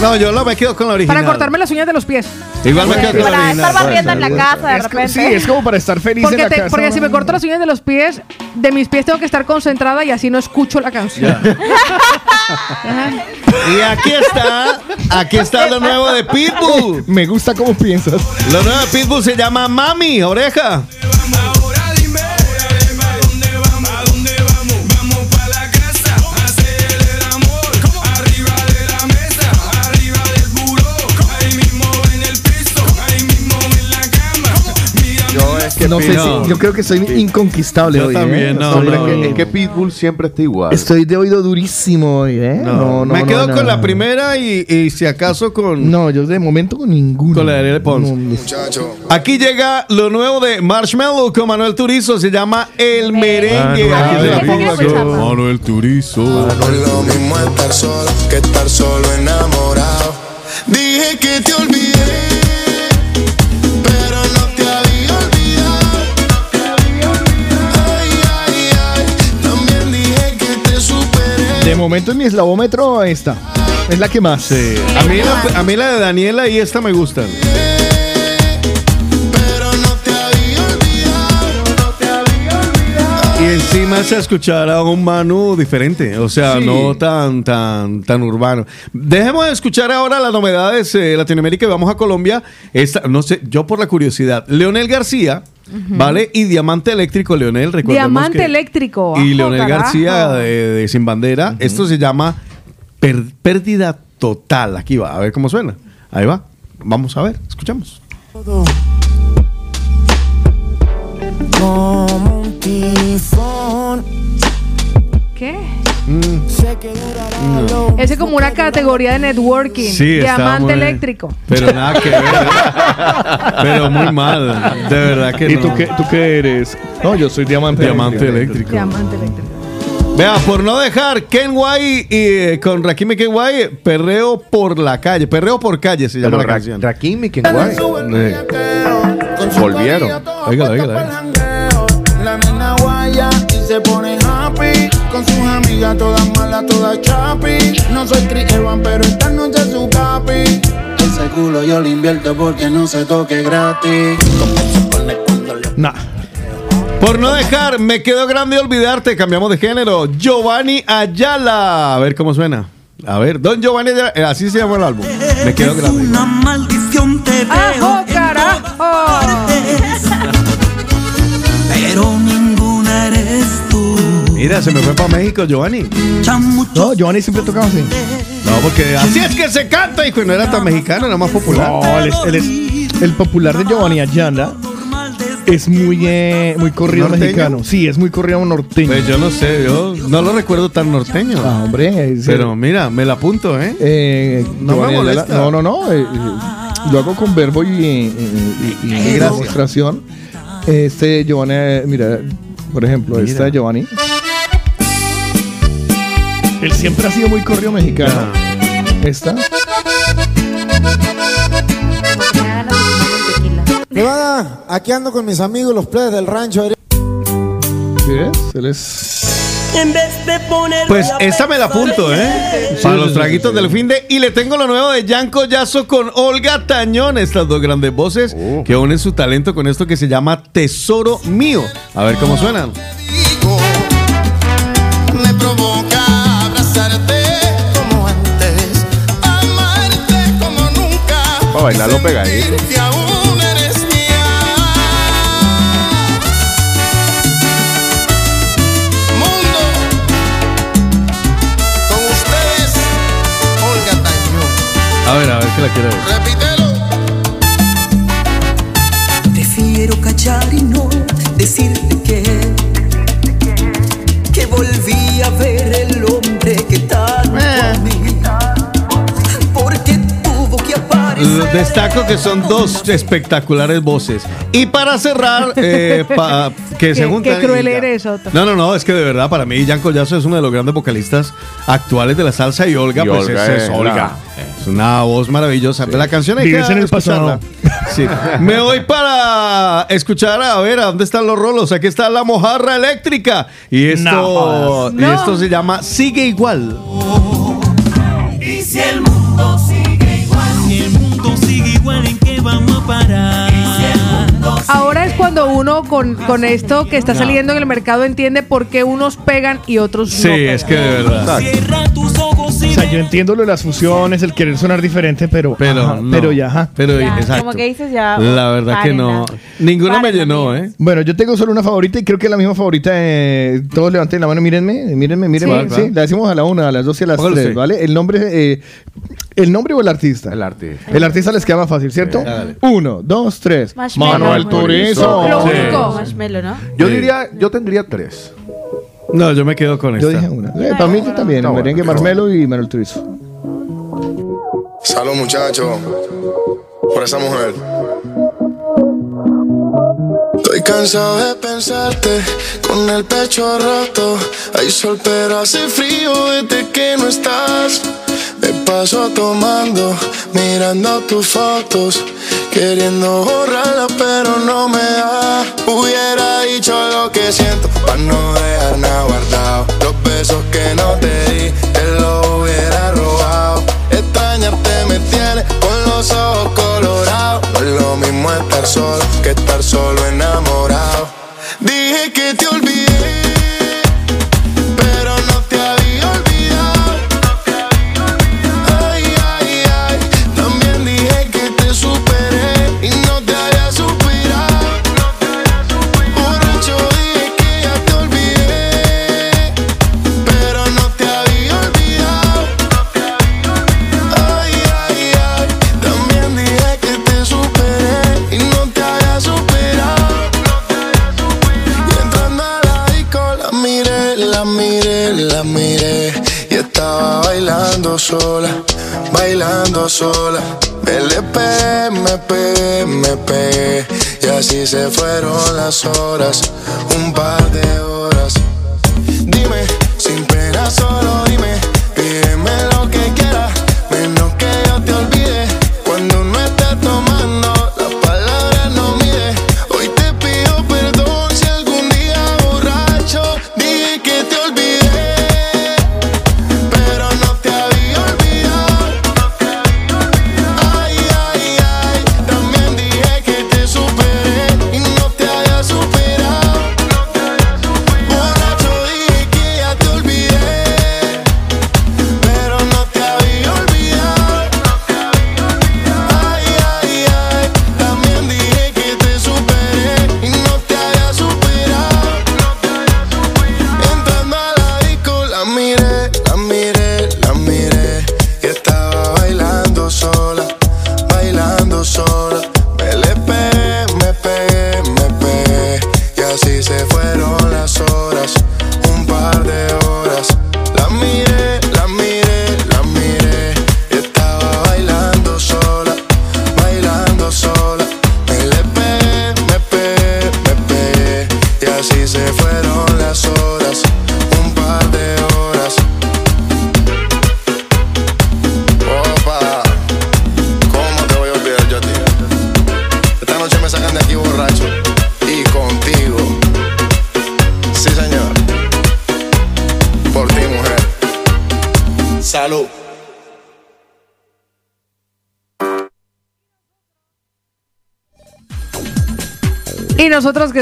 No, yo lo me quedo con la original. Para cortarme las uñas de los pies. Igual me quedo con la Para original. estar barriendo en la casa de repente. sí, es como para estar feliz Porque, en la te- casa. porque si me corto las uñas de los pies, de mis pies tengo que estar concentrada y así no escucho la canción. Y aquí está, aquí está lo nuevo de Pitbull. Me gusta cómo piensas. Lo nuevo de Pitbull se llama Mami, oreja. Que No sé si, yo creo que soy inconquistable Yo hoy. también, ¿eh? no, Hombre, no, que- no. es que Pitbull siempre está igual. Estoy de oído durísimo hoy, ¿eh? No, me no, quedo no, con no. la primera y, y si acaso con, No, yo de momento con ninguno. con la de Ariel Pons. Muchacho. Aquí llega lo nuevo de Marshmallow con Manuel Turizo, se llama El Merengue. Manuel Aquí se la Turizo. Manuel Turizo. No es lo mismo estar solo que estar solo enamorado. Dije que te olvidé, De momento en mi eslabómetro esta. Es la que más. Sí. A, mí la, a mí la de Daniela y esta me gustan. Y encima se escuchará un Manu diferente, o sea, Sí. no tan, tan, tan urbano. Dejemos de escuchar ahora las novedades de Latinoamérica y vamos a Colombia. Esta, no sé, yo por la curiosidad, Leonel García, ¿vale? Y Diamante Eléctrico, Leonel, recordemos Diamante que- eléctrico. Y Ajo, Leonel carajo. García de, de Sin Bandera. Esto se llama Per- Pérdida Total. Aquí va, a ver cómo suena. Ahí va. Vamos a ver, escuchamos. Como ¿Qué? Durará lo Ese es como una categoría de networking. Sí, Diamante muy- eléctrico. Pero nada que ver. Pero muy mal. De verdad que ¿Y no. tú qué, tú qué eres? No, yo soy diamante. Diamante eléctrico. Diamante eléctrico. Vea, por no dejar Ken White y eh, con Rakimi Ken perreo por la calle. Perreo por calle se llama Pero la Ra- canción. Rakim y Ken Eh, volvieron. Nena guaya y se pone happy Con sus amigas todas malas, todas chapi No soy Chris Evans, pero esta noche es su papi Ese culo yo lo invierto porque no se toque gratis Nah. Por no dejar, me quedo grande olvidarte. Cambiamos de género. Giovanni Ayala. A ver cómo suena. A ver, Don Giovanni Ayala. eh, Así se llama el álbum. Me quedo grande. Una maldición te veo ¡Ajo, carajo! Mira, se me fue para México, Giovanni. No, Giovanni siempre tocaba así. No, porque así es que se canta, hijo, y no era tan mexicano, era más popular. No, él es, él es- el popular de Giovanni Ayala es muy, eh, muy corrido ¿Norteño? mexicano. Sí, es muy corrido norteño. Pues yo no sé, yo no lo recuerdo tan norteño. Ah, hombre. es- Pero mira, me la apunto, ¿eh? eh, No me Giovanni Ayala- molesta. no, no, no. eh, eh, lo hago con verbo y, y, y- y Gracias. demostración. Este Giovanni, eh, mira, por ejemplo, Mira. esta Giovanni. Él siempre ha sido muy corrido mexicano. Esta. Nevada, aquí ando con mis amigos, los plebes del rancho. ¿Qué es? Él es. En vez de poner Pues esta me la apunto, ¿eh? Para los traguitos del fin de. Y le tengo lo nuevo de Jan Collazo con Olga Tañón. Estas dos grandes voces que unen su talento con esto que se llama Tesoro Mío. A ver cómo suenan. Olga Tañón. A ver, a ver que la quiero ver. Repítelo. Prefiero callar y no decirte Destaco que son dos espectaculares voces. Y para cerrar, eh, pa- que se Qué, juntan. qué cruel eres, Otto. No, no, no, es que de verdad para mí Jan Collazo es uno de los grandes vocalistas actuales de la salsa y Olga, Y pues Olga es, es Olga. la- Es una voz maravillosa. La canción hay Vives que en el escucharla. Sí. Me voy para escuchar a ver a dónde están los rolos. Aquí está la mojarra eléctrica y esto No. y esto se llama Sigue igual. y si el parar Ahora cuando uno con, con esto que está No. saliendo en el mercado entiende por qué unos pegan y otros Sí, no pegan. es que de verdad. O sea, yo entiendo lo de las fusiones, el querer sonar diferente, pero. Pero, ajá, no. pero ya, ajá. Pero, Ya, exacto. Como que dices ya. La verdad que no. Ninguna me llenó. ¿eh? Bueno, yo tengo solo una favorita y creo que es la misma favorita de. Todos levanten la mano, mírenme, mírenme, mírenme. Sí. Sí, la decimos a la una, a las dos y a las Póngalo tres. ¿vale? El nombre, eh, ¿el nombre o el artista? El artista. El artista les queda más fácil, ¿cierto? Sí. Uno, dos, tres. Manuel Turizo. Lo Sí. único. Marshmello, ¿no? Yo Sí. diría, yo tendría tres. No, yo me quedo con Yo esta. dije una. Eh, para mí yo también, Está bueno, merengue Marmelo y Manuel Turizo. Salud, muchachos. Por esa mujer. Estoy cansado de pensarte con el pecho roto. Hay sol, pero hace frío desde que no estás. Me paso tomando, mirando tus fotos. Queriendo borrarla, pero no me da. Hubiera dicho lo que siento, para no dejar nada guardado. Los besos que no te di, te los hubiera robado. Extrañarte me tiene con los ojos colorados. No es lo mismo estar solo que estar solo sola. Me pegué, me pegué Y así se fueron las horas, un par de horas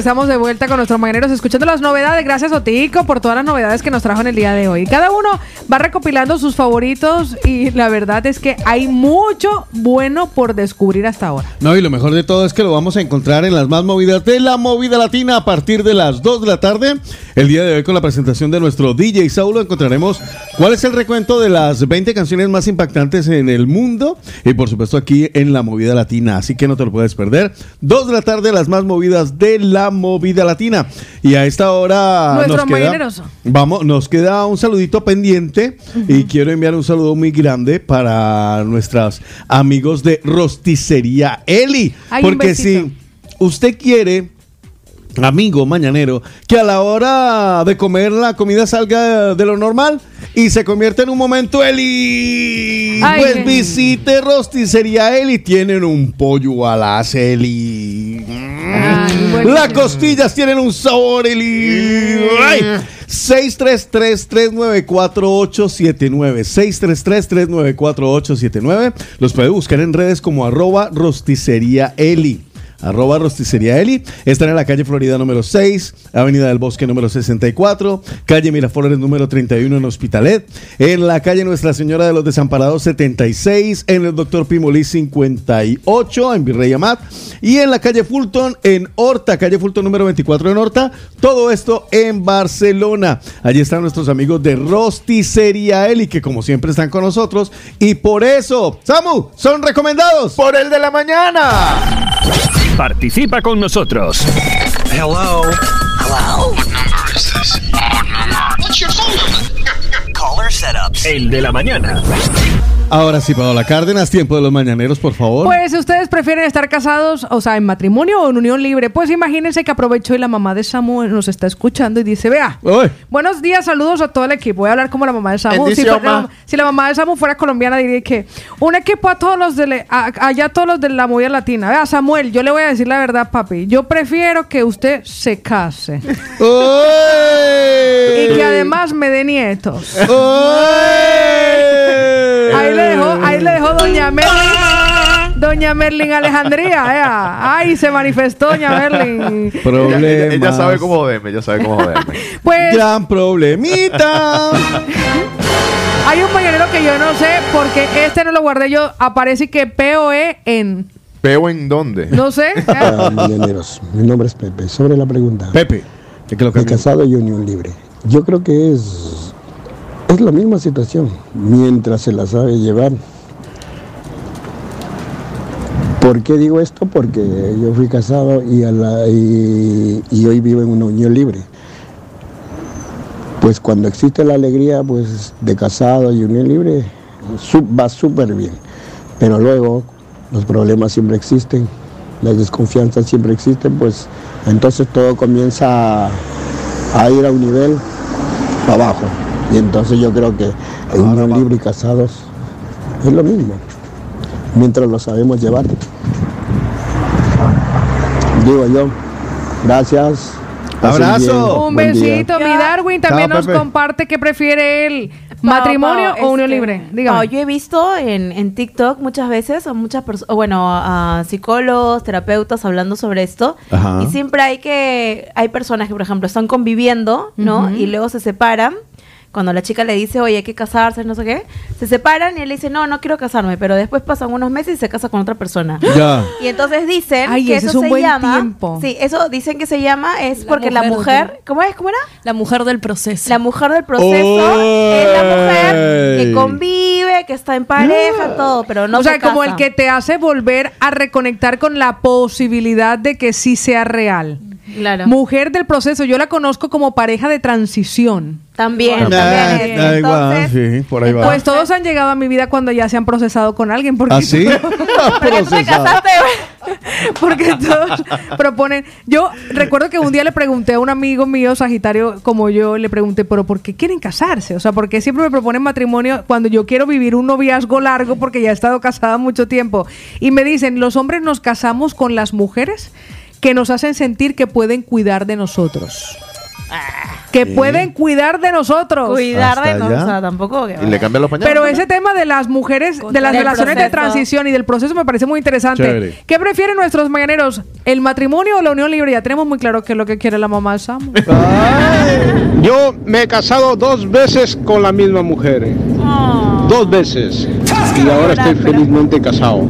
estamos de vuelta con nuestros mañaneros escuchando las novedades. Gracias, Otico, por todas las novedades que nos trajo en el día de hoy. Cada uno va recopilando sus favoritos y la verdad es que hay mucho bueno por descubrir hasta ahora. No, y lo mejor de todo es que lo vamos a encontrar en las más movidas de la movida latina a partir de las 2 de la tarde. El día de hoy con la presentación de nuestro DJ Saulo encontraremos cuál es el recuento de las 20 canciones más impactantes en el mundo y por supuesto aquí en la movida latina. Así que no te lo puedes perder. 2 de la tarde las más movidas de la movida latina. Y a esta hora Nuestros nos queda, vamos, nos queda un saludito pendiente y quiero enviar un saludo muy grande para nuestros amigos de Rosticería Eli. Ay, porque si usted quiere amigo mañanero, que a la hora de comer la comida salga de lo normal y se convierte en un momento Eli. Ay, pues visite Rosticería Eli, tienen un pollo a las Eli. Las costillas tienen un sabor Eli. Ay. 633-394-879 633-394-879 Los puede buscar en redes como arroba rosticería Eli arroba rosticería Eli. Están en la calle Florida número 6, Avenida del Bosque número 64, calle Miraflores número 31 en Hospitalet, en la calle Nuestra Señora de los Desamparados 76, en el Dr. Pimolí 58, en Virrey Amat, y en la calle Fulton en Horta, calle Fulton número 24 en Horta. Todo esto en Barcelona. Allí están nuestros amigos de Rosticería Eli, que como siempre están con nosotros. Y por eso, Samu, son recomendados. Por el de la mañana. Participa con nosotros. Hello. Hello. What number is this? Number. What's your phone number? Caller setups. El de la mañana. Ahora sí, Paola Cárdenas, tiempo de los mañaneros, por favor. Pues si ustedes prefieren estar casados, o sea, en matrimonio o en unión libre, pues imagínense que aprovechó y la mamá de Samu nos está escuchando y dice, vea, Uy. buenos días, saludos a todo el equipo. Voy a hablar como la mamá de Samu. Si, fuera- ma. si la mamá de Samu fuera colombiana, diría que un equipo a todos los de, le- a- allá todos los de la movida latina. Vea, Samuel, yo le voy a decir la verdad, papi. Yo prefiero que usted se case. y que además me dé nietos. Ahí le dejó, ahí le dejó doña Merlin. Doña Merlin Alejandría, ea. Ay, se manifestó doña Merlin. Ella, ella- ella sabe cómo joderme, ella sabe cómo joderme. Pues Gran problemita. hay un mañanero que yo no sé porque este no lo guardé yo. Aparece que POE en. ¿Peo en dónde? No sé. Ah, mañaneros. Mi nombre es Pepe. Sobre la pregunta. Pepe. De casado y unión libre. Yo creo que es, es la misma situación. Mientras se la sabe llevar. ¿Por qué digo esto? Porque yo fui casado y, hoy vivo en una unión libre. Pues cuando existe la alegría pues, de casado y unión libre, va súper bien. Pero luego los problemas siempre existen, las desconfianzas siempre existen, pues entonces todo comienza a, a ir a un nivel abajo. Y entonces yo creo que en unión libre y casados es lo mismo, mientras lo sabemos llevar. Digo yo, gracias. bien, Un buen día. besito. Mi Darwin también Chao, nos Pepe. comparte qué prefiere él. ¿Matrimonio o unión este, libre? Dígame. Yo he visto en, en TikTok muchas veces a muchas personas, bueno, a psicólogos, terapeutas hablando sobre esto. Ajá. Y siempre hay que, hay personas que, por ejemplo, están conviviendo, ¿no? Y luego se separan. Cuando la chica le dice, oye, hay que casarse, no sé qué, se separan y él le dice, no, no quiero casarme, pero después pasan unos meses y se casa con otra persona. Ya. Y entonces dicen Ay, que ese eso es un se buen llama. tiempo. Sí, eso dicen que se llama es La porque la mujer del- ¿Cómo es? ¿Cómo era? La mujer del proceso. La mujer del proceso es la mujer que convive, que está en pareja, todo, pero no o sea, se como casa. el que te hace volver a reconectar con la posibilidad de que sí sea real. Claro. Mujer del proceso, yo la conozco como pareja de transición. También, Ah, también. sí, por ahí va. Pues todos han llegado a mi vida cuando ya se han procesado con alguien. Porque ¿Ah, sí? porque tú te casaste. Porque todos proponen. Yo recuerdo que un día le pregunté a un amigo mío, Sagitario, como yo, le pregunté, ¿pero por qué quieren casarse? O sea, ¿por qué siempre me proponen matrimonio cuando yo quiero vivir un noviazgo largo porque ya he estado casada mucho tiempo? Y me dicen, los hombres nos casamos con las mujeres que nos hacen sentir que pueden cuidar de nosotros. Que pueden cuidar de nosotros. Cuidar de nosotros, allá. o sea, tampoco. que- Y le cambian los pañales. Pero ese tema de las mujeres, de las relaciones de transición y del proceso me parece muy interesante. Chévere. ¿Qué prefieren nuestros mañaneros? ¿El matrimonio o la unión libre? Ya tenemos muy claro qué es lo que quiere la mamá de Samu. Yo me he casado dos veces con la misma mujer. eh. Dos veces. Y ahora estoy felizmente casado.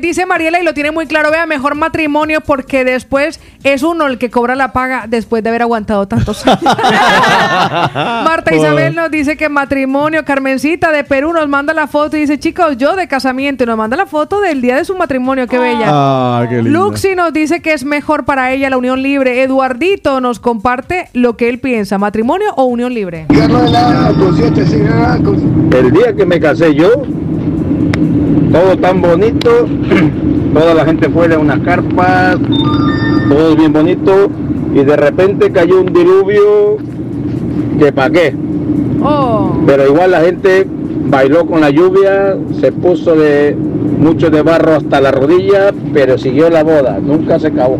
Dice Mariela y lo tiene muy claro, vea, mejor matrimonio porque después es uno el que cobra la paga después de haber aguantado tantos años. Marta Isabel nos dice que matrimonio, Carmencita de Perú nos manda la foto y dice, chicos, yo de casamiento y nos manda la foto del día de su matrimonio, qué bella. Ah, qué lindo. Luxi nos dice que es mejor para ella la unión libre. Eduardito nos comparte lo que él piensa, matrimonio o unión libre. El día que me casé yo, todo tan bonito, toda la gente fuera en unas carpas, todo bien bonito, y de repente cayó un diluvio que pa' qué. Oh. Pero igual la gente bailó con la lluvia, se puso de mucho de barro hasta la rodilla, pero siguió la boda, nunca se acabó.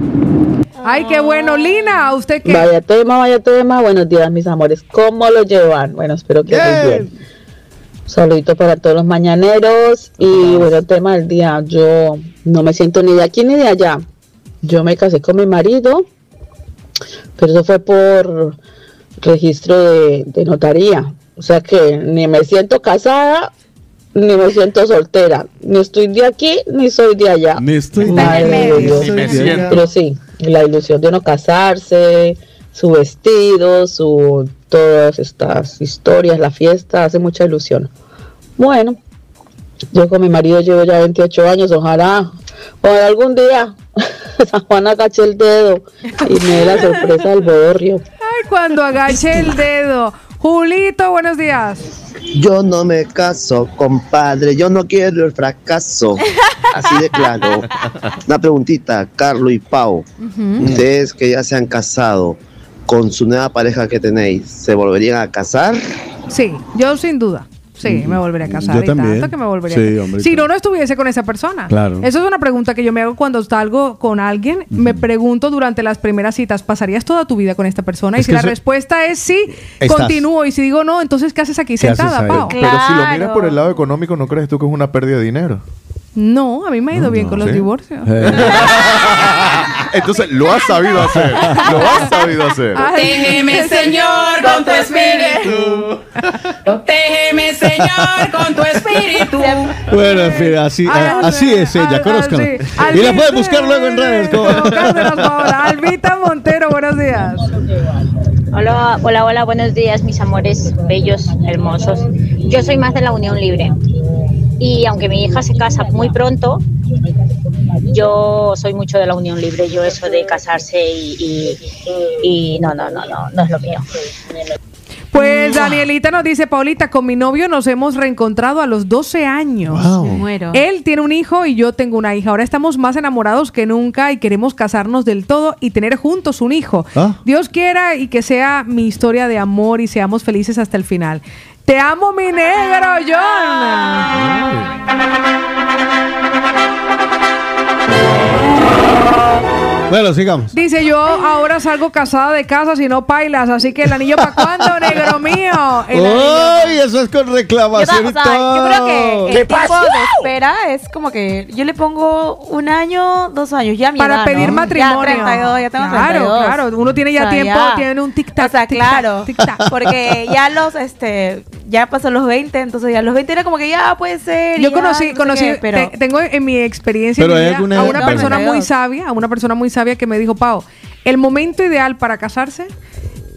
Ay, qué bueno. Lina, ¿a usted qué? Vaya tema, vaya tema. Buenos días, mis amores. ¿Cómo lo llevan? Bueno, espero que estén bien. Saludito para todos los mañaneros y bueno, tema del día, yo no me siento ni de aquí ni de allá. Yo me casé con mi marido, pero eso fue por registro de, de notaría. O sea que ni me siento casada, ni me siento soltera. Ni estoy de aquí, ni soy de allá. Ni estoy Madre de Dios. Ni me siento. Pero sí, la ilusión de uno casarse, su vestido, su todas estas historias, la fiesta, hace mucha ilusión. Bueno, yo con mi marido llevo ya 28 años, ojalá, ojalá algún día San Juan agache el dedo y me dé la sorpresa del bodorrio. Ay, cuando agache el dedo. Julito, buenos días. Yo no me caso, compadre. Yo no quiero el fracaso. Así de claro. Una preguntita, Carlos y Pau. Ustedes que ya se han casado con su nueva pareja que tenéis, ¿se volverían a casar? Sí, yo sin duda. Sí, me volvería a casar. Yo y también. tanto que me volvería Sí, a casar. hombre, Si no, no estuviese con esa persona. Claro. Eso es una pregunta que yo me hago cuando salgo con alguien. Me pregunto durante las primeras citas, ¿pasarías toda tu vida con esta persona? y si la respuesta es sí, Estás. continúo. Y si digo no, entonces ¿qué haces aquí ¿Qué haces sentada? Pau? Pero si lo miras por el lado económico, ¿no crees tú que es una pérdida de dinero? No, a mí me ha ido bien con los divorcios. Entonces, lo has sabido hacer. Lo has sabido hacer. Protégeme, Señor, con tu espíritu. Protégeme, Señor, con tu espíritu. Bueno, en fin, así, así es ella, conózcanla. sí. Y la pueden buscar luego en redes. Albita Montero, buenos días. Hola, hola, hola, buenos días, mis amores bellos, hermosos. Yo soy más de la unión libre. Y aunque mi hija se casa muy pronto, yo soy mucho de la unión libre. Yo eso de casarse y, y, y no, no, no, no, no es lo mío. Pues Danielita nos dice, Paulita, con mi novio nos hemos reencontrado a los 12 años. Wow. Me muero. Él tiene un hijo y yo tengo una hija. Ahora estamos más enamorados que nunca y queremos casarnos del todo y tener juntos un hijo. Ah. Dios quiera y que sea mi historia de amor y seamos felices hasta el final. Te amo, mi negro, Bueno, sigamos. Dice yo, ahora salgo casada de casa si no pailas, así que el anillo para cuándo, negro mío. El ¡Ay! Eso es con reclamación o sea, yo creo que el tiempo de espera es como que yo le pongo un año, dos años, ya mi Para edad, pedir ¿no? matrimonio. Ya 32, ya tengo Claro, 32. claro, uno tiene ya tiempo, tiene un tic-tac, O sea, claro, porque ya los, este, ya pasó los 20, entonces ya los 20 era como que ya puede ser. Yo ya, conocí, no sé conocí, qué, pero te- tengo en mi experiencia Pero en mi hay vida alguna a edad- una No, persona muy 32. sabia, a una persona muy sabia que me dijo, Pau, el momento ideal para casarse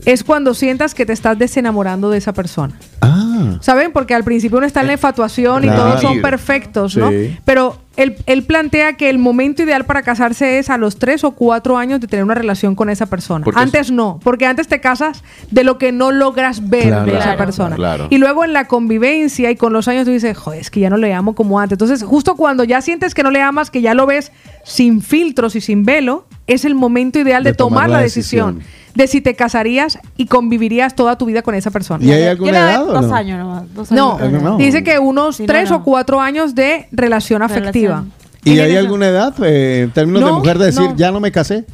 es cuando sientas que te estás desenamorando de esa persona. ¿Saben? Porque al principio uno está en la infatuación y todos son perfectos, ¿no? Sí. Pero él, él plantea que el momento ideal para casarse es a los tres o cuatro años de tener una relación con esa persona. Porque es- antes no, porque antes te casas de lo que no logras ver Claro. de esa persona. Claro. Y luego en la convivencia y con los años tú dices, joder, es que ya no le amo como antes. Entonces, justo cuando ya sientes que no le amas, que ya lo ves sin filtros y sin velo, es el momento ideal de, De tomar tomar, la la decisión. decisión. De si te casarías y convivirías toda tu vida con esa persona. ¿Y hay alguna Yo le doy edad o dos no? años nomás. Dos No, años. no. dice que unos no, tres no. o cuatro años de relación afectiva. ¿Y hay alguna edad eh, en términos de No, mujer de decir, no. ya no me casé?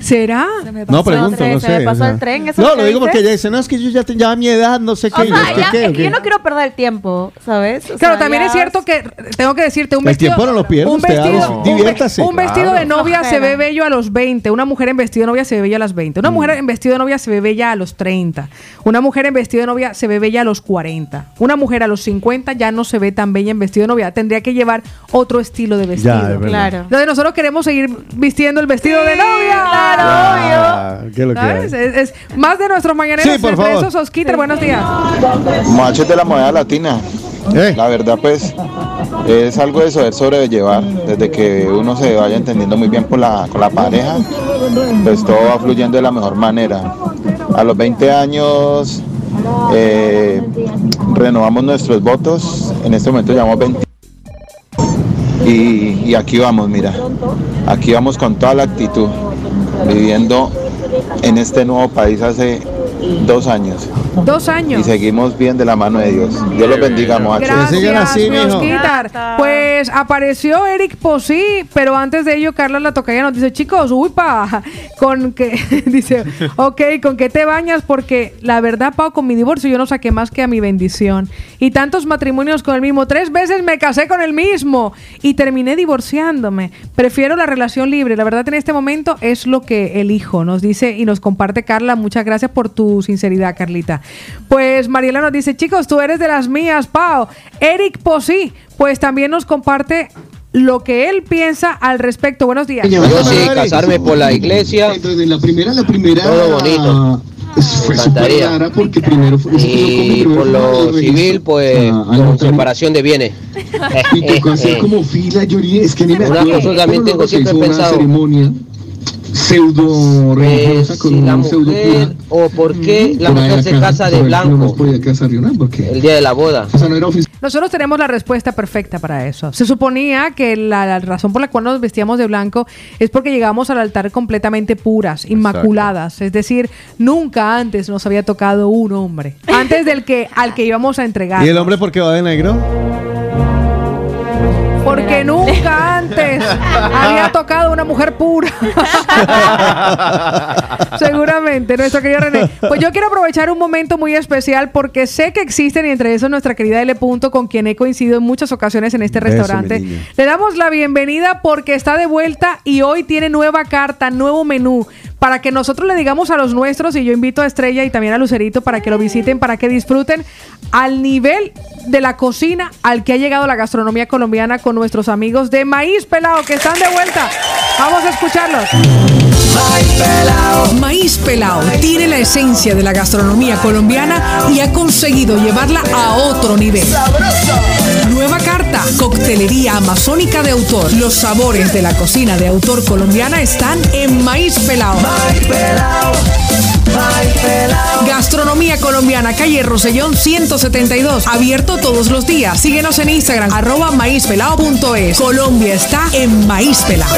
¿Será? No, pregunto, se- no se sé. me pasó o sea. el tren, ¿eso No, lo digo porque ella dice, no, es que yo ya, te- ya a mi edad, no sé qué. O yo, sea, ¿qué, ya, qué, es que yo no quiero perder el tiempo, ¿sabes? O Claro, sea, también ya- es cierto que tengo que decirte un El vestido tiempo no lo pierdas, un vestido, diviértase. un de Claro. novia se ve bello a los 20, una mujer en vestido de novia se ve bella a las 20, una mujer en vestido de novia se ve bella a los 30, una mujer en vestido de novia se ve bella a los 40, una mujer a los 50 ya no se ve tan bella en vestido de novia, tendría que llevar otro estilo de vestido. Ya. Claro. Entonces nosotros queremos seguir vistiendo el vestido de novia. Ah, ¿qué es lo que ¿Sabes? hay? Es, es más de nuestros mañaneros. Sí, por favor. esos, Osquiter, buenos días. Machos de la moneda latina. Eh. La verdad, pues, es algo de saber sobrellevar. Desde que uno se vaya entendiendo muy bien con la, con la pareja, pues todo va fluyendo de la mejor manera. A los 20 años eh, renovamos nuestros votos. En este momento llevamos 20. Y, y aquí vamos, mira. Aquí vamos con toda la actitud. Viviendo en este nuevo país hace dos años. Dos años. Y seguimos bien de la mano de Dios. Dios los bendiga, muchachos. Gracias, Osquitar. Pues apareció Eric Posí, pero antes de ello, Carla La Tocaya nos dice, chicos, uy, pa, con que, dice, ok, ¿con qué te bañas? Porque la verdad, Pau, con mi divorcio yo no saqué más que a mi bendición. Y tantos matrimonios con el mismo. Tres veces me casé con el mismo y terminé divorciándome. Prefiero la relación libre. La verdad, en este momento es lo que elijo, nos dice y nos comparte Carla. Muchas gracias por tu sinceridad, Carlita. Pues Mariela nos dice, chicos, tú eres de las mías, Pau. Eric Posí, pues también nos comparte lo que él piensa al respecto. Buenos días. Yo sí, casarme por la iglesia. la primera, la primera. Todo bonito. Fue súper rara porque primero fue Y por lo civil, pues, con separación de bienes. Y tocó hacer como fila, yo es que ni me Una acuerdo. cosa también tengo siempre una pensado. ceremonia pseudo religiosa con si la un pseudo mujer, o por qué la mujer se casa de blanco el día de la boda. o sea, no era oficial. Nosotros tenemos la respuesta perfecta para eso. Se suponía que la, la razón por la cual nos vestíamos de blanco es porque llegamos al altar completamente puras, inmaculadas. Es decir, nunca antes nos había tocado un hombre. Antes del que al que íbamos a entregar. ¿Y el hombre por qué va de negro? Porque nunca antes había tocado una mujer pura. Seguramente, nuestro querido René. Pues yo quiero aprovechar un momento muy especial porque sé que existen y entre esos nuestra querida L. Punto, con quien he coincidido en muchas ocasiones en este Beso, restaurante. Le damos la bienvenida porque está de vuelta y hoy tiene nueva carta, nuevo menú. Para que nosotros le digamos a los nuestros, y yo invito a Estrella y también a Lucerito para que lo visiten, para que disfruten al nivel de la cocina al que ha llegado la gastronomía colombiana con nuestros amigos de Maíz Pelado, que están de vuelta. Vamos a escucharlos. Maíz Pelao tiene la esencia de la gastronomía colombiana y ha conseguido llevarla a otro nivel. Nueva carta, coctelería amazónica de autor. Los sabores de la cocina de autor colombiana están en Maíz Pelao. Gastronomía colombiana, calle Rosellón 172, abierto todos los días. Síguenos en Instagram, arroba maízpelao.es. Colombia está en Maíz Pelao.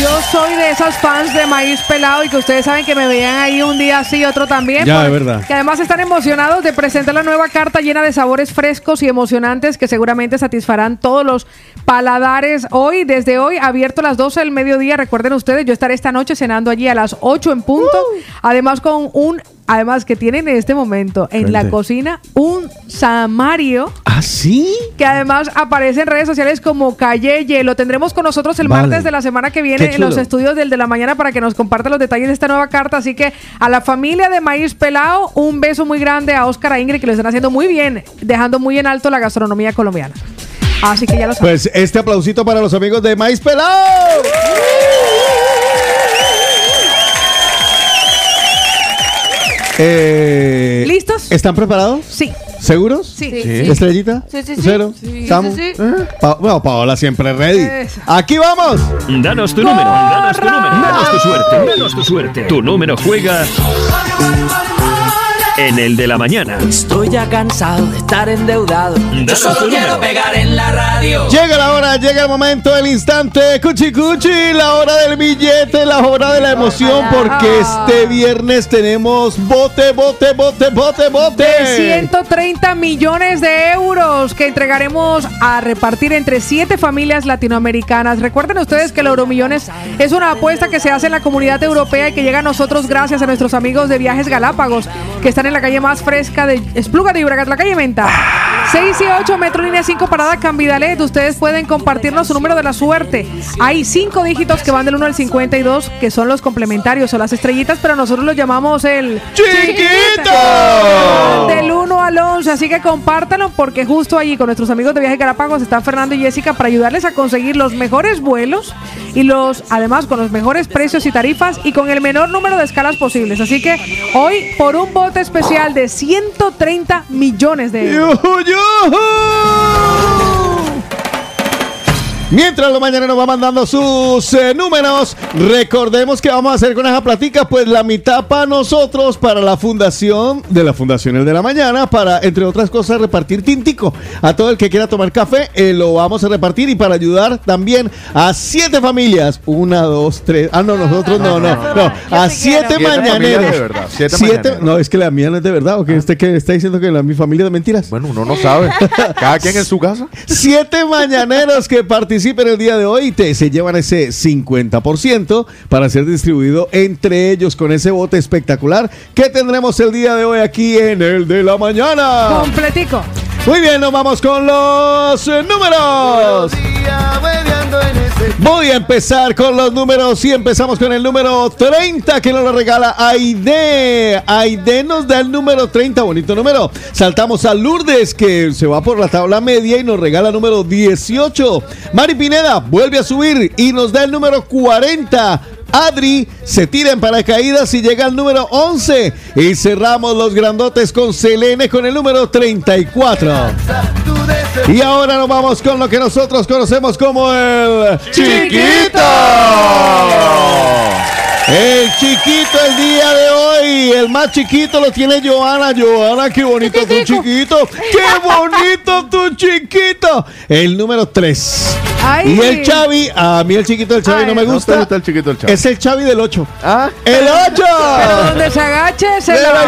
Yo soy de esas fans de Maíz Pelado y que ustedes saben que me veían ahí un día así, otro también. Ya, es verdad. Que además están emocionados de presentar la nueva carta llena de sabores frescos y emocionantes que seguramente satisfarán todos los paladares. Hoy, desde hoy, abierto a las 12 del mediodía. Recuerden ustedes, yo estaré esta noche cenando allí a las 8 en punto. Además, con un. Además, que tienen en este momento en la cocina un samario ¿Ah, sí? que además aparece en redes sociales como Calleye. Lo tendremos con nosotros el Vale. martes de la semana que viene en los estudios del de la mañana para que nos comparta los detalles de esta nueva carta. Así que a la familia de Maíz Pelao, un beso muy grande a Óscar a Ingrid que lo están haciendo muy bien, dejando muy en alto la gastronomía colombiana. Así que ya lo saben. Pues este aplausito para los amigos de Maíz Pelao. Eh, ¿Listos? ¿Están preparados? Sí. ¿Seguros? Sí. Sí. ¿Estrellita? Sí, sí, sí. ¿Cero? Sí, ¿Samu? sí, sí. ¿Eh? Pa- bueno, Paola siempre ready. Eso. ¡Aquí vamos! Danos tu número, danos tu número, danos tu suerte, danos tu suerte. Tu número juega en el de la mañana. Estoy ya cansado de estar endeudado. Yo solo quiero pegar en la radio. Llega la hora, llega el momento, el instante, cuchi cuchi, la hora del billete, la hora de la emoción, porque este viernes tenemos bote, bote, bote, bote, bote. De 130 millones de euros que entregaremos a repartir entre siete familias latinoamericanas. Recuerden ustedes que el Euromillones es una apuesta que se hace en la comunidad europea y que llega a nosotros gracias a nuestros amigos de Viajes Galápagos, que están en la calle más fresca de Espluga de Llobregat, la calle Menta. 6 y 8, Metro Línea 5, Parada Cambidalet. Ustedes pueden compartirnos su número de la suerte. Hay cinco dígitos que van del 1 al 52, que son los complementarios o las estrellitas, pero nosotros los llamamos el ¡Chiquito! Del 1 al 11, así que compártanlo porque justo allí con nuestros amigos de Viaje Galápagos están Fernando y Jessica para ayudarles a conseguir los mejores vuelos y los, además, con los mejores precios y tarifas y con el menor número de escalas posibles. Así que hoy, por un bote especial de 130 millones de euros. Uhul! Mientras los mañaneros va mandando sus eh, números, recordemos que vamos a hacer con esa platica, pues la mitad para nosotros, para la fundación de la Fundación El de la Mañana, para, entre otras cosas, repartir tintico. A todo el que quiera tomar café, eh, lo vamos a repartir y para ayudar también a siete familias. Una, dos, tres. Ah, no, nosotros no, no, no. A siete mañaneros. de verdad, siete Siete- mañaneros. No, es que la mía no es de verdad. ¿O que usted que está diciendo que la mi familia es de mentiras? Bueno, uno no sabe. Cada quien en su casa. Siete mañaneros que participen el día de hoy te, se llevan ese 50% para ser distribuido entre ellos con ese bote espectacular que tendremos el día de hoy aquí en el de la mañana. Completico. Muy bien, nos vamos con los eh, números. Voy a empezar con los números y empezamos con el número 30 que nos lo regala Aide. Aide nos da el número 30, bonito número. Saltamos a Lourdes que se va por la tabla media y nos regala número 18. Mari Pineda vuelve a subir y nos da el número 40. Adri se tira en paracaídas y llega al número 11. Y cerramos los grandotes con Selene con el número 34. Y ahora nos vamos con lo que nosotros conocemos como el chiquito. El chiquito el día de hoy, el más chiquito lo tiene Joana. Joana, qué bonito tu chiquito. Qué bonito tu chiquito. El número 3. Ay. Y el Chavi, a mí el chiquito del Chavi Ay. no me ¿No te gusta. gusta el chiquito del Chavi? Es el Chavi del 8. Ah. ¡El 8! Pero donde se agache, se ¡De la la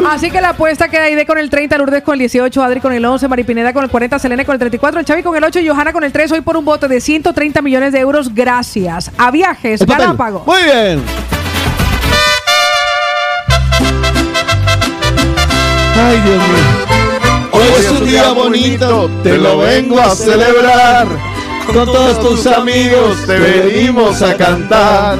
que- Así que la apuesta queda Aide con el 30, Lourdes con el 18, Adri con el 11, Maripineda con el 40, Selene con el 34, el Chavi con el 8 y Johanna con el 3. Hoy por un bote de 130 millones de euros gracias a Viajes. Galápagos. Muy bien. Ay, Dios mío. Un día bonito, te lo vengo a celebrar. Con todos tus amigos te venimos a cantar.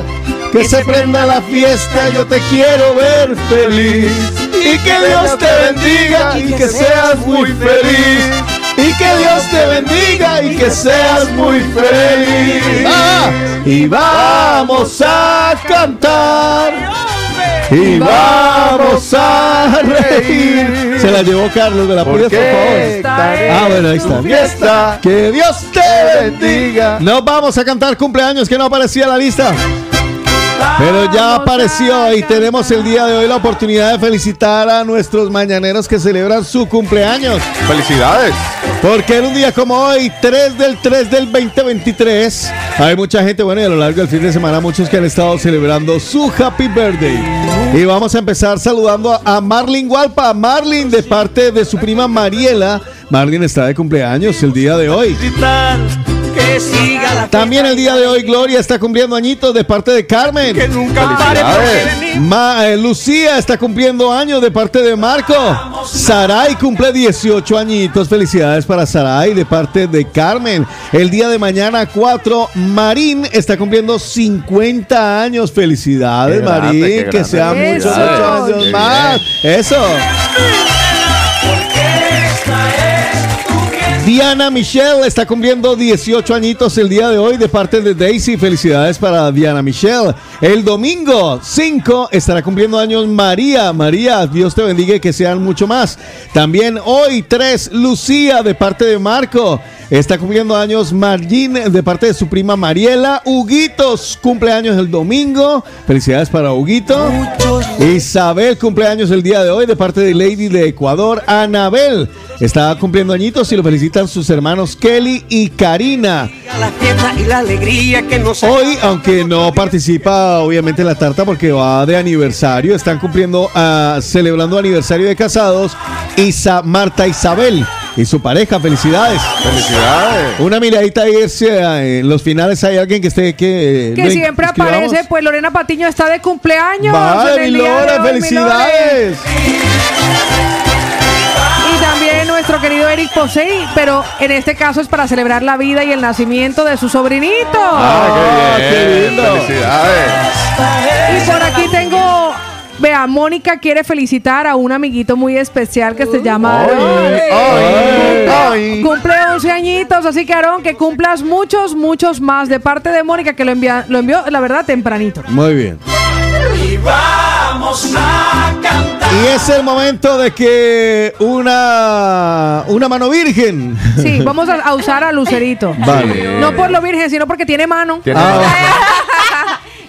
Que se prenda la fiesta, yo te quiero ver feliz. Y que Dios te bendiga y que seas muy feliz. Y que Dios te bendiga y que seas muy feliz. Ah, y vamos a cantar. Y vamos a reír. Se la llevó Carlos de la ¿Por por favor. Ah, bueno, ahí está. Fiesta. Que Dios te bendiga. Nos vamos a cantar cumpleaños que no aparecía en la lista. Pero ya apareció y tenemos el día de hoy la oportunidad de felicitar a nuestros mañaneros que celebran su cumpleaños. Felicidades. Porque en un día como hoy, 3 del 3 del 2023, hay mucha gente, bueno, y a lo largo del fin de semana, muchos que han estado celebrando su Happy Birthday. Y vamos a empezar saludando a, Marlin Gualpa, Marlin de parte de su prima Mariela. Marlin está de cumpleaños el día de hoy. Que siga la También el día de hoy Gloria está cumpliendo añitos de parte de Carmen. Que nunca pare. Ma- eh, Lucía está cumpliendo años de parte de Marco. Saray cumple 18 añitos. Felicidades para Saray de parte de Carmen. El día de mañana 4, Marín está cumpliendo 50 años. Felicidades, grande, Marín. que sean muchos, Eso. muchos años más. Eso. Diana Michelle está cumpliendo 18 añitos el día de hoy de parte de Daisy. Felicidades para Diana Michelle. El domingo 5 estará cumpliendo años María. María, Dios te bendiga y que sean mucho más. También hoy 3, Lucía de parte de Marco. Está cumpliendo años Margin de parte de su prima Mariela. Huguitos cumpleaños el domingo. Felicidades para Huguito. Isabel cumpleaños el día de hoy de parte de Lady de Ecuador. Anabel está cumpliendo añitos y lo sus hermanos Kelly y Karina. La fiesta y la alegría que nos Hoy, aunque no participa obviamente en la tarta porque va de aniversario, están cumpliendo, ah, celebrando aniversario de casados Isa, Marta Isabel y su pareja. Felicidades. Felicidades. Una miradita ahí si, ah, en los finales hay alguien que esté que, Que lo siempre inscribamos. aparece, pues Lorena Patiño está de cumpleaños. Vale, mi Lore. felicidades. Nuestro querido Eric Posey, pero en este caso es para celebrar la vida y el nacimiento de su sobrinito. Ah, qué qué lindo. Felicidades. Y por aquí tengo, vea, Mónica quiere felicitar a un amiguito muy especial que se llama Aarón. Ay, ay. Cumple 11 añitos, así que Aarón, que cumplas muchos, muchos más de parte de Mónica que lo, envía, lo envió, la verdad, tempranito. Muy bien. Y va vamos a cantar. Y es el momento de que una, una mano virgen. Sí, vamos a, a usar a Lucerito. Vale. No por lo virgen, sino porque tiene mano.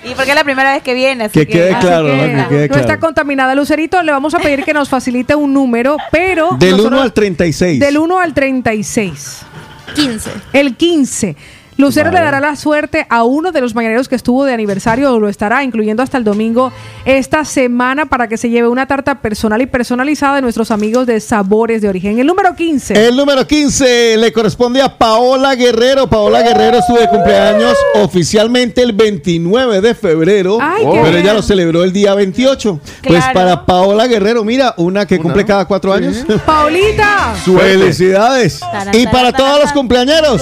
Y porque es la primera vez que viene. así Que quede Así claro, que ¿no? Que quede no está claro. contaminada. Lucerito, le vamos a pedir que nos facilite un número, pero. Del nosotros- 1 al 36. Del 1 al 36. 15. El 15. Lucero le dará la suerte a uno de los mañaneros que estuvo de aniversario o lo estará, incluyendo hasta el domingo esta semana, para que se lleve una tarta personal y personalizada de nuestros amigos de Sabores de Origen. El número 15. El número 15 le corresponde a Paola Guerrero. Paola Guerrero estuvo de cumpleaños oficialmente el 29 de febrero, Ay, pero ella lo celebró el día 28. Pues para Paola Guerrero, mira, una que cumple cada cuatro años. Paulita. Felicidades. Y para todos los cumpleañeros.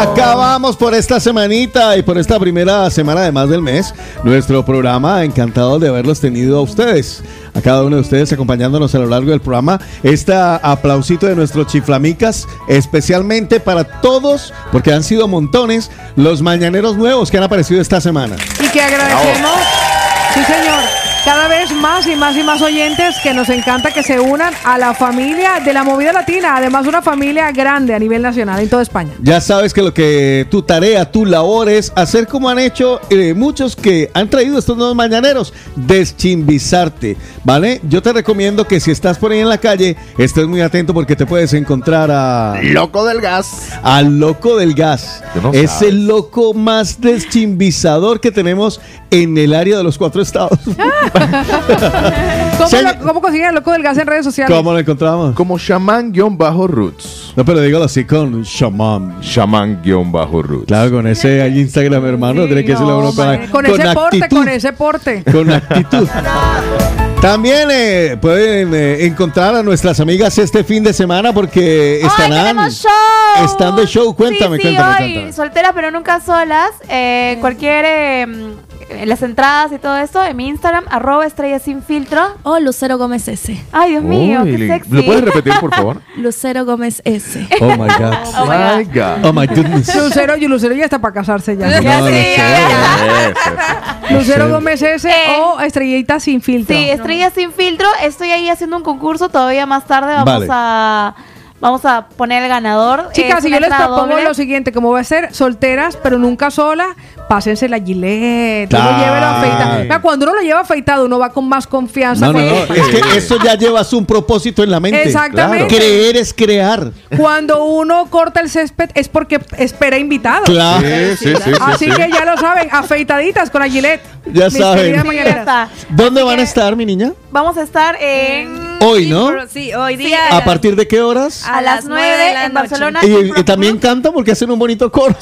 Acabamos por esta semanita y por esta primera semana de más del mes nuestro programa. Encantado de haberlos tenido a ustedes, a cada uno de ustedes acompañándonos a lo largo del programa. Este aplausito de nuestros chiflamicas, especialmente para todos, porque han sido montones los mañaneros nuevos que han aparecido esta semana. Y que agradecemos, sí señor, cada vez más y más y más oyentes que nos encanta que se unan a la familia de la movida latina, además una familia grande a nivel nacional en toda España. Ya sabes que lo que tu tarea, tu labor es hacer como han hecho eh, muchos que han traído estos nuevos mañaneros, deschimbizarte, ¿vale? Yo te recomiendo que si estás por ahí en la calle, estés muy atento porque te puedes encontrar a... Loco del gas. Al loco del gas. No es sabes. el loco más deschimbizador que tenemos en el área de los cuatro estados. ¿Cómo, Sí. lo- cómo consiguen el loco del gas en redes sociales? ¿Cómo lo encontramos? Como shaman-roots. No, pero dígalo así con shaman. Shaman-roots. Claro, con ese Instagram, hermano, tiene que decirle a uno Madre, con, ese porte, con ese porte. con actitud. También eh, pueden eh, encontrar a nuestras amigas este fin de semana porque ¡Ay, estarán tenemos show! están de show. Cuéntame, sí, sí, cuéntame, hoy, cuéntame. solteras pero nunca solas. eh, cualquier... eh, en las entradas y todo eso, en mi Instagram, arroba estrella sin filtro. Oh, Lucero Gómez S. Ay, Dios mío, Uy, qué sexy. ¿Lo puedes repetir, por favor? Lucero Gómez S. Oh my God. Oh my My God. Oh my goodness. Lucero, y Lucero ya está para casarse ya. Ya No, sí, no ya. Lucero Gómez S Eh. o Estrellita sin filtro. Sí, estrella sin filtro. Estoy ahí haciendo un concurso. Todavía más tarde vamos Vale. a vamos a poner el ganador. Chicas, si yo les propongo doble. lo siguiente, como va a ser solteras, pero nunca sola, pásense la gilet, uno llévelo afeitado. Mira, Cuando uno lo lleva afeitado, uno va con más confianza. No, no, porque no. Es que eso ya llevas un propósito en la mente. Exactamente. Creer es crear. Cuando uno corta el césped es porque espera invitados. Claro. Sí, sí, sí, sí, Así sí. que ya lo saben, afeitaditas con la gilet. Ya saben. ¿Dónde van a estar, mi niña? Vamos a estar en Hoy, ¿no? Sí, hoy Sí, día. ¿A partir de qué horas? a las 9 de la en noche. Barcelona. Y, y también cantan porque hacen un bonito coro.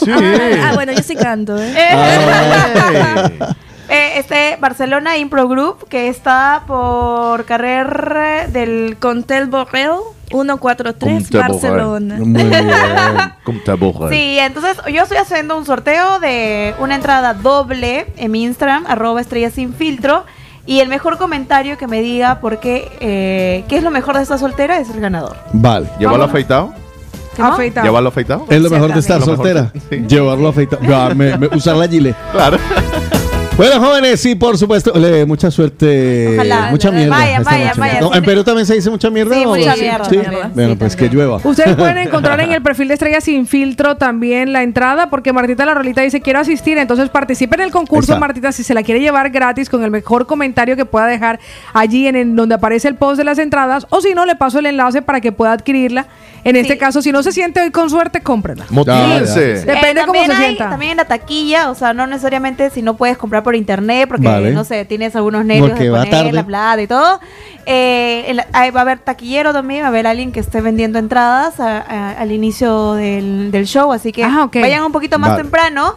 Ah, bueno, yo sí canto, ¿eh? Ay. Eh, este Barcelona Impro Group que está por carrer del Contel Borrell 143 Contel Barcelona. Muy bien. Sí, entonces yo estoy haciendo un sorteo de una entrada doble en mi Instagram, arroba estrella sin filtro. Y el mejor comentario que me diga por qué, eh, qué es lo mejor de esta soltera es el ganador. Vale. ¿Llévalo afeitado? Afeitado. ¿Llévalo afeitado? Es lo mejor de estar Lo mejor, soltera. sí. Llevarlo afeitado. Ah, me- me- usar la gilet. Claro. Bueno, jóvenes, sí, por supuesto. Le- mucha suerte. Ojalá. Mucha mierda. Vaya, vaya, vaya, No. ¿En Perú también se dice mucha mierda? Sí, o- mucha mierda Sí. también. Bueno, pues que llueva. Ustedes pueden encontrar en el perfil de Estrella Sin Filtro también la entrada, porque Martita La Rolita dice, quiero asistir, entonces participe en el concurso, Está. Martita, si se la quiere llevar gratis con el mejor comentario que pueda dejar allí en, el- donde aparece el post de las entradas, o si no, le paso el enlace para que pueda adquirirla. En este caso, si no se siente hoy con suerte, cómprela. Motívense. Depende Eh, cómo también se hay- sienta. También en la taquilla, o sea, no necesariamente si no puedes comprar por internet, porque Vale. no sé, tienes algunos nervios Porque de va poner tarde. la plata y todo. Eh, en la- ahí va a haber taquillero también, va a haber alguien que esté vendiendo entradas a- a- al inicio del, del show, así que Ah, ok. vayan un poquito más Vale. temprano.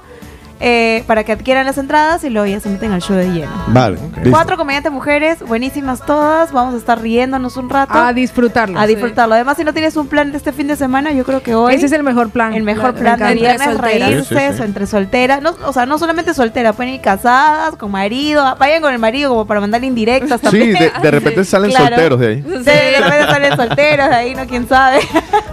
Eh, para que adquieran las entradas y luego ya se meten al show de lleno. Vale. Cuatro comediantes mujeres, buenísimas todas. Vamos a estar riéndonos un rato. A disfrutarlo. A disfrutarlo. Además, si no tienes un plan de este fin de semana, yo creo que hoy. Ese es el mejor plan. El mejor Me plan de viernes, reírse, Sí, sí, sí. o entre solteras. No, o sea, no solamente solteras, pueden ir casadas, con marido. Vayan con el marido como para mandarle indirectas Sí, también. de, de repente salen Claro. solteros de ahí. Sí, de repente salen solteros de ahí, no quién sabe.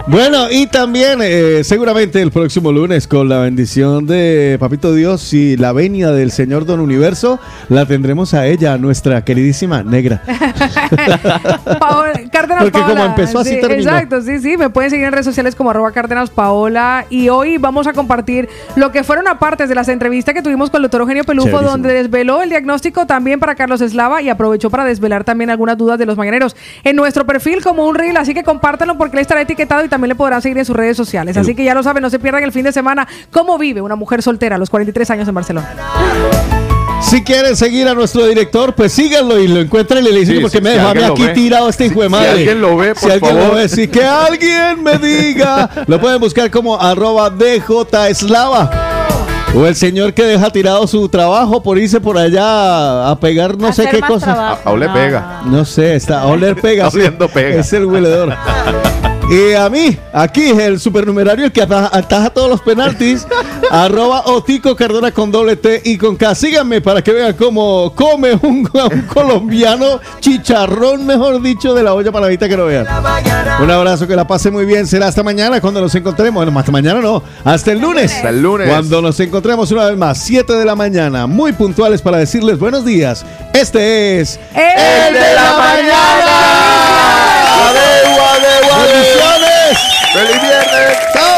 Bueno, y también eh, seguramente el próximo lunes con la bendición de Papito Dios y la venia del Señor Don Universo, la tendremos a ella, nuestra queridísima negra. Paola- Cárdenas Porque como Paola. empezó, así Sí, terminó. Exacto, sí, sí. Me pueden seguir en redes sociales como arroba Cárdenas Paola. Y hoy vamos a compartir lo que fueron apartes de las entrevistas que tuvimos con el doctor Eugenio Pelufo, Chéverísimo. donde desveló el diagnóstico también para Carlos Eslava y aprovechó para desvelar también algunas dudas de los mañaneros en nuestro perfil como un reel. Así que compártanlo porque él estará etiquetado y también le podrán seguir en sus redes sociales. Así que ya lo saben, no se pierdan el fin de semana cómo vive una mujer soltera a los 43 años en Barcelona. Si quieren seguir a nuestro director, pues síganlo y lo encuentran y le dicen Sí, porque sí, me si dejó a mí aquí ve. tirado este hijo de Si madre. alguien lo ve, Si por alguien lo ve, sí, que alguien me diga. Lo pueden buscar como arroba DJ Eslava. O el señor que deja tirado su trabajo por irse por allá a pegar no sé qué cosa. A, a oler pega. No sé, está a oler pega. Oliendo pega. Es el hueledor. Y a mí, aquí el supernumerario, el que ataja, todos los penaltis, arroba Otico Cardona con doble T y con K. Síganme para que vean cómo come un, un colombiano chicharrón, mejor dicho, de la olla para la vista que lo vean. Un abrazo, que la pase muy bien. Será hasta mañana cuando nos encontremos. Bueno, hasta mañana no, hasta el lunes. Hasta el lunes. Cuando nos encontremos una vez más, 7 de la mañana, muy puntuales para decirles buenos días. Este es ¡El de la mañana! ¡Adeu, ¡Feliz viernes! ¡Chao!